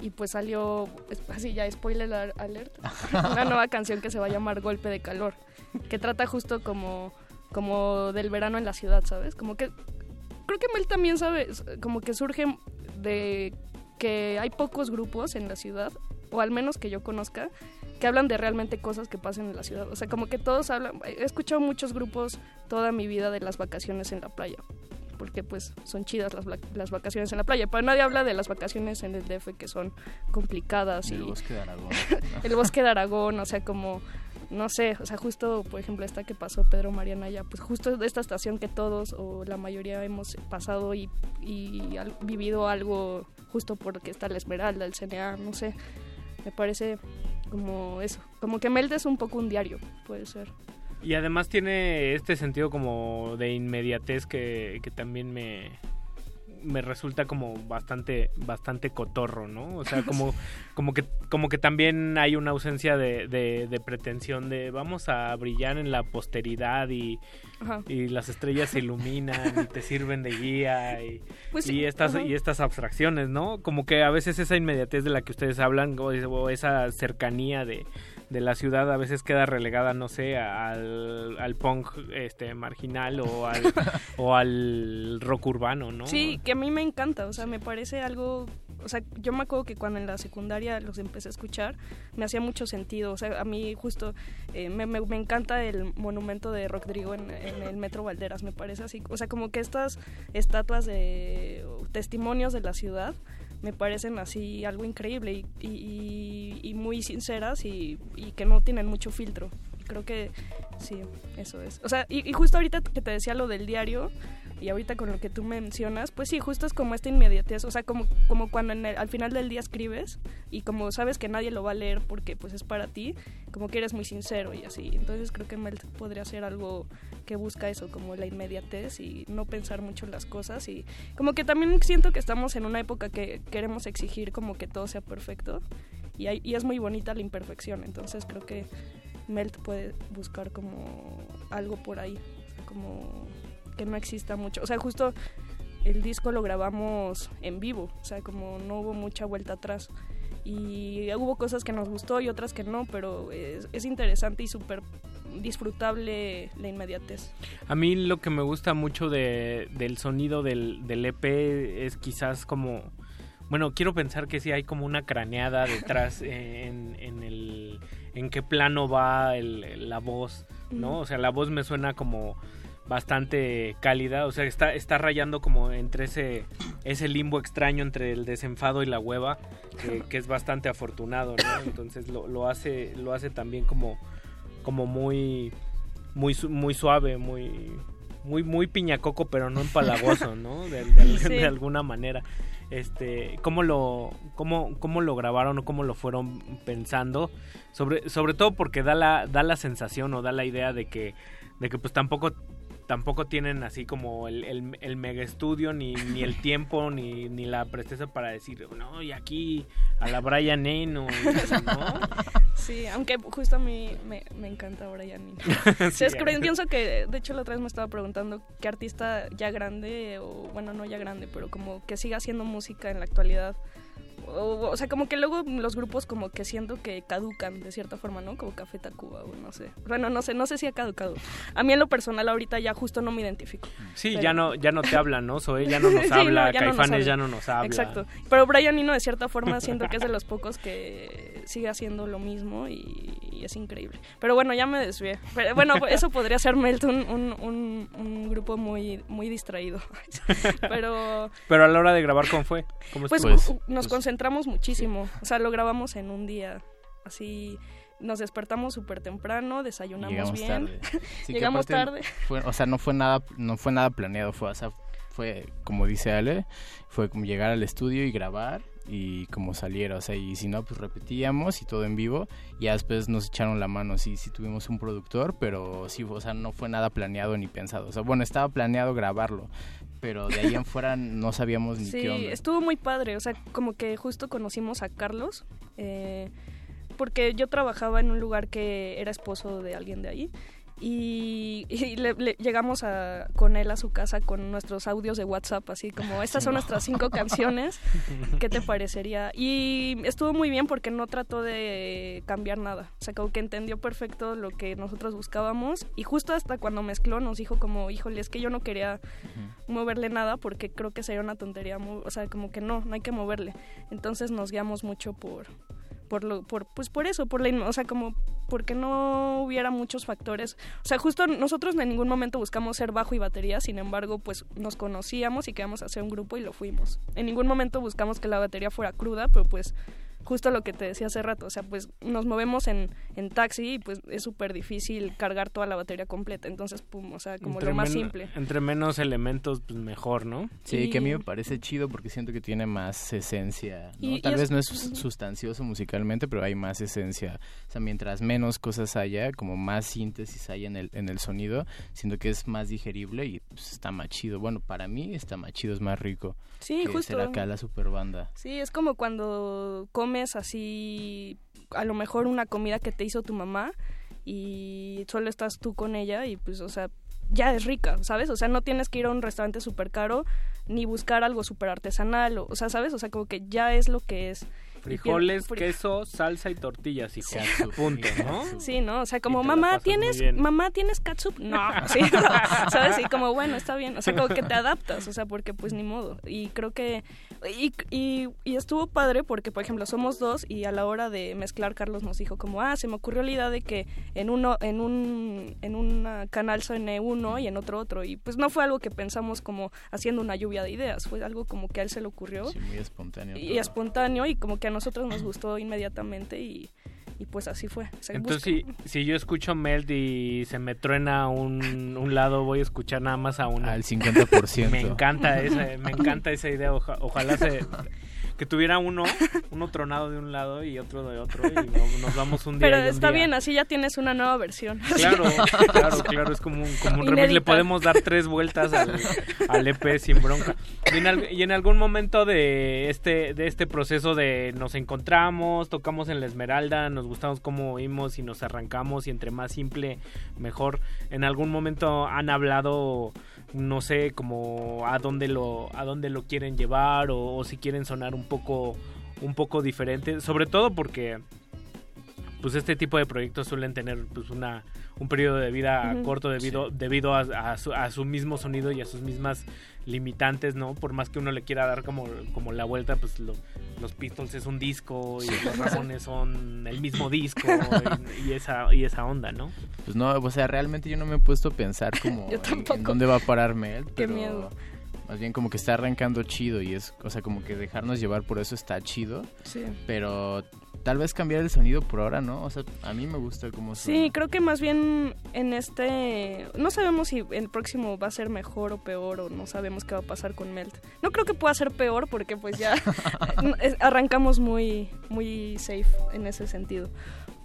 y pues salió, así ya, spoiler al- alert, una nueva canción que se va a llamar Golpe de Calor, que trata justo como, como del verano en la ciudad, ¿sabes? Como que, creo que Mel también sabe, como que surge de que hay pocos grupos en la ciudad, o al menos que yo conozca, que hablan de realmente cosas que pasan en la ciudad. O sea, como que todos hablan, he escuchado muchos grupos toda mi vida de las vacaciones en la playa, porque pues son chidas las, las vacaciones en la playa, pero nadie habla de las vacaciones en el DF que son complicadas y El bosque de Aragón. el bosque de Aragón, o sea, como no sé, o sea, justo, por ejemplo, esta que pasó Pedro Mariana ya, pues justo de esta estación que todos o la mayoría hemos pasado y, y vivido algo justo porque está la Esmeralda, el CNA, no sé, me parece como eso, como que Melde es un poco un diario, puede ser. Y además tiene este sentido como de inmediatez que, que también me, me resulta como bastante bastante cotorro, ¿no? O sea, como como que como que también hay una ausencia de, de, de pretensión de vamos a brillar en la posteridad y, y las estrellas se iluminan y te sirven de guía y, Pues y estas ajá. y estas abstracciones, ¿no? Como que a veces esa inmediatez de la que ustedes hablan o, o esa cercanía de, de la ciudad a veces queda relegada, no sé, al, al punk este marginal o al o al rock urbano, ¿no? Sí, que a mí me encanta, o sea, me parece algo, o sea, yo me acuerdo que cuando en la secundaria los empecé a escuchar, me hacía mucho sentido, o sea, a mí justo eh, me, me- me encanta el monumento de Rodrigo en, en el Metro Valderas, me parece así, o sea, como que estas estatuas de testimonios de la ciudad me parecen así algo increíble y, y- y- muy sinceras y, y que no tienen mucho filtro. Creo que sí, eso es. O sea, y, justo ahorita que te decía lo del diario, y ahorita con lo que tú mencionas, pues sí, justo es como esta inmediatez, o sea, como, como cuando en el- al final del día escribes y como sabes que nadie lo va a leer porque pues es para ti, como que eres muy sincero y así. Entonces creo que Melt podría ser algo que busca eso, como la inmediatez y no pensar mucho las cosas y como que también siento que estamos en una época que queremos exigir como que todo sea perfecto y, hay- y es muy bonita la imperfección, entonces creo que Melt puede buscar como algo por ahí, como que no exista mucho. O sea, justo el disco lo grabamos en vivo, o sea, como no hubo mucha vuelta atrás. Y hubo cosas que nos gustó y otras que no, pero es, es interesante y súper disfrutable la inmediatez. A mí lo que me gusta mucho de, del sonido del, del EP es quizás como... Bueno, quiero pensar que sí hay como una craneada detrás en, en el... En qué plano va el- la voz, ¿no? O sea, la voz me suena como bastante cálida, o sea, está, está rayando como entre ese, ese limbo extraño entre el desenfado y la hueva, que, que es bastante afortunado, ¿no? Entonces lo, lo hace, lo hace también como, como muy, muy, muy suave, muy, muy, muy piñacoco, pero no empalagoso, ¿no? De, de- Sí. de alguna manera. Este, ¿cómo lo, cómo, cómo lo grabaron o cómo lo fueron pensando? Sobre, sobre todo porque da la, da la sensación o da la idea de que, de que pues tampoco tampoco tienen así como el, el, el mega estudio ni, ni el tiempo ni, ni la presteza para decir no y aquí a la Brian Eno ¿no? Sí, aunque justo a mí me, me encanta Brian Eno. Sí, es que pienso que, de hecho, la otra vez me estaba preguntando qué artista ya grande, o bueno, no ya grande, pero como que siga haciendo música en la actualidad. O, o sea, como que luego los grupos como que siento que caducan de cierta forma, ¿no? Como Café Tacuba o no sé. Bueno, no sé, no sé si ha caducado. A mí en lo personal ahorita ya justo no me identifico. Sí, Pero- ya no ya no te hablan, ¿no? Zoe ya no nos Sí, habla, no, ya no nos Caifanes habla. ya no nos habla. Exacto. Pero Brian Eno de cierta forma siento que es de los pocos que sigue haciendo lo mismo y, y es increíble. Pero bueno, ya me desvié. Pero, bueno, eso podría ser Melt, un, un, un- un grupo muy, muy distraído. Pero Pero a la hora de grabar cómo fue? ¿Cómo pues nos concentramos muchísimo. O sea, lo grabamos en un día. Así nos despertamos súper temprano, desayunamos Llegamos bien. tarde. Sí, Llegamos tarde. fue- o sea, no fue nada, no fue nada planeado, fue, o sea, fue como dice Ale, fue como llegar al estudio y grabar y como saliera, o sea, y si no, pues repetíamos y todo en vivo, y ya después nos echaron la mano, sí, sí tuvimos un productor, pero sí, o sea, no fue nada planeado ni pensado, o sea, bueno, estaba planeado grabarlo, pero de ahí en fuera no sabíamos ni Sí, qué onda. estuvo muy padre. O sea, como que justo conocimos a Carlos. eh, porque yo trabajaba en un lugar que era esposo de alguien de ahí. Y, y le- le- llegamos a, con él a su casa con nuestros audios de WhatsApp, así como, estas son nuestras cinco canciones, ¿qué te parecería? Y estuvo muy bien porque no trató de cambiar nada, o sea, como que entendió perfecto lo que nosotros buscábamos y justo hasta cuando mezcló nos dijo como, híjole, es que yo no quería moverle nada porque creo que sería una tontería, o sea, como que no, no hay que moverle. Entonces nos guiamos mucho por por lo por pues por eso, por la, o sea, como porque no hubiera muchos factores. O sea, justo nosotros en ningún momento buscamos ser bajo y batería, sin embargo, pues nos conocíamos y queríamos hacer un grupo y lo fuimos. En ningún momento buscamos que la batería fuera cruda, pero pues justo lo que te decía hace rato, o sea, pues nos movemos en, en taxi y pues es súper difícil cargar toda la batería completa, entonces, pum, o sea, como Entre lo más simple. Entre menos elementos, pues mejor, ¿no? Sí, que a mí me parece chido porque siento que tiene más esencia. ¿no? Y- y Tal es- vez no es sustancioso musicalmente, pero hay más esencia. O sea, mientras menos cosas haya, como más síntesis hay en el, en el sonido, siento que es más digerible y pues, está más chido. Bueno, para mí está más chido, es más rico. Sí, que justo. ser acá la super banda. Sí, es como cuando comes así, a lo mejor una comida que te hizo tu mamá y solo estás tú con ella y pues, o sea, ya es rica, ¿sabes? O sea, no tienes que ir a un restaurante súper caro ni buscar algo súper artesanal, o, o sea, ¿sabes? O sea, como que ya es lo que es. Frijoles, fri- queso, salsa y tortillas, hijo. Punto, ¿no? Sí, ¿no? O sea, como mamá, ¿tienes mamá, ¿tienes catsup? No, sí, ¿sabes? Y como, bueno, está bien. O sea, como que te adaptas, o sea, porque pues ni modo. Y creo que... Y, y, y estuvo padre porque, por ejemplo, somos dos y a la hora de mezclar, Carlos nos dijo como, ah, se me ocurrió la idea de que en uno en un en una canal suene uno y en otro otro. Y pues no fue algo que pensamos como haciendo una lluvia de ideas, fue algo como que a él se le ocurrió Sí, muy espontáneo. y todo. espontáneo y como que a nosotros nos gustó inmediatamente y, y pues así fue. O sea, Entonces, si, si yo escucho Melt y se me truena un, un lado, voy a escuchar nada más a uno. Al 50%. Me encanta esa, me encanta esa idea. Oja- ojalá se, que tuviera uno, uno tronado de un lado y otro de otro y no- nos vamos un día. Pero y un está día. bien, así ya tienes una nueva versión. Claro, claro, claro, es como un, como un remix, le podemos dar tres vueltas al, al EP sin bronca. Y en, al- y en algún momento de este, de este proceso de nos encontramos, tocamos en la Esmeralda, nos gustamos cómo oímos y nos arrancamos y entre más simple, mejor. En algún momento han hablado, no sé, como a dónde lo, a dónde lo quieren llevar o, o si quieren sonar un poco, un poco diferente, sobre todo porque pues este tipo de proyectos suelen tener pues una un periodo de vida corto debido debido a, a su, a su mismo sonido y a sus mismas limitantes no por más que uno le quiera dar como como la vuelta pues lo- los Pistols es un disco y los Ramones son el mismo disco y, y esa y esa onda no Pues no, o sea, realmente yo no me he puesto a pensar como Yo en- tampoco. en, dónde va a parar Mel, Qué pero miedo. más bien como que está arrancando chido y es, o sea, como que dejarnos llevar por eso está chido, Sí. pero tal vez cambiar el sonido por ahora, ¿no? O sea, a mí me gusta cómo suena. Sí, creo que más bien en este... No sabemos si el próximo va a ser mejor o peor o no sabemos qué va a pasar con Melt. No creo que pueda ser peor porque pues ya arrancamos muy, muy safe en ese sentido.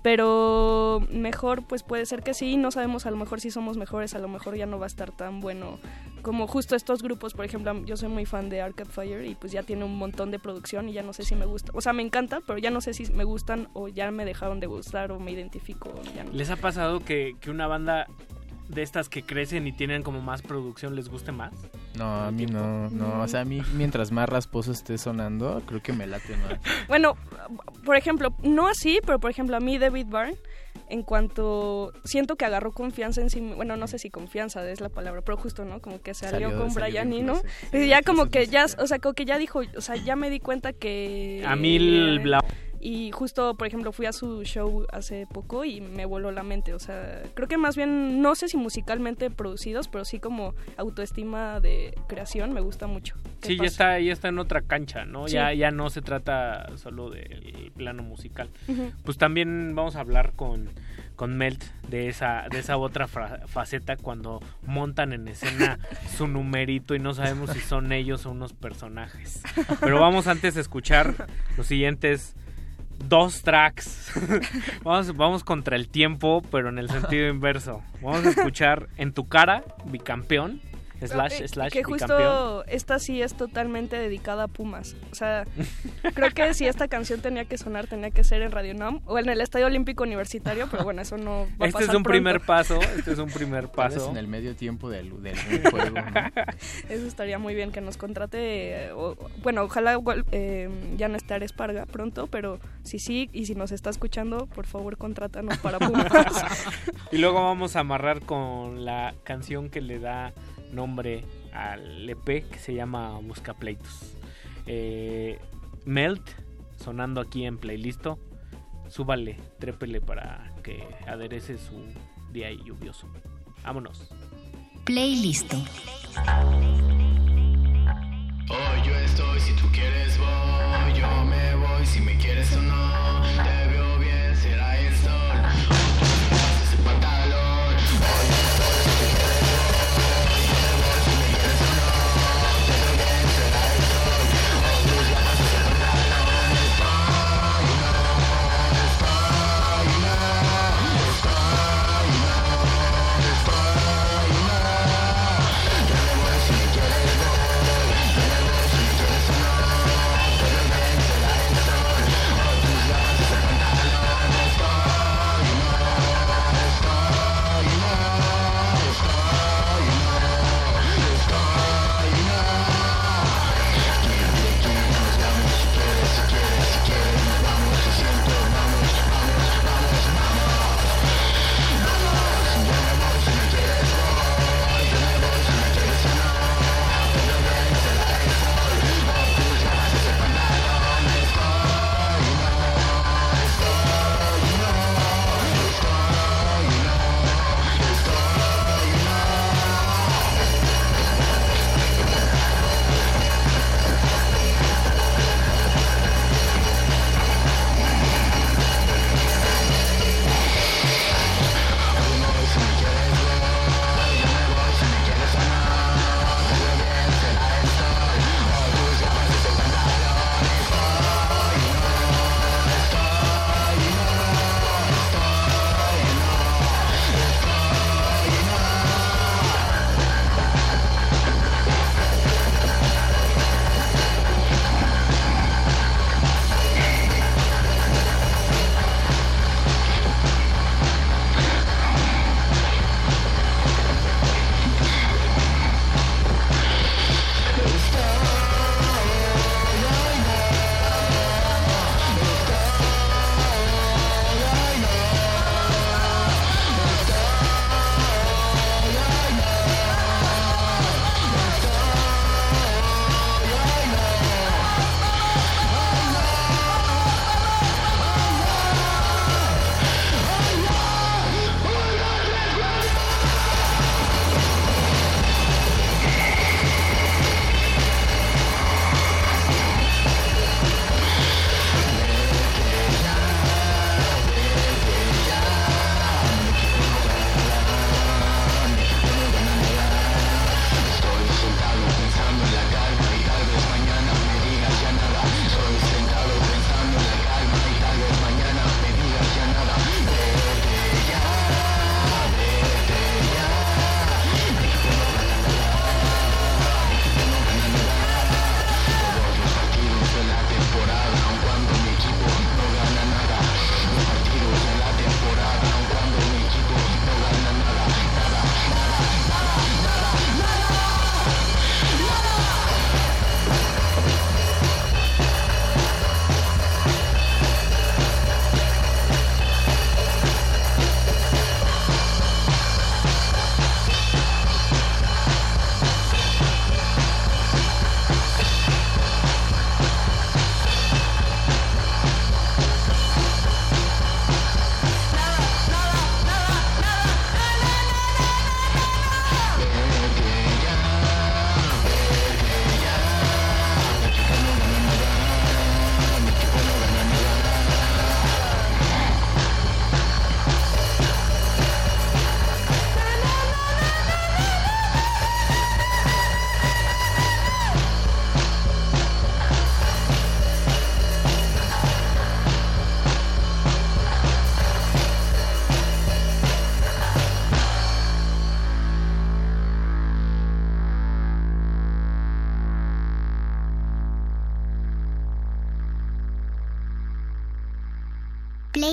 Pero mejor pues puede ser que sí, no sabemos a lo mejor si somos mejores, a lo mejor ya no va a estar tan bueno como justo estos grupos, por ejemplo, yo soy muy fan de Arcade Fire y pues ya tiene un montón de producción y ya no sé si me gusta, o sea, me encanta, pero ya no sé si me gustan o ya me dejaron de gustar o me identifico, ya les ha pasado que, que una banda de estas que crecen y tienen como más producción les guste más No, a mí no, no, o sea, a mí mientras más rasposo esté sonando, creo que me late más. Bueno, por ejemplo, no así, pero por ejemplo a mí David Byrne, en cuanto siento que agarró confianza en sí, bueno, no sé si confianza es la palabra, pero justo, ¿no? Como que salió, Salió- con salió Brian closet. Sí, y ya como que ya, o sea, como que ya dijo, o sea, ya me di cuenta que... a mí el bla- Y justo, por ejemplo, fui a su show hace poco y me voló la mente. O sea, creo que más bien, no sé si musicalmente producidos, pero sí como autoestima de creación me gusta mucho. ¿Qué Sí, ya está, ya está en otra cancha, ¿no? Sí. Ya, ya no se trata solo del plano musical. Pues también vamos a hablar con, con Melt de esa, de esa otra faceta cuando montan en escena su numerito y no sabemos si son ellos o unos personajes. Pero vamos antes a escuchar los siguientes dos tracks. vamos, contra el tiempo, pero en el sentido inverso. Vamos a escuchar En tu cara, bicampeón. Slash, Eh, slash, que bicampeón. justo esta sí es totalmente dedicada a Pumas. O sea, creo que si esta canción tenía que sonar, tenía que ser en Radio NAM o en el Estadio Olímpico Universitario, pero bueno, eso no va a Este pasar es un pronto. primer paso, este es un primer paso. en el medio tiempo del, del juego, ¿no? Eso estaría muy bien que nos contrate. eh, o- bueno, ojalá igual, eh, ya no estar Esparga pronto, pero si sí, y si nos está escuchando, por favor, contrátanos para Pumas. Y luego vamos a amarrar con la canción que le da nombre al EP que se llama Buscapleitos. Eh, Melt, sonando aquí en playlisto. Súbale, trépele para que aderece su día lluvioso. Vámonos. Playlist.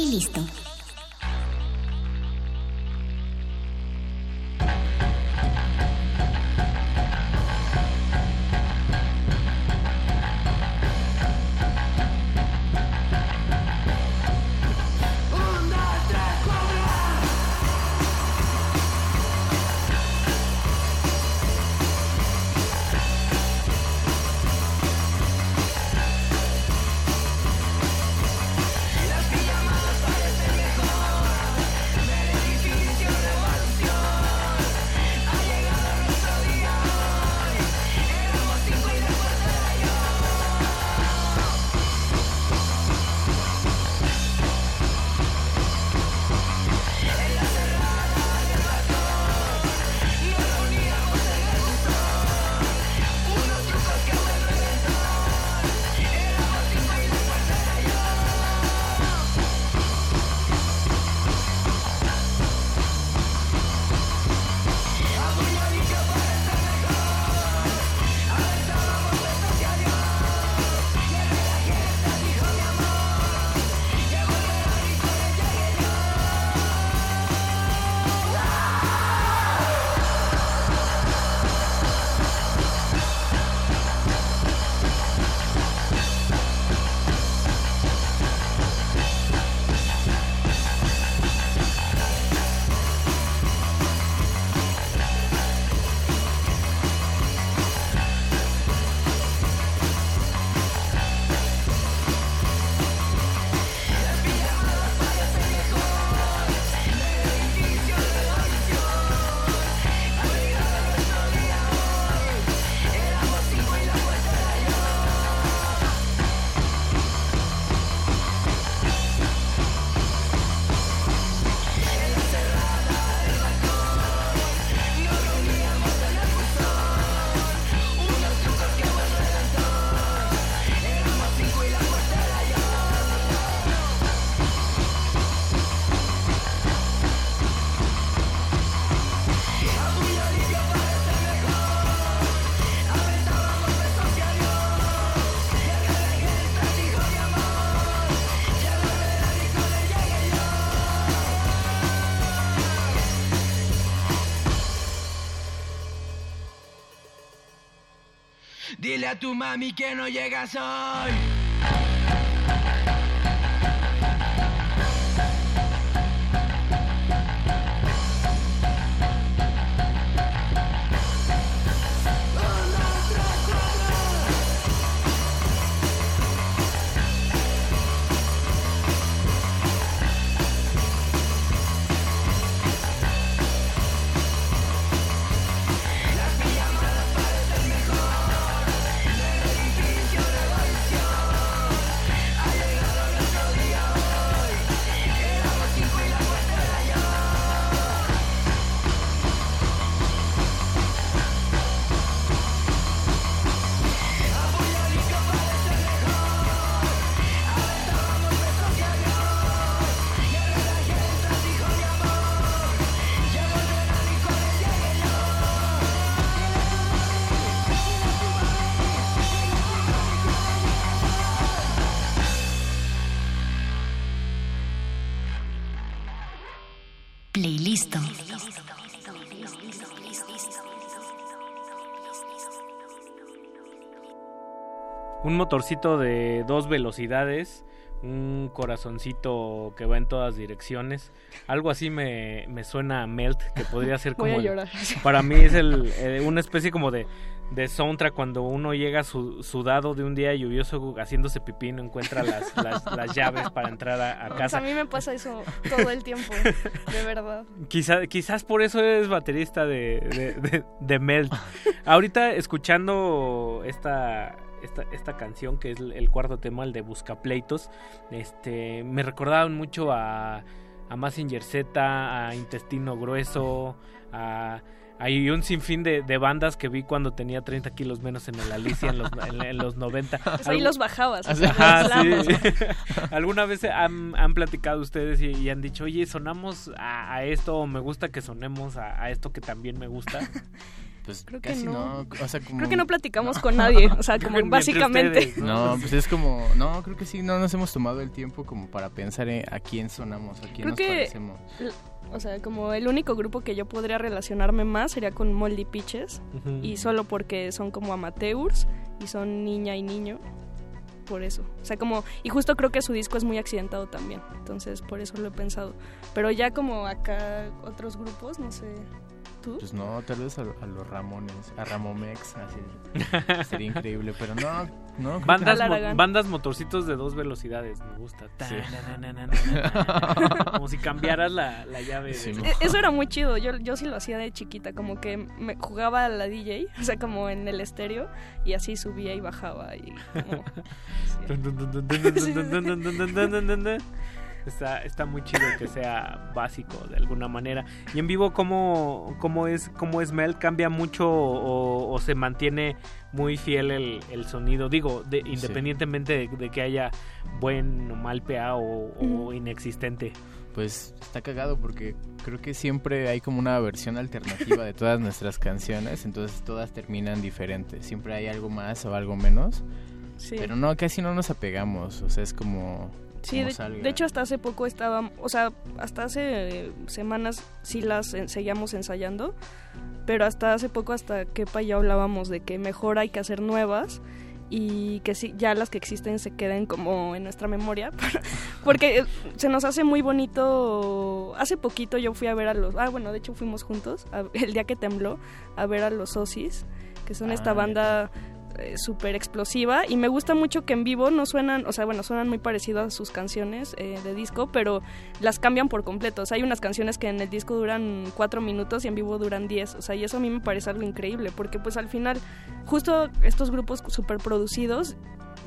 Playlisto. A tu mami que no llegas hoy. Motorcito de dos velocidades, un corazoncito que va en todas direcciones. Algo así me, me suena a Melt, que podría ser Voy como... el- para mí es el, eh, una especie como de, de soundtrack cuando uno llega su- sudado de un día lluvioso haciéndose pipí, no encuentra las, las, las llaves para entrar a, a Pues casa. a mí me pasa eso todo el tiempo, de verdad. Quizá, quizás por eso es baterista de, de, de- de Melt. Ahorita escuchando esta, esta, esta canción, que es el, cuarto tema, el de Buscapleitos, este, me recordaban mucho a, a Massinger Z, a Intestino Grueso, a... Hay un sinfín de, de bandas que vi cuando tenía 30 kilos menos en el Alicia en los, en, en los 90. Pues ahí Algu- los bajabas, Ajá, los sí. ¿Alguna vez han, han platicado ustedes y, y han dicho, oye, sonamos a, a esto o me gusta que sonemos a, a esto que también me gusta? Pues Creo que casi no. no. O sea, como... Creo que no platicamos con nadie, o sea, como que básicamente. ustedes, No, pues es como... No, creo que sí, no nos hemos tomado el tiempo como para pensar en a quién sonamos, a quién Creo nos que, parecemos. o sea, como el único grupo que yo podría relacionarme más sería con Moldy Pitches. Y solo porque son como amateurs y son niña y niño. Por eso. O sea, como. Y justo creo que su disco es muy accidentado también. Entonces, por eso lo he pensado. Pero ya como acá otros grupos, no sé. ¿Tú? Pues no, tal vez a, a los Ramones, a Ramomex, así. Sería increíble, pero no, no. Bandas, mo- bandas motorcitos de dos velocidades, me gusta. Sí. Como si cambiaras la, la llave. Sí, de- E- Eso era muy chido. Yo, yo sí lo hacía de chiquita. Como que me jugaba a la DJ. O sea, como en el estéreo. Y así subía y bajaba. Y como. Está, está muy chido que sea básico de alguna manera. Y en vivo, ¿cómo, cómo es, cómo es Mel? ¿Cambia mucho o, o se mantiene muy fiel el, el sonido? Digo, de, independientemente sí. de, de, que haya buen o mal PA o, o mm. inexistente pues está cagado porque creo que siempre hay como una versión alternativa de todas nuestras canciones, entonces todas terminan diferentes, siempre hay algo más o algo menos. Sí. Pero no, casi no nos apegamos, o sea, es como Sí, de, hecho hasta hace poco estaba, o sea, hasta hace eh, semanas sí las eh, seguíamos ensayando, pero hasta hace poco, hasta Kepa y yo hablábamos de que mejor hay que hacer nuevas y que sí, ya las que existen se queden como en nuestra memoria, porque se nos hace muy bonito. Hace poquito yo fui a ver a los, ah bueno, de hecho fuimos juntos, a- el día que tembló, a ver a los Osis, que son esta Ah, banda eh, súper explosiva y me gusta mucho que en vivo no suenan, o sea, bueno, suenan muy parecidas a sus canciones eh, de disco, pero las cambian por completo. O sea, hay unas canciones que en el disco duran cuatro minutos y en vivo duran diez. O sea, y eso a mí me parece algo increíble, porque pues al final, justo estos grupos súper producidos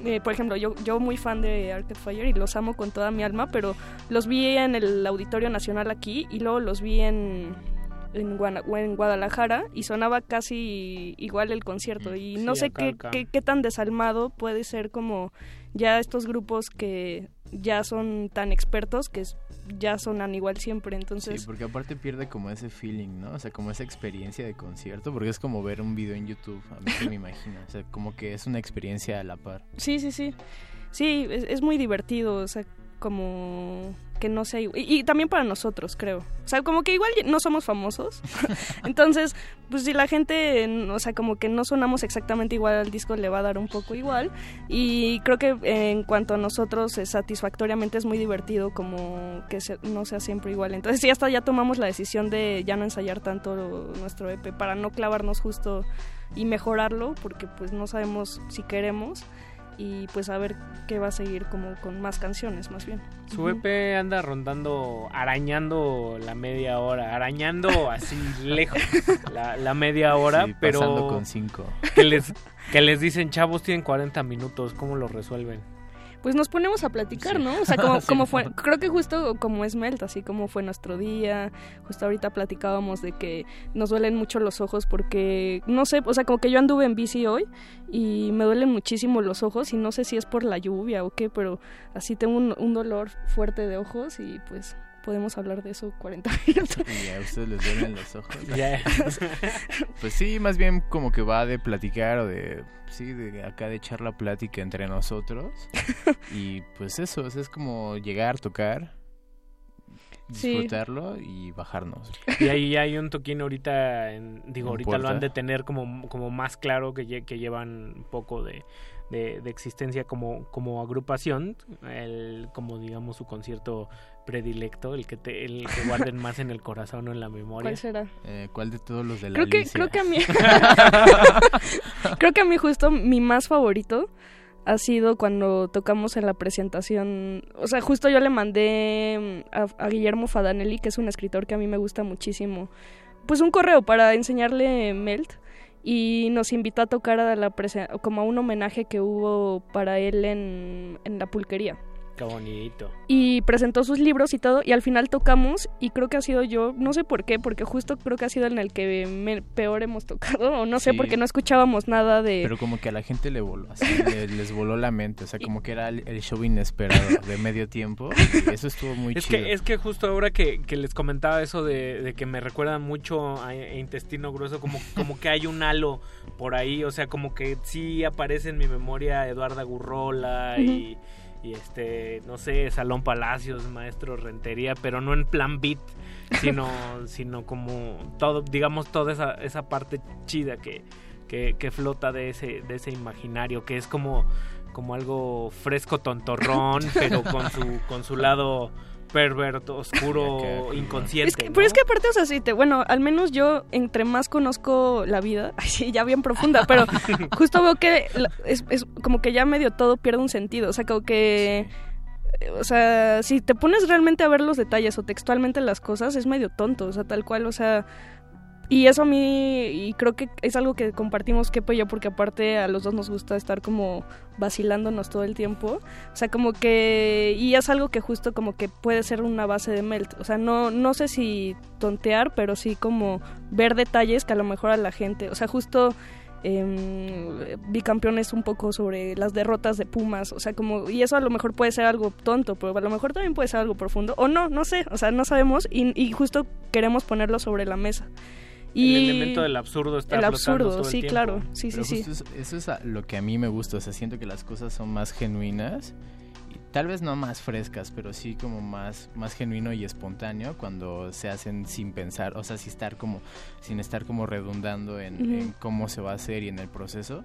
eh, por ejemplo, yo, yo muy fan de Arcade Fire y los amo con toda mi alma, pero los vi en el Auditorio Nacional aquí y luego los vi en, en, Guana- en Guadalajara y sonaba casi igual el concierto y no Sí, sé acá, qué, acá. qué, qué tan desalmado puede ser como ya estos grupos que ya son tan expertos que ya sonan igual siempre, entonces... Sí, porque aparte pierde como ese feeling, ¿no? O sea, como esa experiencia de concierto, porque es como ver un video en YouTube, a mí se me imagino. O sea, como que es una experiencia a la par. Sí, sí, sí. Sí, es, es muy divertido, o sea, como que no sé, y, y también para nosotros, creo. O sea, como que igual no somos famosos. Entonces, pues si la gente, o sea, como que no sonamos exactamente igual al disco, le va a dar un poco igual. Y creo que en cuanto a nosotros, eh, satisfactoriamente es muy divertido como que se- no sea siempre igual. Entonces, sí, hasta ya tomamos la decisión de ya no ensayar tanto nuestro EP para no clavarnos justo y mejorarlo, porque pues no sabemos si queremos y pues a ver qué va a seguir como con más canciones más bien. Su EP anda rondando, arañando la media hora, arañando así lejos la, la media hora, Sí, pero pasando con cinco. Que les, que les dicen, chavos, tienen 40 minutos, ¿cómo lo resuelven? Pues nos ponemos a platicar, ¿no? O sea, como, Sí. como fue, creo que justo como es Melt, así como fue nuestro día, justo ahorita platicábamos de que nos duelen mucho los ojos porque, no sé, o sea, como que yo anduve en bici hoy y me duelen muchísimo los ojos y no sé si es por la lluvia o qué, pero así tengo un, un dolor fuerte de ojos y pues podemos hablar de eso 40 minutos. Y a ustedes les duelen los ojos. Pues sí, más bien como que va de platicar o de, sí, de acá de echar la plática entre nosotros. y pues eso, es como llegar, tocar, Sí. disfrutarlo y bajarnos. Y ahí hay un toquín ahorita, en- digo, ¿En ahorita lo han de tener como, como más claro que, lle- que llevan un poco de, de, de existencia como, como agrupación, el, como digamos su concierto predilecto, el que te, el que guarden más en el corazón o en la memoria. ¿Cuál será? Eh, ¿Cuál de todos los de la Creo que, Alicia? creo que a mí. creo que a mí justo mi más favorito ha sido cuando tocamos en la presentación. O sea, justo yo le mandé mm, a, a Guillermo Fadanelli, que es un escritor que a mí me gusta muchísimo, pues un correo para enseñarle Melt. Y nos invitó a tocar a la como a un homenaje que hubo para él en, en la pulquería. Qué bonito. y presentó sus libros y todo y al final tocamos y creo que ha sido yo, no sé por qué, porque justo creo que ha sido en el que me- peor hemos tocado o no sé, Sí. porque no escuchábamos nada de... Pero como que a la gente le voló, así, le- les voló la mente, o sea, como que era el, el show inesperado de medio tiempo. y eso estuvo muy Es chido. que, es que justo ahora que, que les comentaba eso de, de que me recuerda mucho a, a intestino grueso, como, como que hay un halo por ahí, o sea, como que sí aparece en mi memoria Eduarda Gurrola y, y este, no sé, Salón Palacios, Maestro Rentería, pero no en plan beat, sino, sino como todo, digamos, toda esa, esa parte chida que, que, que flota de ese, de ese imaginario, que es como, como algo fresco tontorrón, pero con su, con su lado perverto, oscuro, inconsciente. Es que, ¿no? Pero es que aparte, o sea, sí te, bueno, al menos yo entre más conozco la vida, ya bien profunda, pero justo veo que es, es como que ya medio todo pierde un sentido, o sea, como que... O sea, si te pones realmente a ver los detalles o textualmente las cosas, es medio tonto, o sea, tal cual, o sea... Y eso a mí, y creo que es algo que compartimos Kepo y yo, porque aparte a los dos nos gusta estar como vacilándonos todo el tiempo. O sea, como que, y es algo que justo como que puede ser una base de Melt. O sea, no, no sé si tontear, pero sí como ver detalles que a lo mejor a la gente, o sea, justo eh, bicampeones un poco sobre las derrotas de Pumas, o sea, como, y eso a lo mejor puede ser algo tonto, pero a lo mejor también puede ser algo profundo, o no, no sé, o sea, no sabemos, y justo queremos ponerlo sobre la mesa. Y El elemento del absurdo está el absurdo, todo el sí, tiempo. claro, sí, sí, Pero sí. justo Eso, eso es a- lo que a mí me gusta, o sea, siento que las cosas son más genuinas, y tal vez no más frescas, pero sí como más, más genuino y espontáneo cuando se hacen sin pensar, o sea, sin estar como, sin estar como redundando en cómo se va a hacer y en el proceso.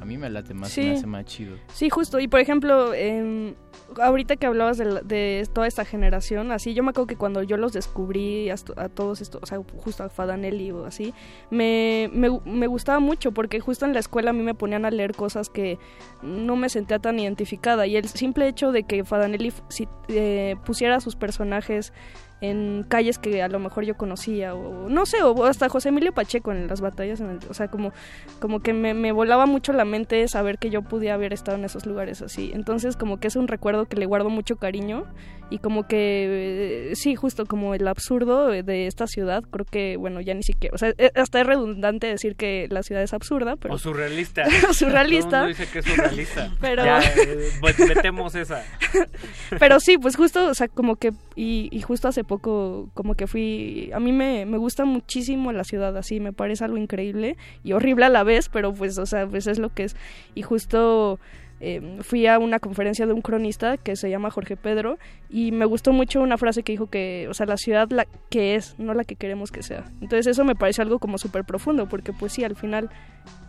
A mí me late más, Sí. me hace más chido. Sí, justo. Y por ejemplo, em, ahorita que hablabas de, la- de toda esta generación, así, yo me acuerdo que cuando yo los descubrí a, a todos estos, o sea, justo a Fadanelli o así, me, me, me gustaba mucho porque justo en la escuela a mí me ponían a leer cosas que no me sentía tan identificada. Y el simple hecho de que Fadanelli si, eh, pusiera a sus personajes en calles que a lo mejor yo conocía o no sé o hasta José Emilio Pacheco en las batallas en el- o sea como como que me, me volaba mucho la mente saber que yo podía haber estado en esos lugares así entonces como que es un recuerdo que le guardo mucho cariño y como que eh, sí justo como el absurdo de esta ciudad creo que bueno ya ni siquiera o sea eh, hasta es redundante decir que la ciudad es absurda pero O surrealista. O surrealista. Todo el mundo dice que es surrealista. Pero- Ya, eh, metemos esa. Pero sí, pues justo, o sea, como que, y, y justo hace poco, como que fui, a mí me, me gusta muchísimo la ciudad, así, me parece algo increíble y horrible a la vez, pero pues, o sea, pues es lo que es. Y justo eh, fui a una conferencia de un cronista que se llama Jorge Pedro y me gustó mucho una frase que dijo que, o sea, la ciudad la que es, no la que queremos que sea. Entonces eso me parece algo como súper profundo, porque pues sí, al final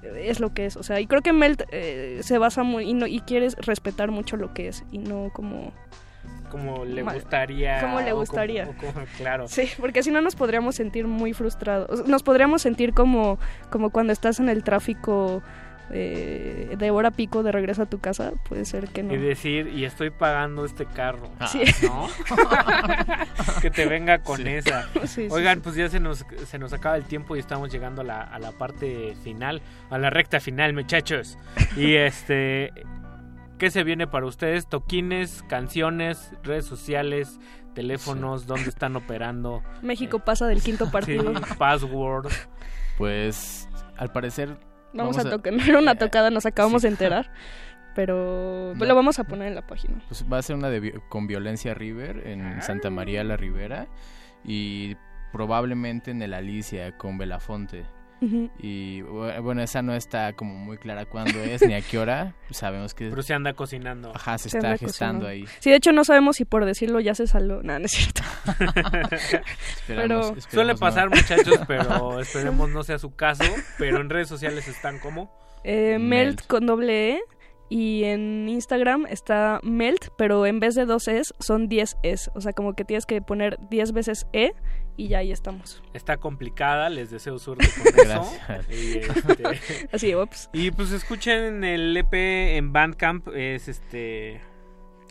eh, es lo que es, o sea, y creo que Melt eh, se basa muy, y, no, y quieres respetar mucho lo que es y no como... Como le gustaría. Como le o gustaría. o como- claro. Sí, porque si no nos podríamos sentir muy frustrados. Nos podríamos sentir como, como cuando estás en el tráfico eh, de hora pico de regreso a tu casa. Puede ser que no. Y decir, y estoy pagando este carro. Sí. ¿No? que te venga con Sí. esa. Sí, Oigan, sí. pues ya se nos, se nos acaba el tiempo y estamos llegando a la, a la parte final, a la recta final, muchachos. Y este. ¿Qué se viene para ustedes? Toquines, canciones, redes sociales, teléfonos, dónde están operando. México pasa del quinto Sí, partido. password. Pues al parecer Vamos, a tocar. No era una tocada, nos acabamos sí. de enterar. Pero No. lo vamos a poner en la página. Pues va a ser una de con Violencia River en Santa María la Ribera y probablemente en el Alicia con Belafonte. Y bu- bueno, esa no está como muy clara cuándo es ni a qué hora. Sabemos que Pero se anda cocinando. Ajá, se, Se está gestando cocinando. ahí. Sí, de hecho no sabemos si por decirlo ya se salió. No, no es cierto. pero Suele pasar, muchachos, pero esperemos no sea su caso. Pero en redes sociales están como. Eh, melt con doble E. Y en Instagram está Melt, pero en vez de dos Es son 10 Es. O sea, como que tienes que poner 10 veces E y ya ahí estamos. Está complicada, les deseo suerte con eso. Gracias. Y, este, Así, ups. y pues escuchen el EP en Bandcamp, es este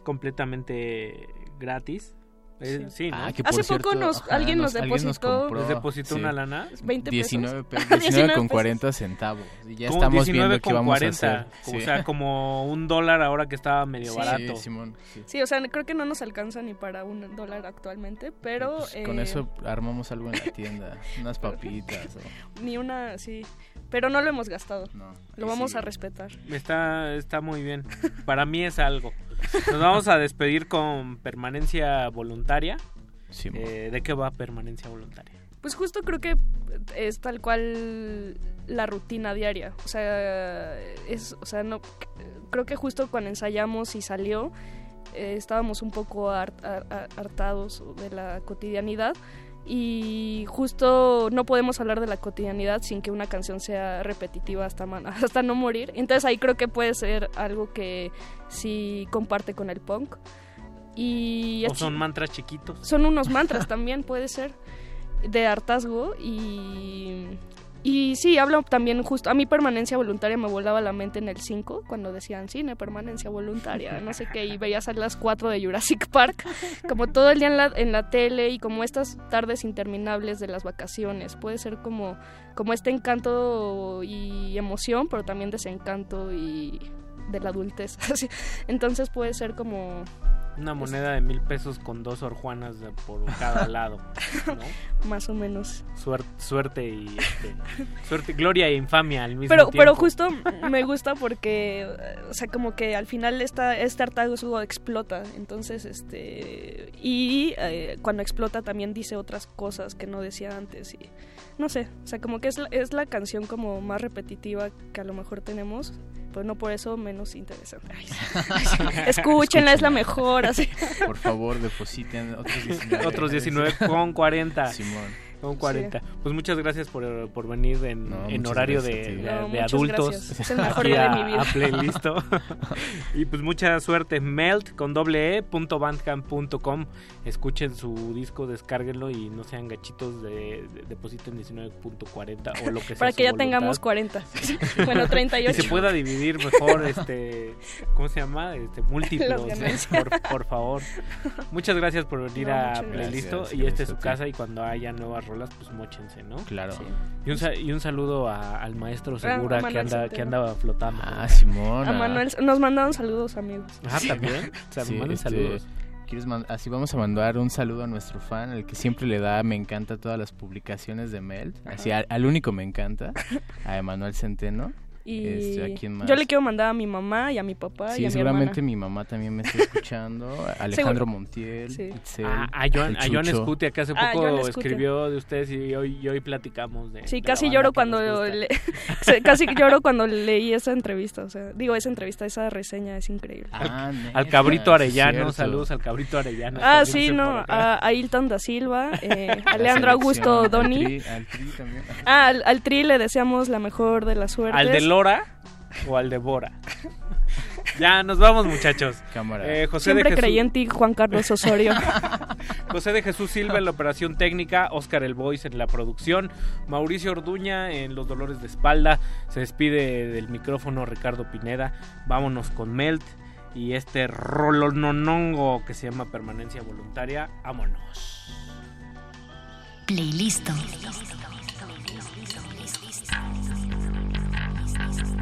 completamente gratis. Eh, sí, ¿no? Ah, que Hace poco cierto, nos- ajá, alguien nos alguien depositó- compró, ¿Les depositó una lana? 20 pesos. 19, pe- 19 19 con pesos. 40 centavos. Y ya estamos 19 viendo qué con vamos 40, a hacer. O Sí. sea, como un dólar ahora que estaba medio Sí. barato. Sí, Simón. sí. Sí, o sea, creo que no nos alcanza ni para un dólar actualmente, pero... Pues con eh, eso armamos algo en la tienda. unas papitas. o- Ni una, sí. Pero no lo hemos gastado. Lo vamos sí. a respetar. Está, está muy bien. Para mí es algo. Nos vamos a despedir con permanencia voluntaria. Eh, ¿De qué va permanencia voluntaria? Pues justo creo que es tal cual la rutina diaria. O sea, es, o sea, no creo que justo cuando ensayamos y salió eh, estábamos un poco hart- har- har- hartados de la cotidianidad y justo no podemos hablar de la cotidianidad sin que una canción sea repetitiva hasta man- hasta no morir. Entonces ahí creo que puede ser algo que sí comparte con el punk. Y ¿O son mantras chiquitos? son unos mantras también, puede ser, de hartazgo y... Y sí, hablo también justo, a mi permanencia voluntaria me volaba la mente en el 5, cuando decían cine, permanencia voluntaria, no sé qué, y veías a las 4 de Jurassic Park, como todo el día en la, en la tele y como estas tardes interminables de las vacaciones, puede ser como, como este encanto y emoción, pero también desencanto y de la adultez, entonces puede ser como Una moneda de mil pesos con dos orjuanas de- por cada lado. ¿no? más o menos. Suerte, suerte y este, suerte, gloria e infamia al mismo pero, tiempo. pero justo me gusta porque, o sea, como que al final esta, este hartazgo explota, entonces, este, y eh, cuando explota también dice otras cosas que no decía antes y, no sé, o sea, como que es la, es la canción como más repetitiva que a lo mejor tenemos, pero no por eso menos interesante. Ay. Escúchenla, es la mejor, así. Por favor, depositen otros 19. Otros 19 con 40. Simón. Con 40. Pues muchas gracias por, por venir en, No, en horario gracias de, No, adultos. gracias. Es el mejor aquí día de a- mi vida. A Playlisto. y pues mucha suerte. Melt con doble e, punto bandcamp punto com. Escuchen su disco, descárguenlo y no sean gachitos de, de- depositen 19.40 o lo que sea. Para que ya voluntad. tengamos 40. bueno, 38. Y se pueda dividir mejor, este, ¿cómo se llama? Este, múltiplos, ¿eh? por, por favor. Muchas gracias por venir No, a Playlisto y esta es su casa y cuando haya nuevas rolas, pues móchense, ¿no? Claro. Y un, sa- y un saludo a- al maestro Ah, Segura a que anda, que anda flotando. Ah, Simón. A Manuel, nos mandaron saludos, amigos. Ah, también. O sea, Sí, manden este, saludos. ¿quieres man- así vamos a mandar un saludo a nuestro fan, el que siempre le da me encanta todas las publicaciones de Melt. Así al, al único me encanta, a Emanuel Centeno. Y Este, ¿a quién más? yo le quiero mandar a mi mamá y a mi papá y Sí, a mi seguramente hermana. mi mamá también me está escuchando. Alejandro Montiel, Sí. Itzel, Ah, a Joan, a Joan. Escutia, que hace Ah, poco escribió de ustedes y hoy, y hoy platicamos de. Sí, de casi lloro cuando le- casi lloro cuando leí esa entrevista, o sea, digo esa entrevista, esa reseña es increíble. Ah, neta, Al cabrito Arellano, cierto. saludos al cabrito Arellano. Ah, sí, no, a, a Hilton da Silva, eh, a La Leandro Augusto selección, al Doni. Tri- al Tri también. Ah, al, al Tri le deseamos la mejor de las suertes. ¿Al de Lora o al de Bora? ya, nos vamos, muchachos. Cámara. Eh, José Siempre de Jesús, creí en ti, Juan Carlos Osorio. José de Jesús Silva en la operación técnica, Oscar El Voice en la producción, Mauricio Orduña en los dolores de espalda. Se despide del micrófono Ricardo Pineda. Vámonos con Melt y este rolononongo que se llama Permanencia Voluntaria. Vámonos. Playlisto. podcast.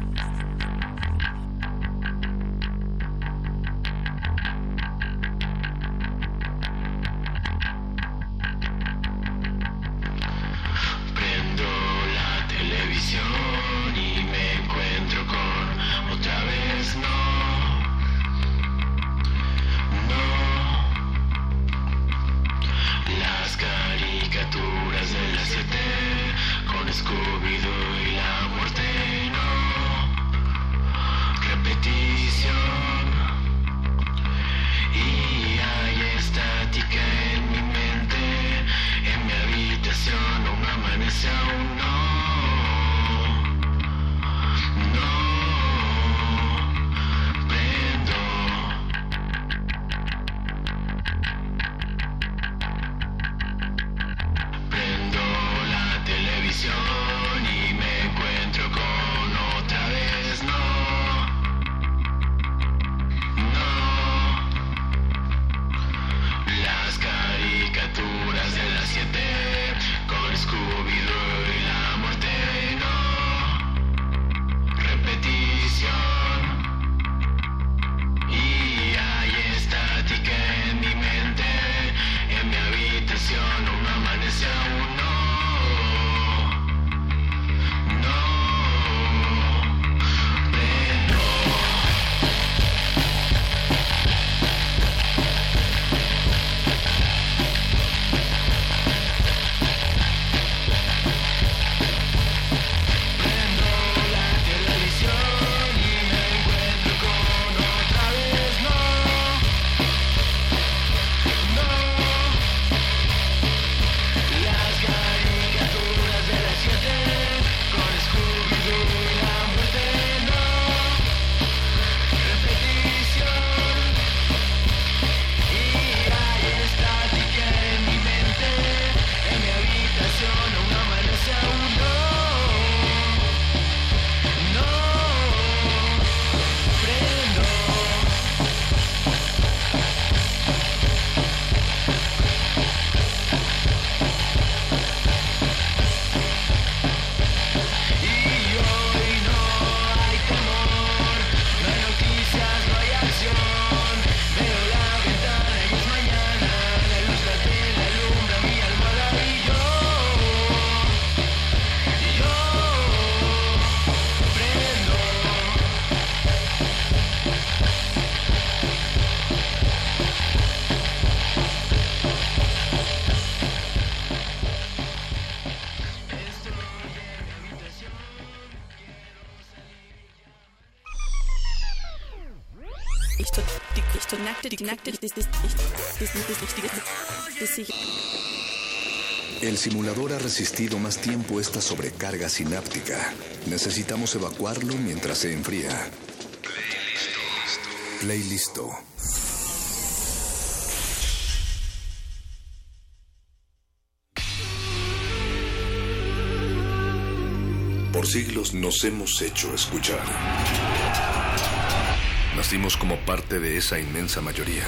El simulador ha resistido más tiempo esta sobrecarga sináptica. Necesitamos evacuarlo mientras se enfría. Play listo. Por siglos nos hemos hecho escuchar. Nacimos como parte de esa inmensa mayoría.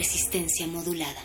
Resistencia modulada.